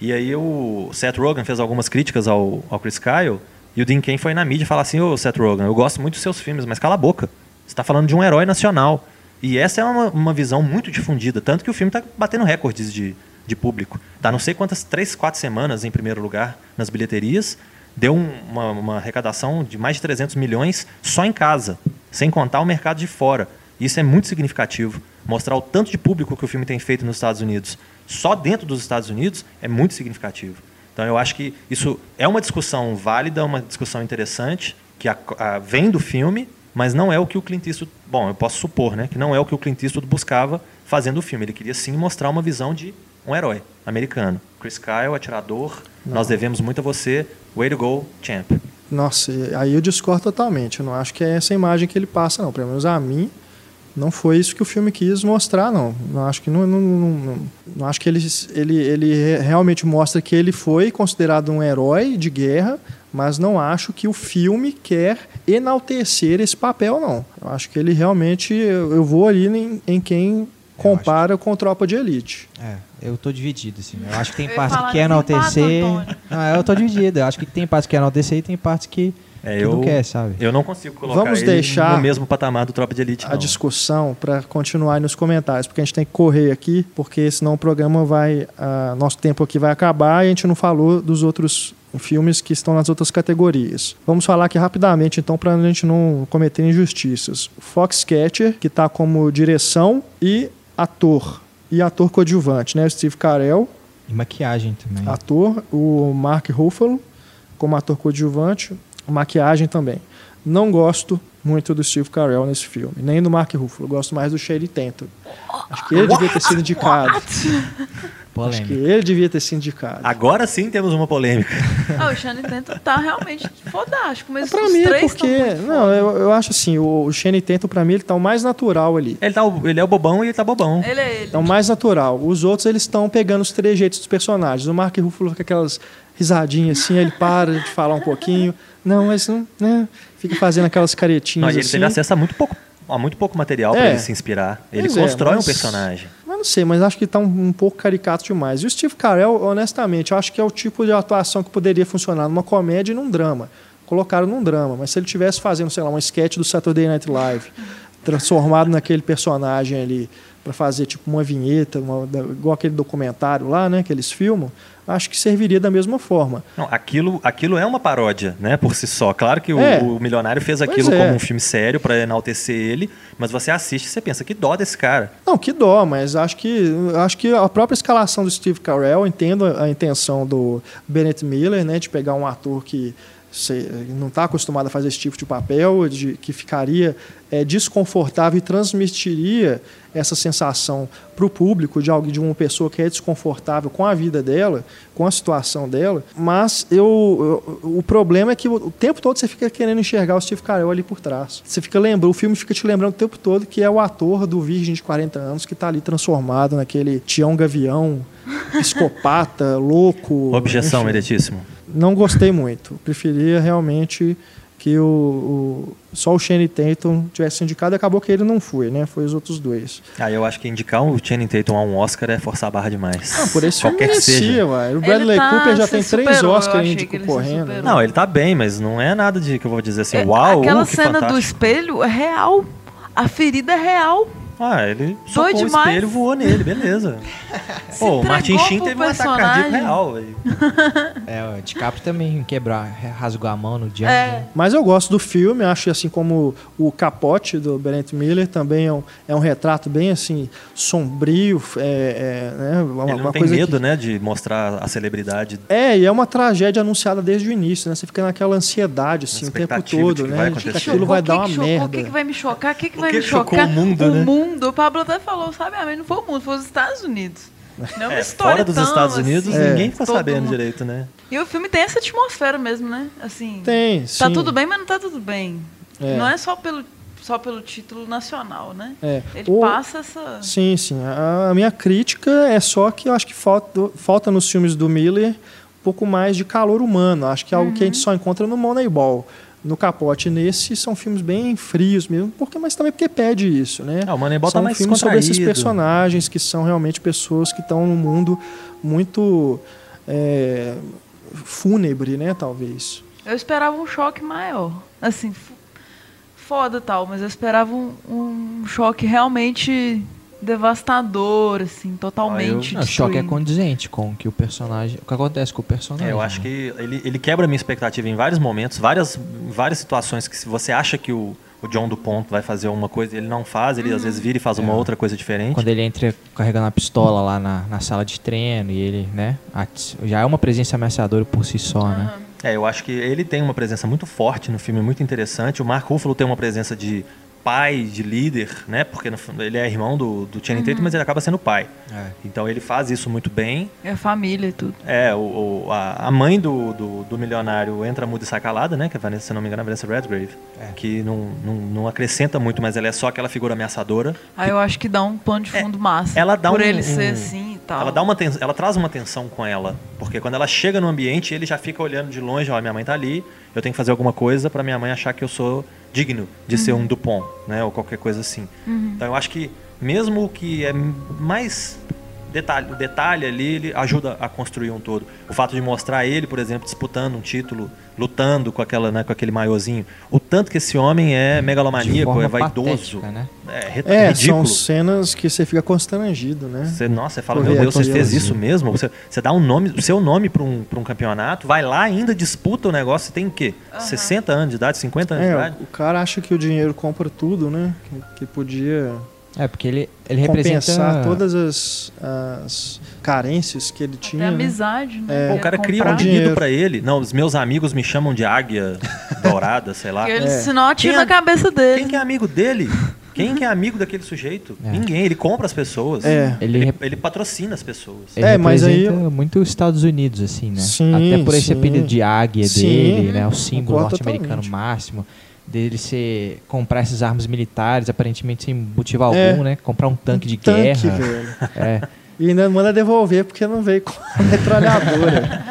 E aí o Seth Rogen fez algumas críticas ao, ao Chris Kyle, e o Dean Cain foi na mídia falar assim, ô Seth Rogen, eu gosto muito dos seus filmes, mas cala a boca. Está falando de um herói nacional. E essa é uma, uma visão muito difundida, tanto que o filme está batendo recordes de, de público. Tá não sei quantas, três, quatro semanas em primeiro lugar nas bilheterias, deu uma, uma arrecadação de mais de 300 milhões só em casa, sem contar o mercado de fora. Isso é muito significativo. Mostrar o tanto de público que o filme tem feito nos Estados Unidos, só dentro dos Estados Unidos, é muito significativo. Então eu acho que isso é uma discussão válida, uma discussão interessante, que a, a, vem do filme, mas não é o que o Clint Eastwood, bom, eu posso supor, né, que não é o que o Clint Eastwood buscava fazendo o filme. Ele queria sim mostrar uma visão de um herói americano. Chris Kyle, atirador, não. nós devemos muito a você, way to go, champ. Nossa, aí eu discordo totalmente. Eu não acho que é essa imagem que ele passa, não. Pelo menos a mim, não foi isso que o filme quis mostrar, não. Não acho que não, não, não, não, acho que ele, ele, ele realmente mostra que ele foi considerado um herói de guerra, mas não acho que o filme quer enaltecer esse papel, não. Eu acho que ele realmente eu vou ali em, em quem compara que... com Tropa de Elite. É, eu tô dividido, assim. Eu acho que tem partes que quer enaltecer. Ah, eu tô dividido. Eu acho que tem partes que quer enaltecer e tem partes que é, eu, não quer, sabe? Eu não consigo colocar Vamos deixar no mesmo patamar do Tropa de Elite. A não. discussão para continuar aí nos comentários, porque a gente tem que correr aqui, porque senão o programa vai. Uh, nosso tempo aqui vai acabar e a gente não falou dos outros filmes que estão nas outras categorias. Vamos falar aqui rapidamente, então, para a gente não cometer injustiças. Foxcatcher, que está como direção e ator. E ator coadjuvante, né? Steve Carell. E maquiagem também. Ator. O Mark Ruffalo, como ator coadjuvante maquiagem também. Não gosto muito do Steve Carell nesse filme, nem do Mark Ruffalo. Gosto mais do Sherry Tentor. Acho que ele devia ter sido indicado. Polêmica. Acho que ele devia ter sido indicado. Agora sim temos uma polêmica. Ah, o Shane Tenton tá realmente fodástico, mas pra os mim é porque não, eu, eu acho assim, o, o Shane Tenton para mim ele tá o mais natural ali. Ele tá ele é o bobão e ele tá bobão. Ele é ele. É o mais natural. Os outros eles estão pegando os trejeitos dos personagens. O Mark Ruffalo com aquelas risadinhas assim, ele para de falar um pouquinho. Não, mas não, né? Fica fazendo aquelas caretinhas não, ele assim. teve acesso a muito pouco há muito pouco material é. para ele se inspirar. Ele pois é, constrói é, mas, um personagem. Mas não sei, mas acho que está um, um, pouco caricato demais. E o Steve Carell, honestamente, eu acho que é o tipo de atuação que poderia funcionar numa comédia e num drama. Colocaram num drama, mas se ele tivesse fazendo, sei lá, um sketch do Saturday Night Live, transformado naquele personagem ali para fazer tipo uma vinheta, uma, igual aquele documentário lá, né, que eles filmam, acho que serviria da mesma forma. Não, aquilo, aquilo é uma paródia, né, por si só. Claro que é. o, o, milionário fez aquilo é. como um filme sério para enaltecer ele, mas você assiste e você pensa que dó desse cara. Não, que dó, mas acho que acho que a própria escalação do Steve Carell, entendo a intenção do Bennett Miller, né, de pegar um ator que não está acostumado a fazer esse tipo de papel, de, que ficaria é, desconfortável e transmitiria essa sensação para o público de algo de uma pessoa que é desconfortável com a vida dela, com a situação dela. Mas eu, eu, o problema é que o, o, tempo todo você fica querendo enxergar o Steve Carell ali por trás. Você fica lembrando, o filme fica te lembrando o tempo todo que é o ator do Virgem de 40 anos que está ali transformado naquele Tião Gavião, psicopata, louco. Objeção, meritíssimo não gostei muito. Preferia realmente que o, o, só o Shane Tatum tivesse indicado, acabou que ele não foi, né? Foi os outros dois. Ah, eu acho que indicar o Channing Tatum a um Oscar é forçar a barra demais. Não, por esse Qualquer merecia, ué. O Bradley tá, Cooper já tem três Oscars indicos correndo. Não, ele tá bem, mas não é nada de que eu vou dizer assim, é, uau, Aquela uh, cena fantástico. do espelho é real. A ferida é real. Ah, ele socou o espelho e voou nele, beleza. Pô, o Martin Sheen teve um ataque cardíaco real. Véio. É, o DiCaprio também quebrar, rasgou a mão no dia. É. Né? Mas eu gosto do filme, acho assim como o Capote do Bennett Miller também é um, é um retrato bem assim, sombrio. É, é, né? uma, Ele não uma tem medo, que... né, de mostrar a celebridade. É, e é uma tragédia anunciada desde o início, né? Você fica naquela ansiedade assim, o tempo todo, né? Que, que aquilo vai dar uma merda. O que, que vai me chocar? O que, que vai me chocar? O mundo, o né? Mundo. O Pablo até falou, sabe? Ah, mas não foi o mundo, foi os Estados Unidos. Não é, é fora dos tão, Estados Unidos, assim, ninguém fica sabendo mundo. direito, né? E o filme tem essa atmosfera mesmo, né? Assim. Tem, tá sim. Tá tudo bem, mas não tá tudo bem. É. Não é só pelo só pelo título nacional, né? É. Ele o... passa essa. Sim, sim. A, a, minha crítica é só que eu acho que falta, falta nos filmes do Miller um pouco mais de calor humano. Acho que é algo uhum. que a gente uhum. só encontra no Moneyball no capote nesse são filmes bem frios mesmo, porque mas também porque pede isso, né? Ah, o Moneyball são tá mais filmes sobre esses personagens que são realmente pessoas que estão num mundo muito é, fúnebre, né? Talvez. Eu esperava um choque maior, assim, foda tal, mas eu esperava um, um choque realmente devastador, assim, totalmente. Ah, eu... o choque é condizente com o que o personagem. O que acontece com o personagem. É, eu acho né? que ele, ele quebra a minha expectativa em vários momentos, várias, várias situações que se você acha que o, o John do Ponto vai fazer uma coisa, ele não faz, ele uhum. às vezes vira e faz é. uma outra coisa diferente. Quando ele entra carregando a pistola lá na, na sala de treino e ele, né, já é uma presença ameaçadora por si só, uhum. né? É, eu acho que ele tem uma presença muito forte no filme, muito interessante. O Mark Ruffalo tem uma presença de pai, de líder, né? Porque no, ele é irmão do, do Channing uhum. Tatum, mas ele acaba sendo pai. É. Então ele faz isso muito bem. É a família e tudo. É, o, o a, a, mãe do, do, do, milionário entra muda e sai calada, né? Que é Vanessa, se não me engano, é a Vanessa Redgrave. É. Que não, não, não, acrescenta muito, mas ela é só aquela figura ameaçadora. Ah, eu acho que dá um pano de é, fundo é, massa. Ela dá por um, ele ser assim e tal. Ela, dá uma ela traz uma tensão com ela. Porque quando ela chega no ambiente, ele já fica olhando de longe, ó, minha mãe tá ali, eu tenho que fazer alguma coisa para minha mãe achar que eu sou digno de uhum. ser um Dupont, né? Ou qualquer coisa assim. Uhum. Então eu acho que mesmo o que é mais detalhe, o detalhe ali, ele ajuda a construir um todo. O fato de mostrar ele, por exemplo, disputando um título, lutando com aquela, né, com aquele maiôzinho, o tanto que esse homem é megalomaníaco, é vaidoso, patética, né? é, é são cenas que você fica constrangido, né? Você, nossa, você fala, meu Deus, você fez isso mesmo? Você, você dá um nome, o seu nome para um, um campeonato, vai lá ainda disputa o negócio, você tem o quê? Uhum. 60 anos de idade, 50 anos é, de idade? O cara acha que o dinheiro compra tudo, né? Que, que podia é, porque ele, ele representa... Compensar todas as, as carências que ele tinha. Até né? amizade, né? É, Pô, o cara cria um apelido pra ele. Não, os meus amigos me chamam de águia dourada, sei lá. Ele, é. Senão atira na é, cabeça dele. Quem que é amigo dele? Quem que é amigo daquele sujeito? É. Ninguém. Ele compra as pessoas. É. Ele, ele, ele patrocina as pessoas. Ele é, mas aí muito os Estados Unidos assim, né? Sim, Até por esse sim. apelido de águia sim, dele, né? O símbolo norte-americano máximo dele ser comprar essas armas militares, aparentemente sem motivo algum, é, né? Comprar um tanque um de tanque, guerra. Velho. É. E ainda manda devolver porque não veio com a metralhadora.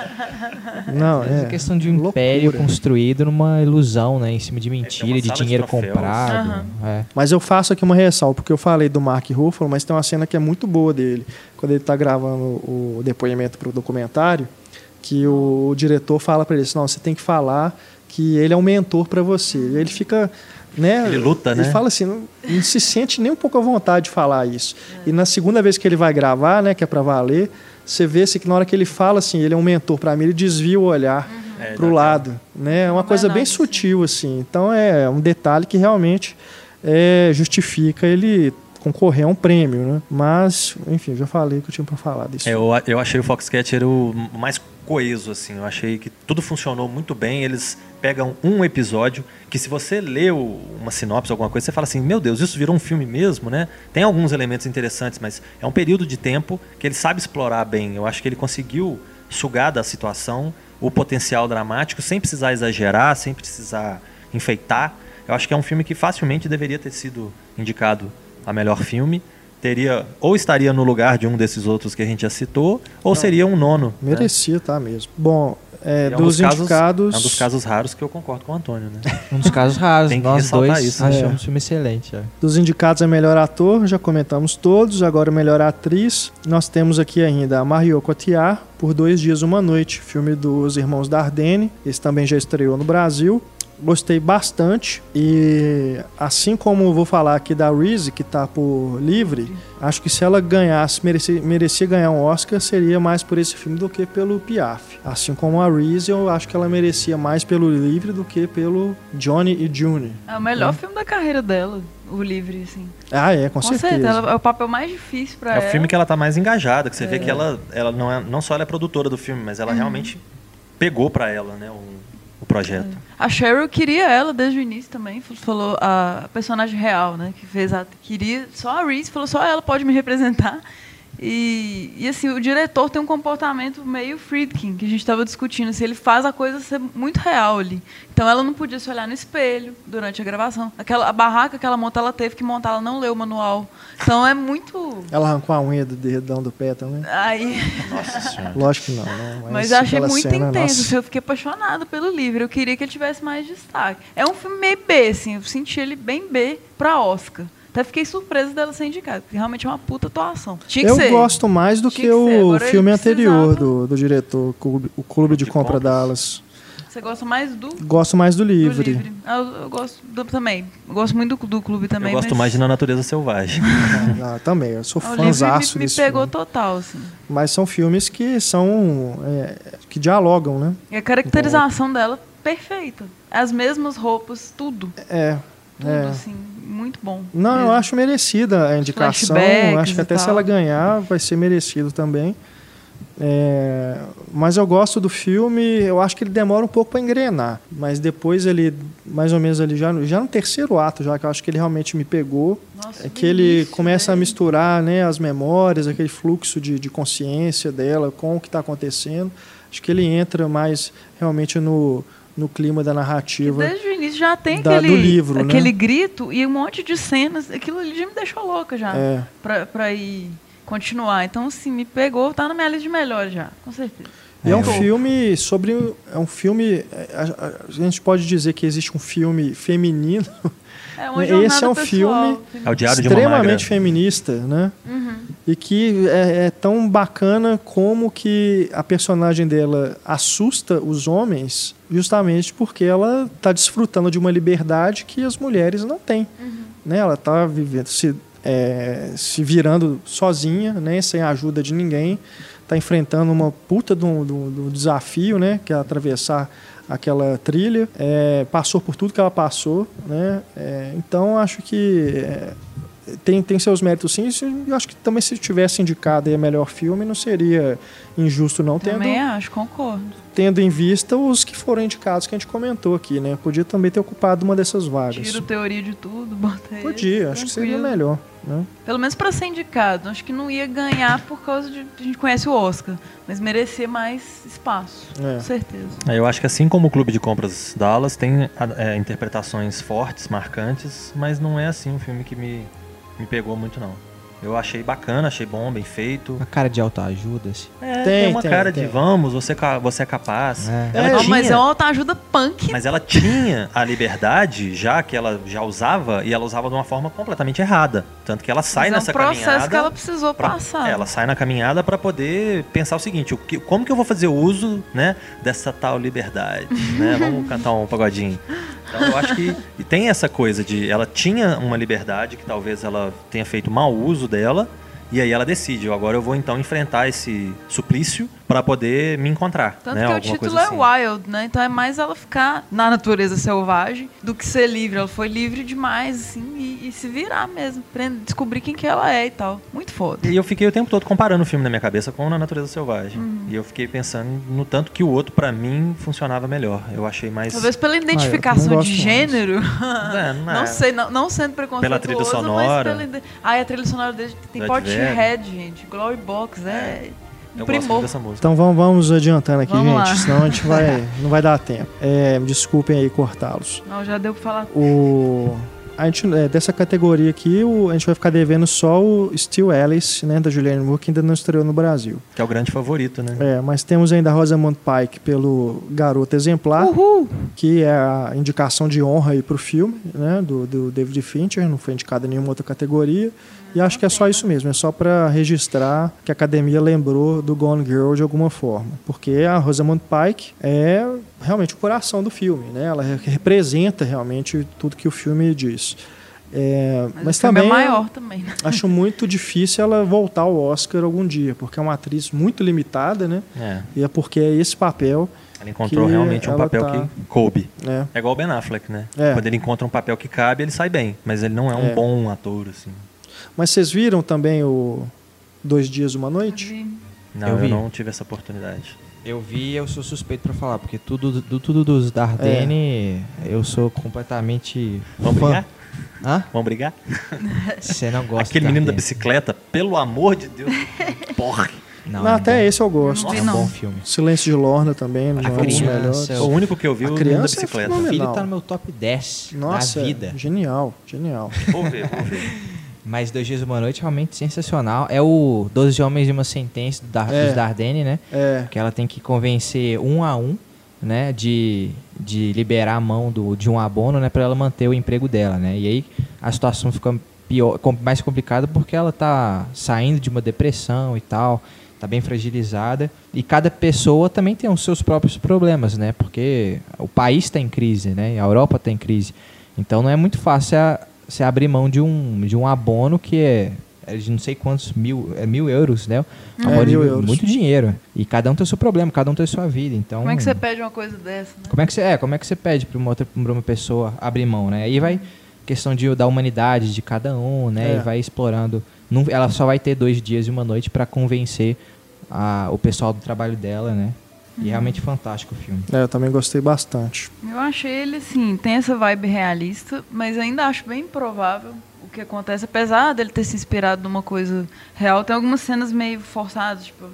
não, é. é questão de um Loucura. império construído numa ilusão, né? Em cima de mentira, de dinheiro de comprado. Uhum. É. Mas eu faço aqui uma ressalva, porque eu falei do Mark Ruffalo, mas tem uma cena que é muito boa dele. Quando ele está gravando o depoimento para o documentário, que o, o diretor fala para ele assim, não, você tem que falar que ele é um mentor para você. Ele fica né? Ele luta, ele né? Ele fala assim, não, não, se sente nem um pouco à vontade de falar isso. É. E na segunda vez que ele vai gravar, né, que é para valer, você vê assim, que na hora que ele fala assim, ele é um mentor para mim, ele desvia o olhar uhum. é, para o lado, né? É uma coisa bem sutil assim. Então é um detalhe que realmente é, justifica ele concorrer a um prêmio, né? Mas, enfim, já falei que eu tinha para falar disso. É, eu, eu achei o Foxcatcher o mais coeso, assim. Eu achei que tudo funcionou muito bem. Eles pegam um episódio que se você lê uma sinopse, alguma coisa, você fala assim, meu Deus, isso virou um filme mesmo, né? Tem alguns elementos interessantes, mas é um período de tempo que ele sabe explorar bem. Eu acho que ele conseguiu sugar da situação o potencial dramático sem precisar exagerar, sem precisar enfeitar. Eu acho que é um filme que facilmente deveria ter sido indicado a melhor filme teria ou estaria no lugar de um desses outros que a gente já citou, ou Não, seria um nono. Né? Merecia, né? tá mesmo. Bom, é, é um dos, dos indicados. Casos, é um dos casos raros que eu concordo com o Antônio, né? um dos casos raros. Tem que Nós dois isso. achamos é. um filme excelente. É. Dos indicados é melhor ator, já comentamos todos. Agora melhor atriz. Nós temos aqui ainda a Mario Cotillard, por Dois Dias Uma Noite, filme dos Irmãos Dardenne. Esse também já estreou no Brasil gostei bastante e assim como vou falar aqui da Reese que está por livre, acho que se ela ganhasse, merecia, merecia ganhar um Oscar, seria mais por esse filme do que pelo Piaf. Assim como a Reese, eu acho que ela merecia mais pelo livre do que pelo Johnny e June. É o melhor né? filme da carreira dela, o livre, assim. Ah, é, com, com certeza. certeza. É o papel mais difícil para ela. É o filme que ela tá mais engajada, que você é. vê que ela, ela não é, não só ela é produtora do filme, mas ela uhum. realmente pegou para ela, né, um, o projeto. A Cheryl queria ela desde o início também, falou a personagem real, né, que fez a queria só a Reese, falou só ela pode me representar. E, e assim, o diretor tem um comportamento meio Friedkin, que a gente estava discutindo. Assim, ele faz a coisa ser muito real ali. Então ela não podia se olhar no espelho durante a gravação. Aquela, a barraca que ela monta, ela teve que montar, ela não leu o manual. Então é muito. Ela arrancou a unha do dedão do pé também? Aí. Nossa senhora. Lógico que não, né? Mas, Mas eu achei muito cena, intenso. Assim, eu fiquei apaixonada pelo livro. Eu queria que ele tivesse mais destaque. É um filme meio B, assim. Eu senti ele bem B para Oscar. Até fiquei surpresa dela ser indicada, porque realmente é uma puta atuação. Tinha eu ser. gosto mais do que, que, o filme anterior do, do diretor, o Clube, o Clube de, de Compra Dallas. Você gosta mais do? Gosto mais do livre. Do livre. Ah, eu, eu, gosto do, também. Eu gosto muito do, do clube também. Eu gosto mas... mais de Na Natureza Selvagem. ah, também, eu sou ah, fãzaço me, me pegou filme. total, assim. Mas são filmes que são. É, que dialogam, né? E a caracterização então, dela, perfeita. As mesmas roupas, tudo. É. Tudo, é. assim, muito bom. Não, mesmo. eu acho merecida a indicação. Acho que até se ela ganhar, vai ser merecido também. É, mas eu gosto do filme, eu acho que ele demora um pouco para engrenar, mas depois ele, mais ou menos ali, já, já no terceiro ato, já que eu acho que ele realmente me pegou, Nossa, é que ele começa a misturar né, as memórias, aquele fluxo de, de consciência dela com o que está acontecendo. Acho que ele entra mais realmente no, no clima da narrativa. E desde o início já tem da, aquele, livro, né? aquele né? grito e um monte de cenas. Aquilo ali já me deixou louca já. É. Pra, ir continuar. Então, assim, me pegou, tá na minha lista de melhores já, com certeza. E é um filme sobre. É um filme. A, a, gente pode dizer que existe um filme feminino. É Esse é um pessoal. filme é extremamente feminista, né? Uhum. E que é, é, tão bacana como que a personagem dela assusta os homens justamente porque ela está desfrutando de uma liberdade que as mulheres não têm. Uhum. Né? Ela está vivendo, se é, se virando sozinha, né, sem a ajuda de ninguém, está enfrentando uma puta do, do, do, desafio, né, que é atravessar aquela trilha, é, passou por tudo que ela passou, né, é, então acho que é, tem, tem seus méritos sim. Eu acho que também se tivesse indicado aí a melhor filme, não seria injusto não. Também tendo, acho, concordo. Tendo em vista os que foram indicados que a gente comentou aqui, né? Podia também ter ocupado uma dessas vagas. Tira teoria de tudo, bota Podia, acho que seria melhor. Né? Pelo menos para ser indicado. Acho que não ia ganhar por causa de. A gente conhece o Oscar, mas merecer mais espaço, é. com certeza. É, eu acho que assim como o Clube de Compras Dallas tem é, interpretações fortes, marcantes, mas não é assim um filme que me me pegou muito não. Eu achei bacana, achei bom, bem feito. Uma cara de autoajuda, assim. É, tem, tem uma tem, cara tem. de vamos, você, você é capaz. É. Ela é, tinha, mas é uma autoajuda punk. Mas ela tinha a liberdade, já que ela já usava, e ela usava de uma forma completamente errada. Tanto que ela sai mas nessa caminhada. É um processo caminhada que ela precisou pra, passar. Ela sai na caminhada para poder pensar o seguinte: o que, como que eu vou fazer uso né, dessa tal liberdade? né? Vamos cantar um pagodinho. Então eu acho que tem essa coisa de ela tinha uma liberdade que talvez ela tenha feito mau uso dela e aí ela decide, agora eu vou então enfrentar esse suplício para poder me encontrar. Tanto né? que Alguma o título é assim. Wild, né? Então é mais ela ficar na natureza selvagem do que ser livre. Ela foi livre demais, assim, e, e se virar mesmo. Descobrir quem que ela é e tal. Muito foda. E eu fiquei o tempo todo comparando o filme na minha cabeça com Na Natureza Selvagem. Uhum. E eu fiquei pensando no tanto que o outro, para mim, funcionava melhor. Eu achei mais. Talvez pela identificação ah, de gênero. é, não, não, é. sei, não, não sendo preconceituoso. Pela trilha sonora. Pela... Ah, a trilha sonora dele tem Portishead, gente. Glory Box, é. é eu Primor. gosto dessa música. Então vamos, vamos adiantando aqui, vamos gente, lá. senão a gente vai, não vai dar tempo. É, desculpem aí cortá-los. Não, já deu pra falar. O a gente, é, dessa categoria aqui, o, a gente vai ficar devendo só o Steel Alice, né, da Julianne Moore, que ainda não estreou no Brasil. Que é o grande favorito, né? É, mas temos ainda a Rosamund Pike pelo Garoto Exemplar, Uhul. que é a indicação de honra aí pro filme, né, do, do David Fincher, não foi indicada em nenhuma outra categoria. E acho que é só isso mesmo, é só para registrar que a academia lembrou do Gone Girl de alguma forma. Porque a Rosamund Pike é realmente o coração do filme, né? Ela representa realmente tudo que o filme diz. É, mas, mas é também, é maior também né? acho muito difícil ela voltar ao Oscar algum dia, porque é uma atriz muito limitada, né? É. E é porque é esse papel ela encontrou realmente um papel tá... que coube. É. é igual o Ben Affleck, né? É. Quando ele encontra um papel que cabe, ele sai bem. Mas ele não é um é. bom ator, assim. Mas vocês viram também o Dois Dias, Uma Noite? Não, eu, eu não tive essa oportunidade. Eu vi eu sou suspeito para falar, porque tudo, do, tudo dos Dardenne é. eu sou completamente. Vamos fã. brigar? Hã? Vamos brigar? Você não gosta Aquele menino da bicicleta, pelo amor de Deus. Porra. Não, não até esse eu gosto. Não, é um bom filme. Silêncio de Lorna também, a não criança, é um dos melhores. O único que eu vi, o menino da bicicleta. É o filho tá no meu top 10 Nossa, na vida. Genial, genial. Vou ver, vou ver. Mas Dois Dias e Uma Noite realmente sensacional. É o Doze Homens de uma Sentença do é. dos Dardenne, né? É. Que ela tem que convencer um a um, né? De, de liberar a mão do, de um abono, né? Para ela manter o emprego dela, né? E aí a situação fica pior, mais complicada porque ela tá saindo de uma depressão e tal. tá bem fragilizada e cada pessoa também tem os seus próprios problemas, né? Porque o país está em crise, né? A Europa está em crise. Então não é muito fácil você abrir mão de um, de um abono que é, é de não sei quantos mil, é mil euros, né? É, é mil euros. Muito dinheiro. E cada um tem o seu problema, cada um tem a sua vida. Então, como é que você pede uma coisa dessa? Né? Como é que você, é, como é que você pede para uma, outra, pra uma pessoa abrir mão, né? Aí vai questão de, da humanidade de cada um, né? É. E vai explorando. Não, ela só vai ter dois dias e uma noite para convencer a, o pessoal do trabalho dela, né? E realmente fantástico o filme. É, eu também gostei bastante. Eu achei ele, assim, tem essa vibe realista, mas ainda acho bem improvável o que acontece. Apesar dele ter se inspirado numa coisa real, tem algumas cenas meio forçadas, tipo,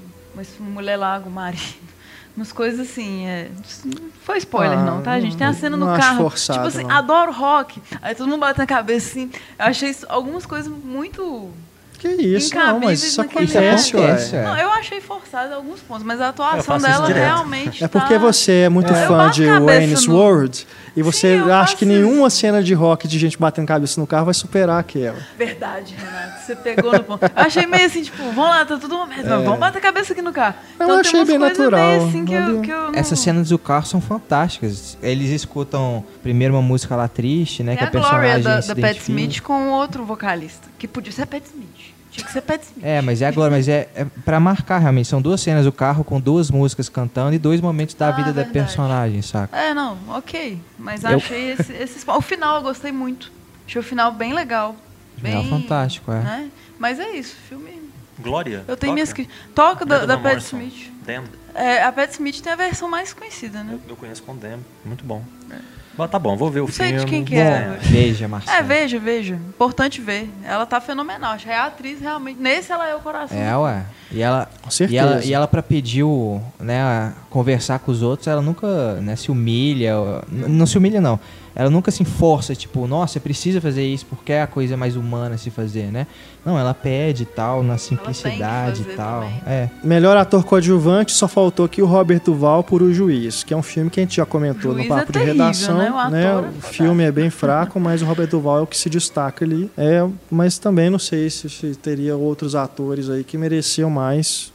uma mulher lá, o marido. Umas coisas assim, é... não foi spoiler ah, não, tá, gente? Tem a cena no carro, forçado, tipo assim, não. adoro rock. Aí todo mundo bate na cabeça assim. Eu achei isso, algumas coisas muito que isso, não, mas isso acontece, ué. Não, eu achei forçado em alguns pontos, mas a atuação dela realmente. É porque tá... você é muito é. fã de Wayne's no... World e você Sim, acha que nenhuma cena de rock de gente batendo cabeça no carro vai superar aquela. Verdade, Renato. Você pegou no ponto. Eu achei meio assim, tipo, vamos lá, tá tudo uma merda, é. vamos bater a cabeça aqui no carro. Então, eu achei bem natural. Assim que eu, que eu não... Essas cenas do carro são fantásticas. Eles escutam primeiro uma música lá triste, né? que a, a personagem da, da Pat Smith com outro vocalista, que podia ser Pat Smith. Tinha que ser Pat Smith. É, mas é agora, mas é, é pra marcar realmente. São duas cenas do carro com duas músicas cantando e dois momentos da ah, vida verdade. da personagem, saca? É, não, ok. Mas eu... achei esse, esse, O final eu gostei muito. Achei o final bem legal. Bem, final fantástico, é. Né? Mas é isso, filme. Glória. Eu tenho minhas que. Toca da, da Pat Smith. Damn. É, a Pat Smith tem a versão mais conhecida, né? Eu, eu conheço com Damn. Muito bom. É. Tá bom, vou ver o não filme. Sei de quem que é. Veja, Marcelo. É, veja, veja. Importante ver. Ela tá fenomenal. Acho que é a atriz realmente. Nesse ela é o coração. É, ué. E ela, Com certeza. E ela, e ela para pedir o, né, conversar com os outros, ela nunca né, se humilha. Não se humilha, não ela nunca se força, tipo, nossa, você precisa fazer isso porque é a coisa mais humana se fazer, né? Não, ela pede tal, na simplicidade e tal. É. Melhor ator coadjuvante, só faltou aqui o Robert Duval por O Juiz, que é um filme que a gente já comentou no papo é terrível, de redação. Né? O, né? o é filme é bem fraco, mas o Robert Duval é o que se destaca ali. É, mas também não sei se, se teria outros atores aí que mereciam mais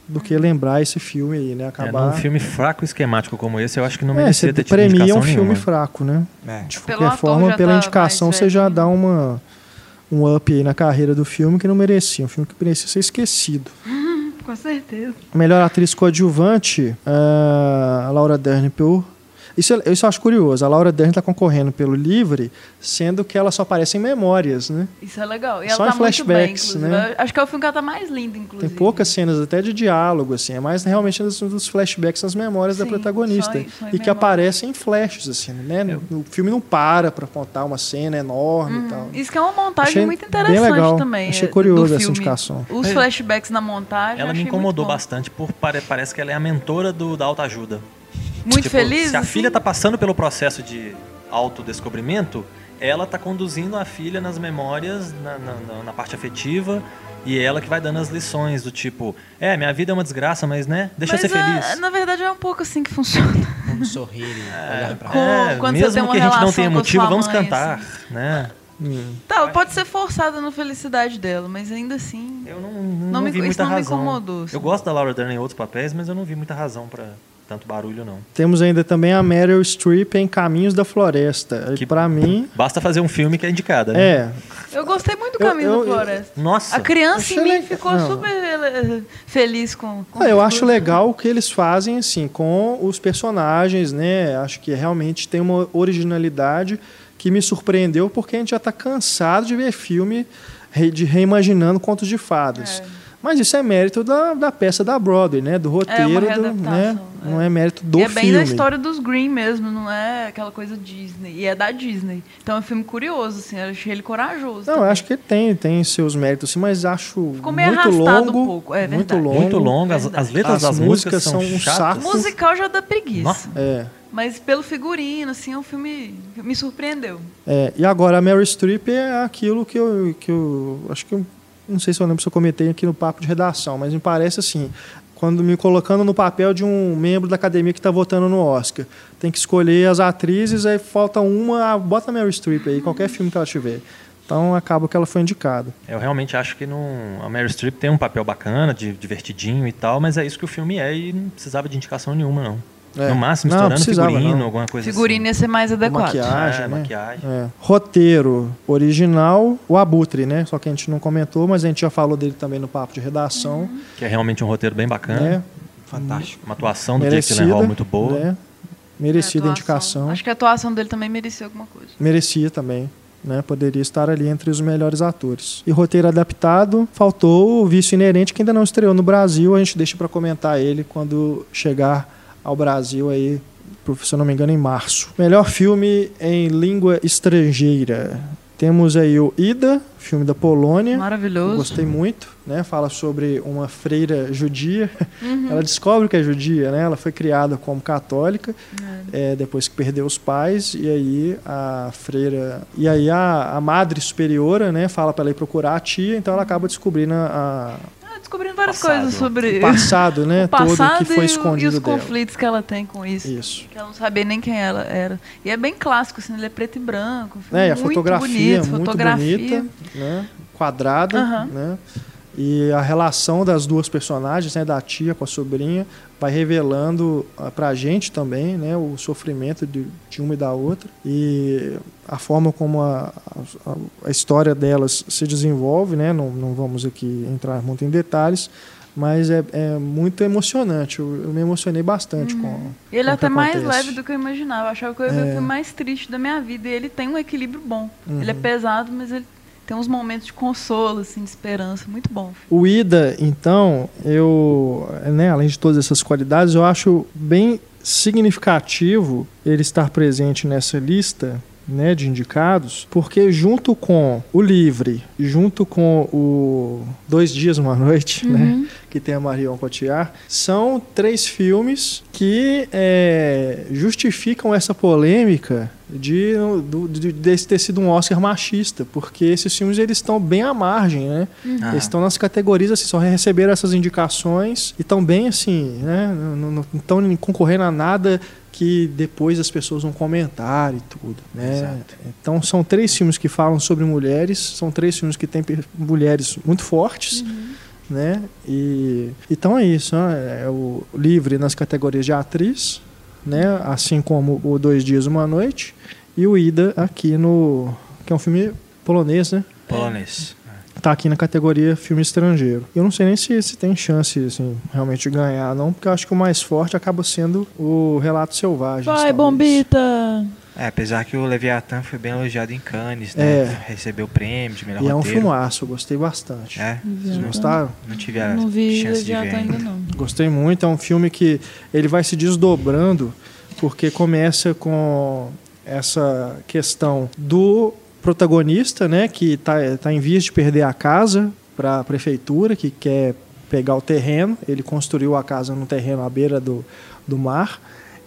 do que lembrar esse filme aí, né? Acabar... É, num filme fraco esquemático como esse, eu acho que não merecia é, ter tido premia um filme nenhuma. fraco, né? É. De qualquer forma, pela tá indicação, você já dá uma, um up aí na carreira do filme que não merecia. Um filme que merecia ser esquecido. Com certeza. Melhor atriz coadjuvante, uh, a Laura Dern por isso, isso eu acho curioso. A Laura Dern está concorrendo pelo Livre, sendo que ela só aparece em memórias, né? Isso é legal. E só ela tá em flashbacks, bem, né? Acho que é o filme que ela tá mais linda, inclusive. Tem poucas cenas até de diálogo, assim. É mais realmente dos, dos flashbacks nas memórias Sim, da protagonista. Só, só e que aparecem em flashes, assim, né? Eu... O filme não para para contar uma cena enorme uhum. e tal. Isso que é uma montagem achei muito interessante legal. também. Achei curioso essa indicação. Os flashbacks na montagem. Ela me incomodou bastante, por parece que ela é a mentora do, da autoajuda. Muito tipo, feliz? Se a assim? filha está passando pelo processo de autodescobrimento, ela está conduzindo a filha nas memórias, na, na, na, parte afetiva, e é ela que vai dando as lições do tipo, é, minha vida é uma desgraça, mas né, deixa mas eu ser é, feliz. Na verdade é um pouco assim que funciona. Vamos sorrir e olhar pra é, Quando mesmo que a gente não tenha motivo, vamos cantar, assim. né? Hum. Tá, pode ser forçada na felicidade dela, mas ainda assim. Eu não, não, não me, vi muita razão. Me incomodou, assim. Eu gosto da Laura Dern em outros papéis, mas eu não vi muita razão para tanto barulho não. Temos ainda também a Meryl Streep em Caminhos da Floresta. Que para mim, basta fazer um filme que é indicada, né? É. Eu gostei muito do Caminhos eu, eu, da Floresta. Nossa. A criança em mim ficou não. super eh, feliz com, com ah, Eu acho legal o que eles fazem assim com os personagens, né? Acho que realmente tem uma originalidade que me surpreendeu porque a gente já está cansado de ver filme de reimaginando contos de fadas. É. Mas isso é mérito da, da peça da Broadway, né? Do roteiro, é do, né? É. Não é mérito do é filme. É bem da história dos Green mesmo, não é aquela coisa Disney. E é da Disney. Então é um filme curioso, assim. Eu achei ele corajoso. Não, acho que tem, tem seus méritos, sim, mas acho Ficou meio muito longo. Um pouco. É muito longo. Muito longo. As, as letras as das músicas são um saco. O musical já dá preguiça. Nossa. É. Mas pelo figurino, assim, o filme me surpreendeu. É, e agora a Mary Streep é aquilo que eu, que eu acho que eu não sei se eu lembro se eu comentei aqui no papo de redação, mas me parece assim, quando me colocando no papel de um membro da academia que está votando no Oscar. Tem que escolher as atrizes, aí falta uma, ah, bota a Meryl Streep aí, qualquer filme que ela tiver. Então acaba que ela foi indicada. Eu realmente acho que não, a Mary Streep tem um papel bacana, de, divertidinho e tal, mas é isso que o filme é e não precisava de indicação nenhuma, não. É. No máximo, estourando figurino, não. alguma coisa Figurino assim. ia ser mais adequado. Maquiagem, é, né? maquiagem. É. Roteiro original, o Abutre, né? Só que a gente não comentou, mas a gente já falou dele também no papo de redação. Uhum. Que é realmente um roteiro bem bacana. É. Fantástico. Uma atuação do Merecida, Jake Gyllenhaal muito boa. Né? Merecida é, a indicação. Acho que a atuação dele também merecia alguma coisa. Merecia também. Né, poderia estar ali entre os melhores atores. E roteiro adaptado, faltou o Vício Inerente, que ainda não estreou no Brasil. A gente deixa para comentar ele quando chegar ao Brasil aí se eu não me engano, em março. Melhor filme em língua estrangeira. Temos aí o Ida, filme da Polônia. Maravilhoso. Gostei muito, né? Fala sobre uma freira judia. Uhum. Ela descobre que é judia, né? Ela foi criada como católica, é. É, depois que perdeu os pais e aí a freira e aí a, a madre superiora, né? Fala para ela ir procurar a tia, então ela acaba descobrindo a, descobrindo várias passado. coisas sobre o passado, né? o passado todo que foi escondido e os dela. conflitos que ela tem com isso. Isso. Que ela não sabia nem quem ela era. E é bem clássico, assim, ele é preto e branco. É, e a fotografia bonito, muito fotografia. bonita, né? Quadrada, uhum. né? E a relação das duas personagens, né, da tia com a sobrinha, vai revelando uh, pra gente também, né, o sofrimento de, de uma e da outra e a forma como a, a, a história delas se desenvolve, né, não, não vamos aqui entrar muito em detalhes, mas é, é muito emocionante. Eu, eu, me emocionei bastante uhum. com. Ele é até mais leve do que eu imaginava. Eu achava que eu ia ver o filme mais triste da minha vida. E ele tem um equilíbrio bom. Uhum. Ele é uhum. pesado, mas ele tem uns momentos de consolo, assim, de esperança, muito bom. O Ida, então, eu, né, além de todas essas qualidades, eu acho bem significativo ele estar presente nessa lista né, de indicados, porque junto com o Livre, junto com o Dois Dias Uma Noite, né, uhum. né, que tem a Marion Cotillard, são três filmes que é, justificam essa polêmica de, de, de, ter sido um Oscar machista, porque esses filmes eles estão bem à margem, né? Uhum. Eles estão nas categorias, assim, só receberam essas indicações e estão bem assim, né? Não estão concorrendo a nada que depois as pessoas vão comentar e tudo, né? Exato. Então são três filmes que falam sobre mulheres, são três filmes que têm mulheres muito fortes, uhum. né? E então é isso, né? é o livre nas categorias de atriz, né? Assim como o Dois Dias Uma Noite e o Ida aqui no que é um filme polonês, né? Polonês tá aqui na categoria filme estrangeiro. Eu não sei nem se, se tem chance, assim, realmente de ganhar, não, porque eu acho que o mais forte acaba sendo o Relato Selvagem. Vai, talvez. Bombita! É, apesar que o Leviathan foi bem elogiado em Cannes, né? É. Recebeu o prêmio de melhor e roteiro. é um filmaço, eu gostei bastante. É? Vocês gostaram? Não tive a não vi chance de ver ainda. não. Gostei muito, é um filme que ele vai se desdobrando, porque começa com essa questão do protagonista, né, que está tá em vias de perder a casa para a prefeitura, que quer pegar o terreno. Ele construiu a casa no terreno à beira do, do mar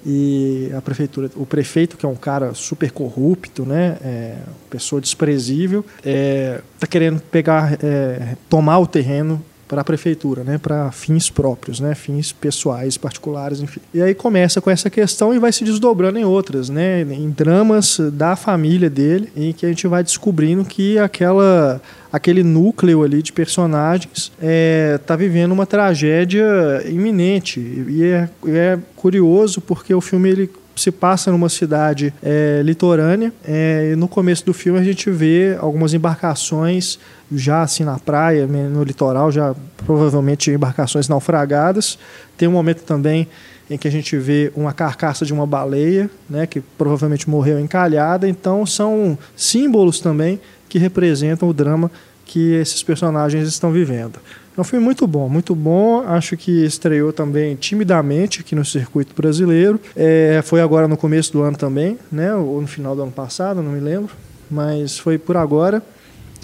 e a prefeitura, o prefeito que é um cara super corrupto, né, é, pessoa desprezível, está é, tá querendo pegar, é, tomar o terreno para a prefeitura, né, para fins próprios, né, fins pessoais, particulares, enfim. E aí começa com essa questão e vai se desdobrando em outras, né, em dramas da família dele, em que a gente vai descobrindo que aquela aquele núcleo ali de personagens está é, tá vivendo uma tragédia iminente e é, é curioso porque o filme ele se passa numa cidade é, litorânea. É, e no começo do filme a gente vê algumas embarcações já assim na praia, no litoral, já provavelmente embarcações naufragadas. Tem um momento também em que a gente vê uma carcaça de uma baleia, né, que provavelmente morreu encalhada. Então são símbolos também que representam o drama que esses personagens estão vivendo. É um filme muito bom, muito bom. Acho que estreou também timidamente aqui no circuito brasileiro. É, foi agora no começo do ano também, né? Ou no final do ano passado, não me lembro. Mas foi por agora.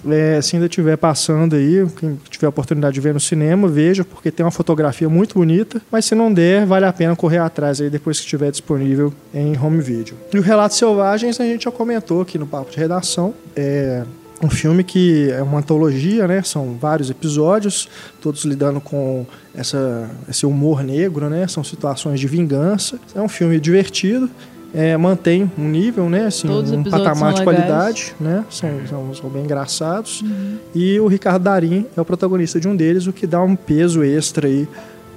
É, se ainda estiver passando aí, quem tiver a oportunidade de ver no cinema, veja, porque tem uma fotografia muito bonita. Mas se não der, vale a pena correr atrás aí depois que estiver disponível em home video. E o Relatos Selvagens a gente já comentou aqui no Papo de Redação. É, um filme que é uma antologia, né? São vários episódios, todos lidando com essa, esse humor negro, né? São situações de vingança. É um filme divertido. é, mantém um nível, né? Assim, um patamar de qualidade, né? São, são, são bem engraçados. Uhum. E o Ricardo Darim é o protagonista de um deles, o que dá um peso extra aí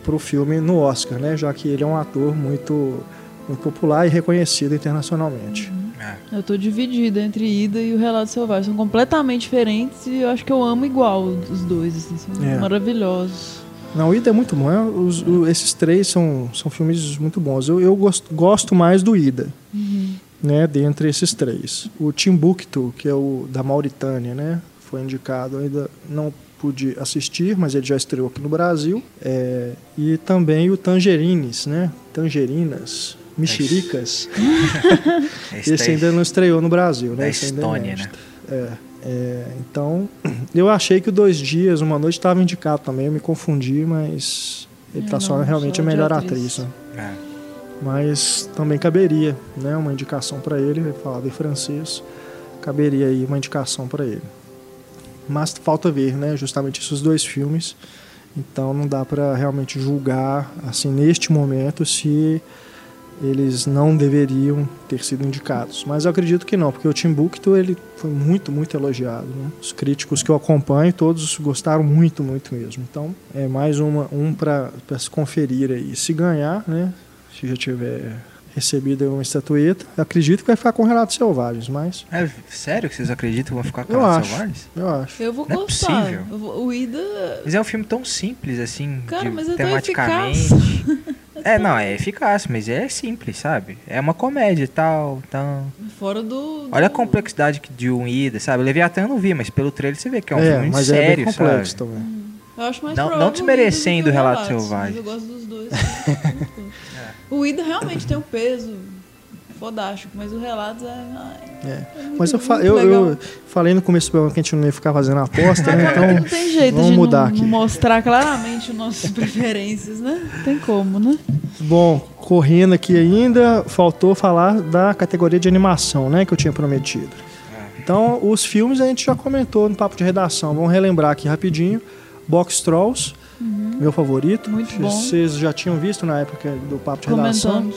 pro filme no Oscar, né? Já que ele é um ator muito, muito popular e reconhecido internacionalmente. Uhum. É. Eu tô dividida entre Ida e o Relato Selvagem. São completamente diferentes e eu acho que eu amo igual os dois, assim, são é. maravilhosos. Não, o Ida é muito bom. É, os, esses três são, são filmes muito bons. Eu, eu gosto, gosto mais do Ida, uhum. né? Dentre esses três. O Timbuktu, que é o da Mauritânia, né? Foi indicado. Ainda não pude assistir, mas ele já estreou aqui no Brasil. É, e também o Tangerines, né? Tangerinas. Mexericas. Esse ainda não estreou no Brasil, né? Da Estônia, né? É. É, então, eu achei que o Dois Dias, Uma Noite estava indicado também, eu me confundi, mas ele está só realmente a melhor atriz. né? é. Mas também caberia né, uma indicação para ele, ele falava em francês, caberia aí uma indicação para ele. Mas falta ver, né, justamente esses dois filmes, então não dá para realmente julgar, assim, neste momento, se eles não deveriam ter sido indicados. Mas eu acredito que não, porque o Timbuktu ele foi muito, muito elogiado. Né? Os críticos que eu acompanho, todos gostaram muito, muito mesmo. Então, é mais uma, um para se conferir aí. Se ganhar, né, se já tiver recebido uma estatueta, acredito que vai ficar com Relatos Selvagens, mas... É sério que vocês acreditam que vão ficar com eu Relatos acho, Selvagens? Eu acho. Eu vou não é gostar. É possível. Vou, o Ida... Mas é um filme tão simples, assim, Cara, de, mas é tematicamente... É, não, é eficaz, mas é simples, sabe? É uma comédia e tal, então... Fora do, do... Olha a complexidade de um ida, sabe? Leviatã eu não vi, mas pelo trailer você vê que é um é, filme mas sério, é bem complexo sabe? também. Hum. Eu acho mais não, não desmerecendo o Relato Selvagem. eu gosto dos dois. é. O Ida realmente tem um peso fodástico, mas o relato é. é. é mas eu, fa eu, eu, falei no começo do programa que a gente não ia ficar fazendo aposta, né? Então. Não tem jeito vamos de mudar não, aqui. mostrar claramente nossas preferências, né? Tem como, né? Bom, correndo aqui ainda, faltou falar da categoria de animação, né? Que eu tinha prometido. Então, os filmes a gente já comentou no papo de redação. Vamos relembrar aqui rapidinho. Box Trolls, Uhum. Meu favorito. Muito bom. Vocês já tinham visto na época do Papo de Redação?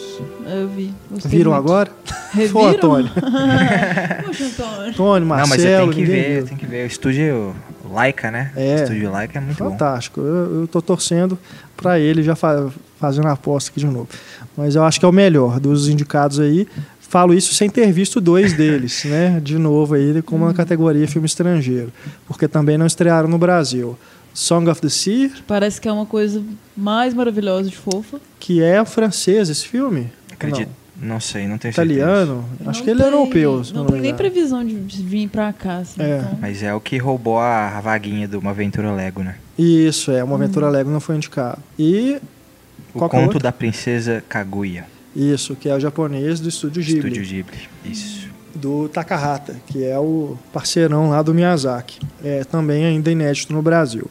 Eu vi. Viram muito. agora? Reviram? Foi, Antônio. Poxa, Antônio. Antônio, Marcelo. Não, mas você tem que ver, tem que ver. O estúdio Laika, né? É. O estúdio Laika é muito Fantástico. bom. Fantástico. Eu, eu tô torcendo para ele já fa fazendo a aposta aqui de novo. Mas eu acho que é o melhor dos indicados aí. Falo isso sem ter visto dois deles, né? De novo aí, como uma categoria filme estrangeiro. Porque também não estrearam no Brasil. Song of the Sea. Parece que é uma coisa mais maravilhosa de fofa. Que é francês esse filme? Acredito. Não, não sei, não tenho Italiano? Certeza. Acho não que ele é europeu. Não, não tem nem previsão de vir pra cá. Assim, é. Então. Mas é o que roubou a vaguinha de uma aventura Lego, né? Isso, é. Uma aventura hum. Lego não foi indicado. E. O é conto da princesa Kaguya. Isso, que é o japonês do estúdio Ghibli. Estúdio Ghibli, isso do Takahata, que é o parceirão lá do Miyazaki. É também ainda inédito no Brasil.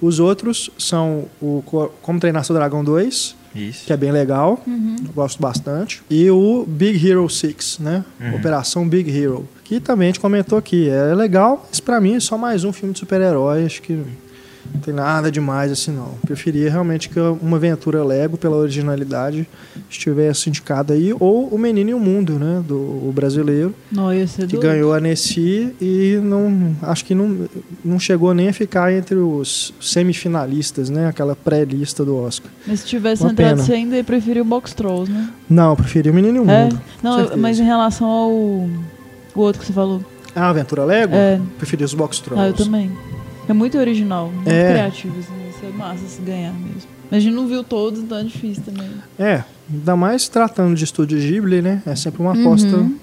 Os outros são o Como Treinar Seu Dragão 2, Isso. que é bem legal, uhum. gosto bastante. E o Big Hero 6, né? Uhum. Operação Big Hero, que também a gente comentou aqui. É legal, mas pra mim é só mais um filme de super-herói, acho que não tem nada demais assim, não. Preferia realmente que uma aventura Lego, pela originalidade, estivesse indicada aí. Ou O Menino e o Mundo, né? Do brasileiro. Não, que ganhou a Nessie e não, acho que não, não chegou nem a ficar entre os semifinalistas, né? Aquela pré-lista do Oscar. Mas se tivesse uma entrado, pena. você ainda preferiu o Box Trolls, né? Não, eu preferi O Menino e o é? Mundo. Não, mas em relação ao o outro que você falou. Ah, Aventura Lego? É. Preferi os Box Trolls. Ah, eu também. É muito original, muito é. criativo, assim, isso é massa se ganhar mesmo. Mas a gente não viu todos, então é difícil também. É, ainda mais tratando de estúdio Ghibli, né? É sempre uma aposta uhum.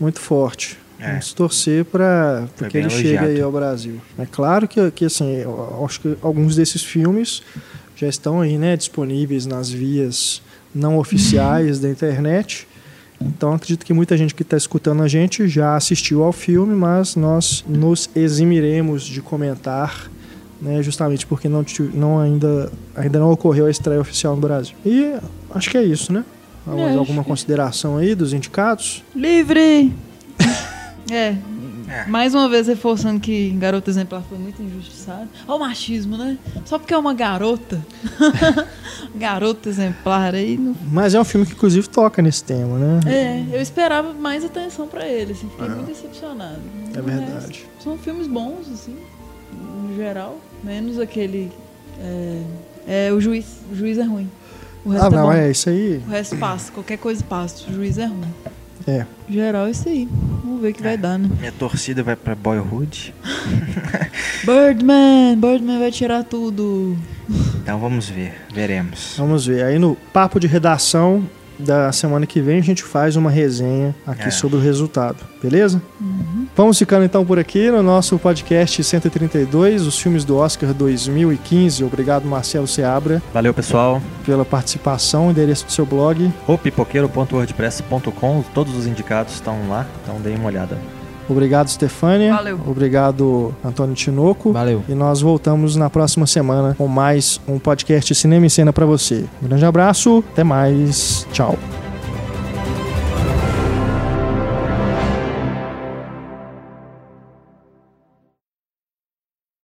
muito forte. É. Vamos torcer para que ele chegue aí ao Brasil. É claro que, que assim, eu acho que alguns desses filmes já estão aí, né, disponíveis nas vias não oficiais da internet. Então acredito que muita gente que está escutando a gente já assistiu ao filme, mas nós nos eximiremos de comentar, né, justamente porque não, não ainda, ainda não ocorreu a estreia oficial no Brasil. E acho que é isso, né? É, alguma consideração aí dos indicados? Livre! é, É. Mais uma vez reforçando que Garota Exemplar foi muito injustiçado. Olha o machismo, né? Só porque é uma garota. garota exemplar aí. No... Mas é um filme que inclusive toca nesse tema, né? É, eu esperava mais atenção para ele, assim, fiquei muito decepcionado. É verdade. são filmes bons, assim, no geral. Menos aquele. É, é o juiz. O juiz é ruim. O resto ah, é não, é, é isso aí. O resto passa, qualquer coisa passa. O juiz é ruim. É. Geral, é isso aí. Vamos ver o que é. vai dar, né? Minha torcida vai pra Boyhood. Birdman! Birdman vai tirar tudo. Então vamos ver, veremos. Vamos ver. Aí no papo de redação, da semana que vem a gente faz uma resenha aqui é. sobre o resultado, beleza? Uhum. Vamos ficando então por aqui no nosso podcast 132, os filmes do Oscar 2015. Obrigado, Marcelo Seabra. Valeu, pessoal. Pela participação, endereço do seu blog. O pipoqueiro.wordpress.com, todos os indicados estão lá, então deem uma olhada. Obrigado, Stefânia. Valeu. Obrigado, Antônio Tinoco. Valeu. E nós voltamos na próxima semana com mais um podcast Cinema e Cena para você. Um grande abraço, até mais. Tchau.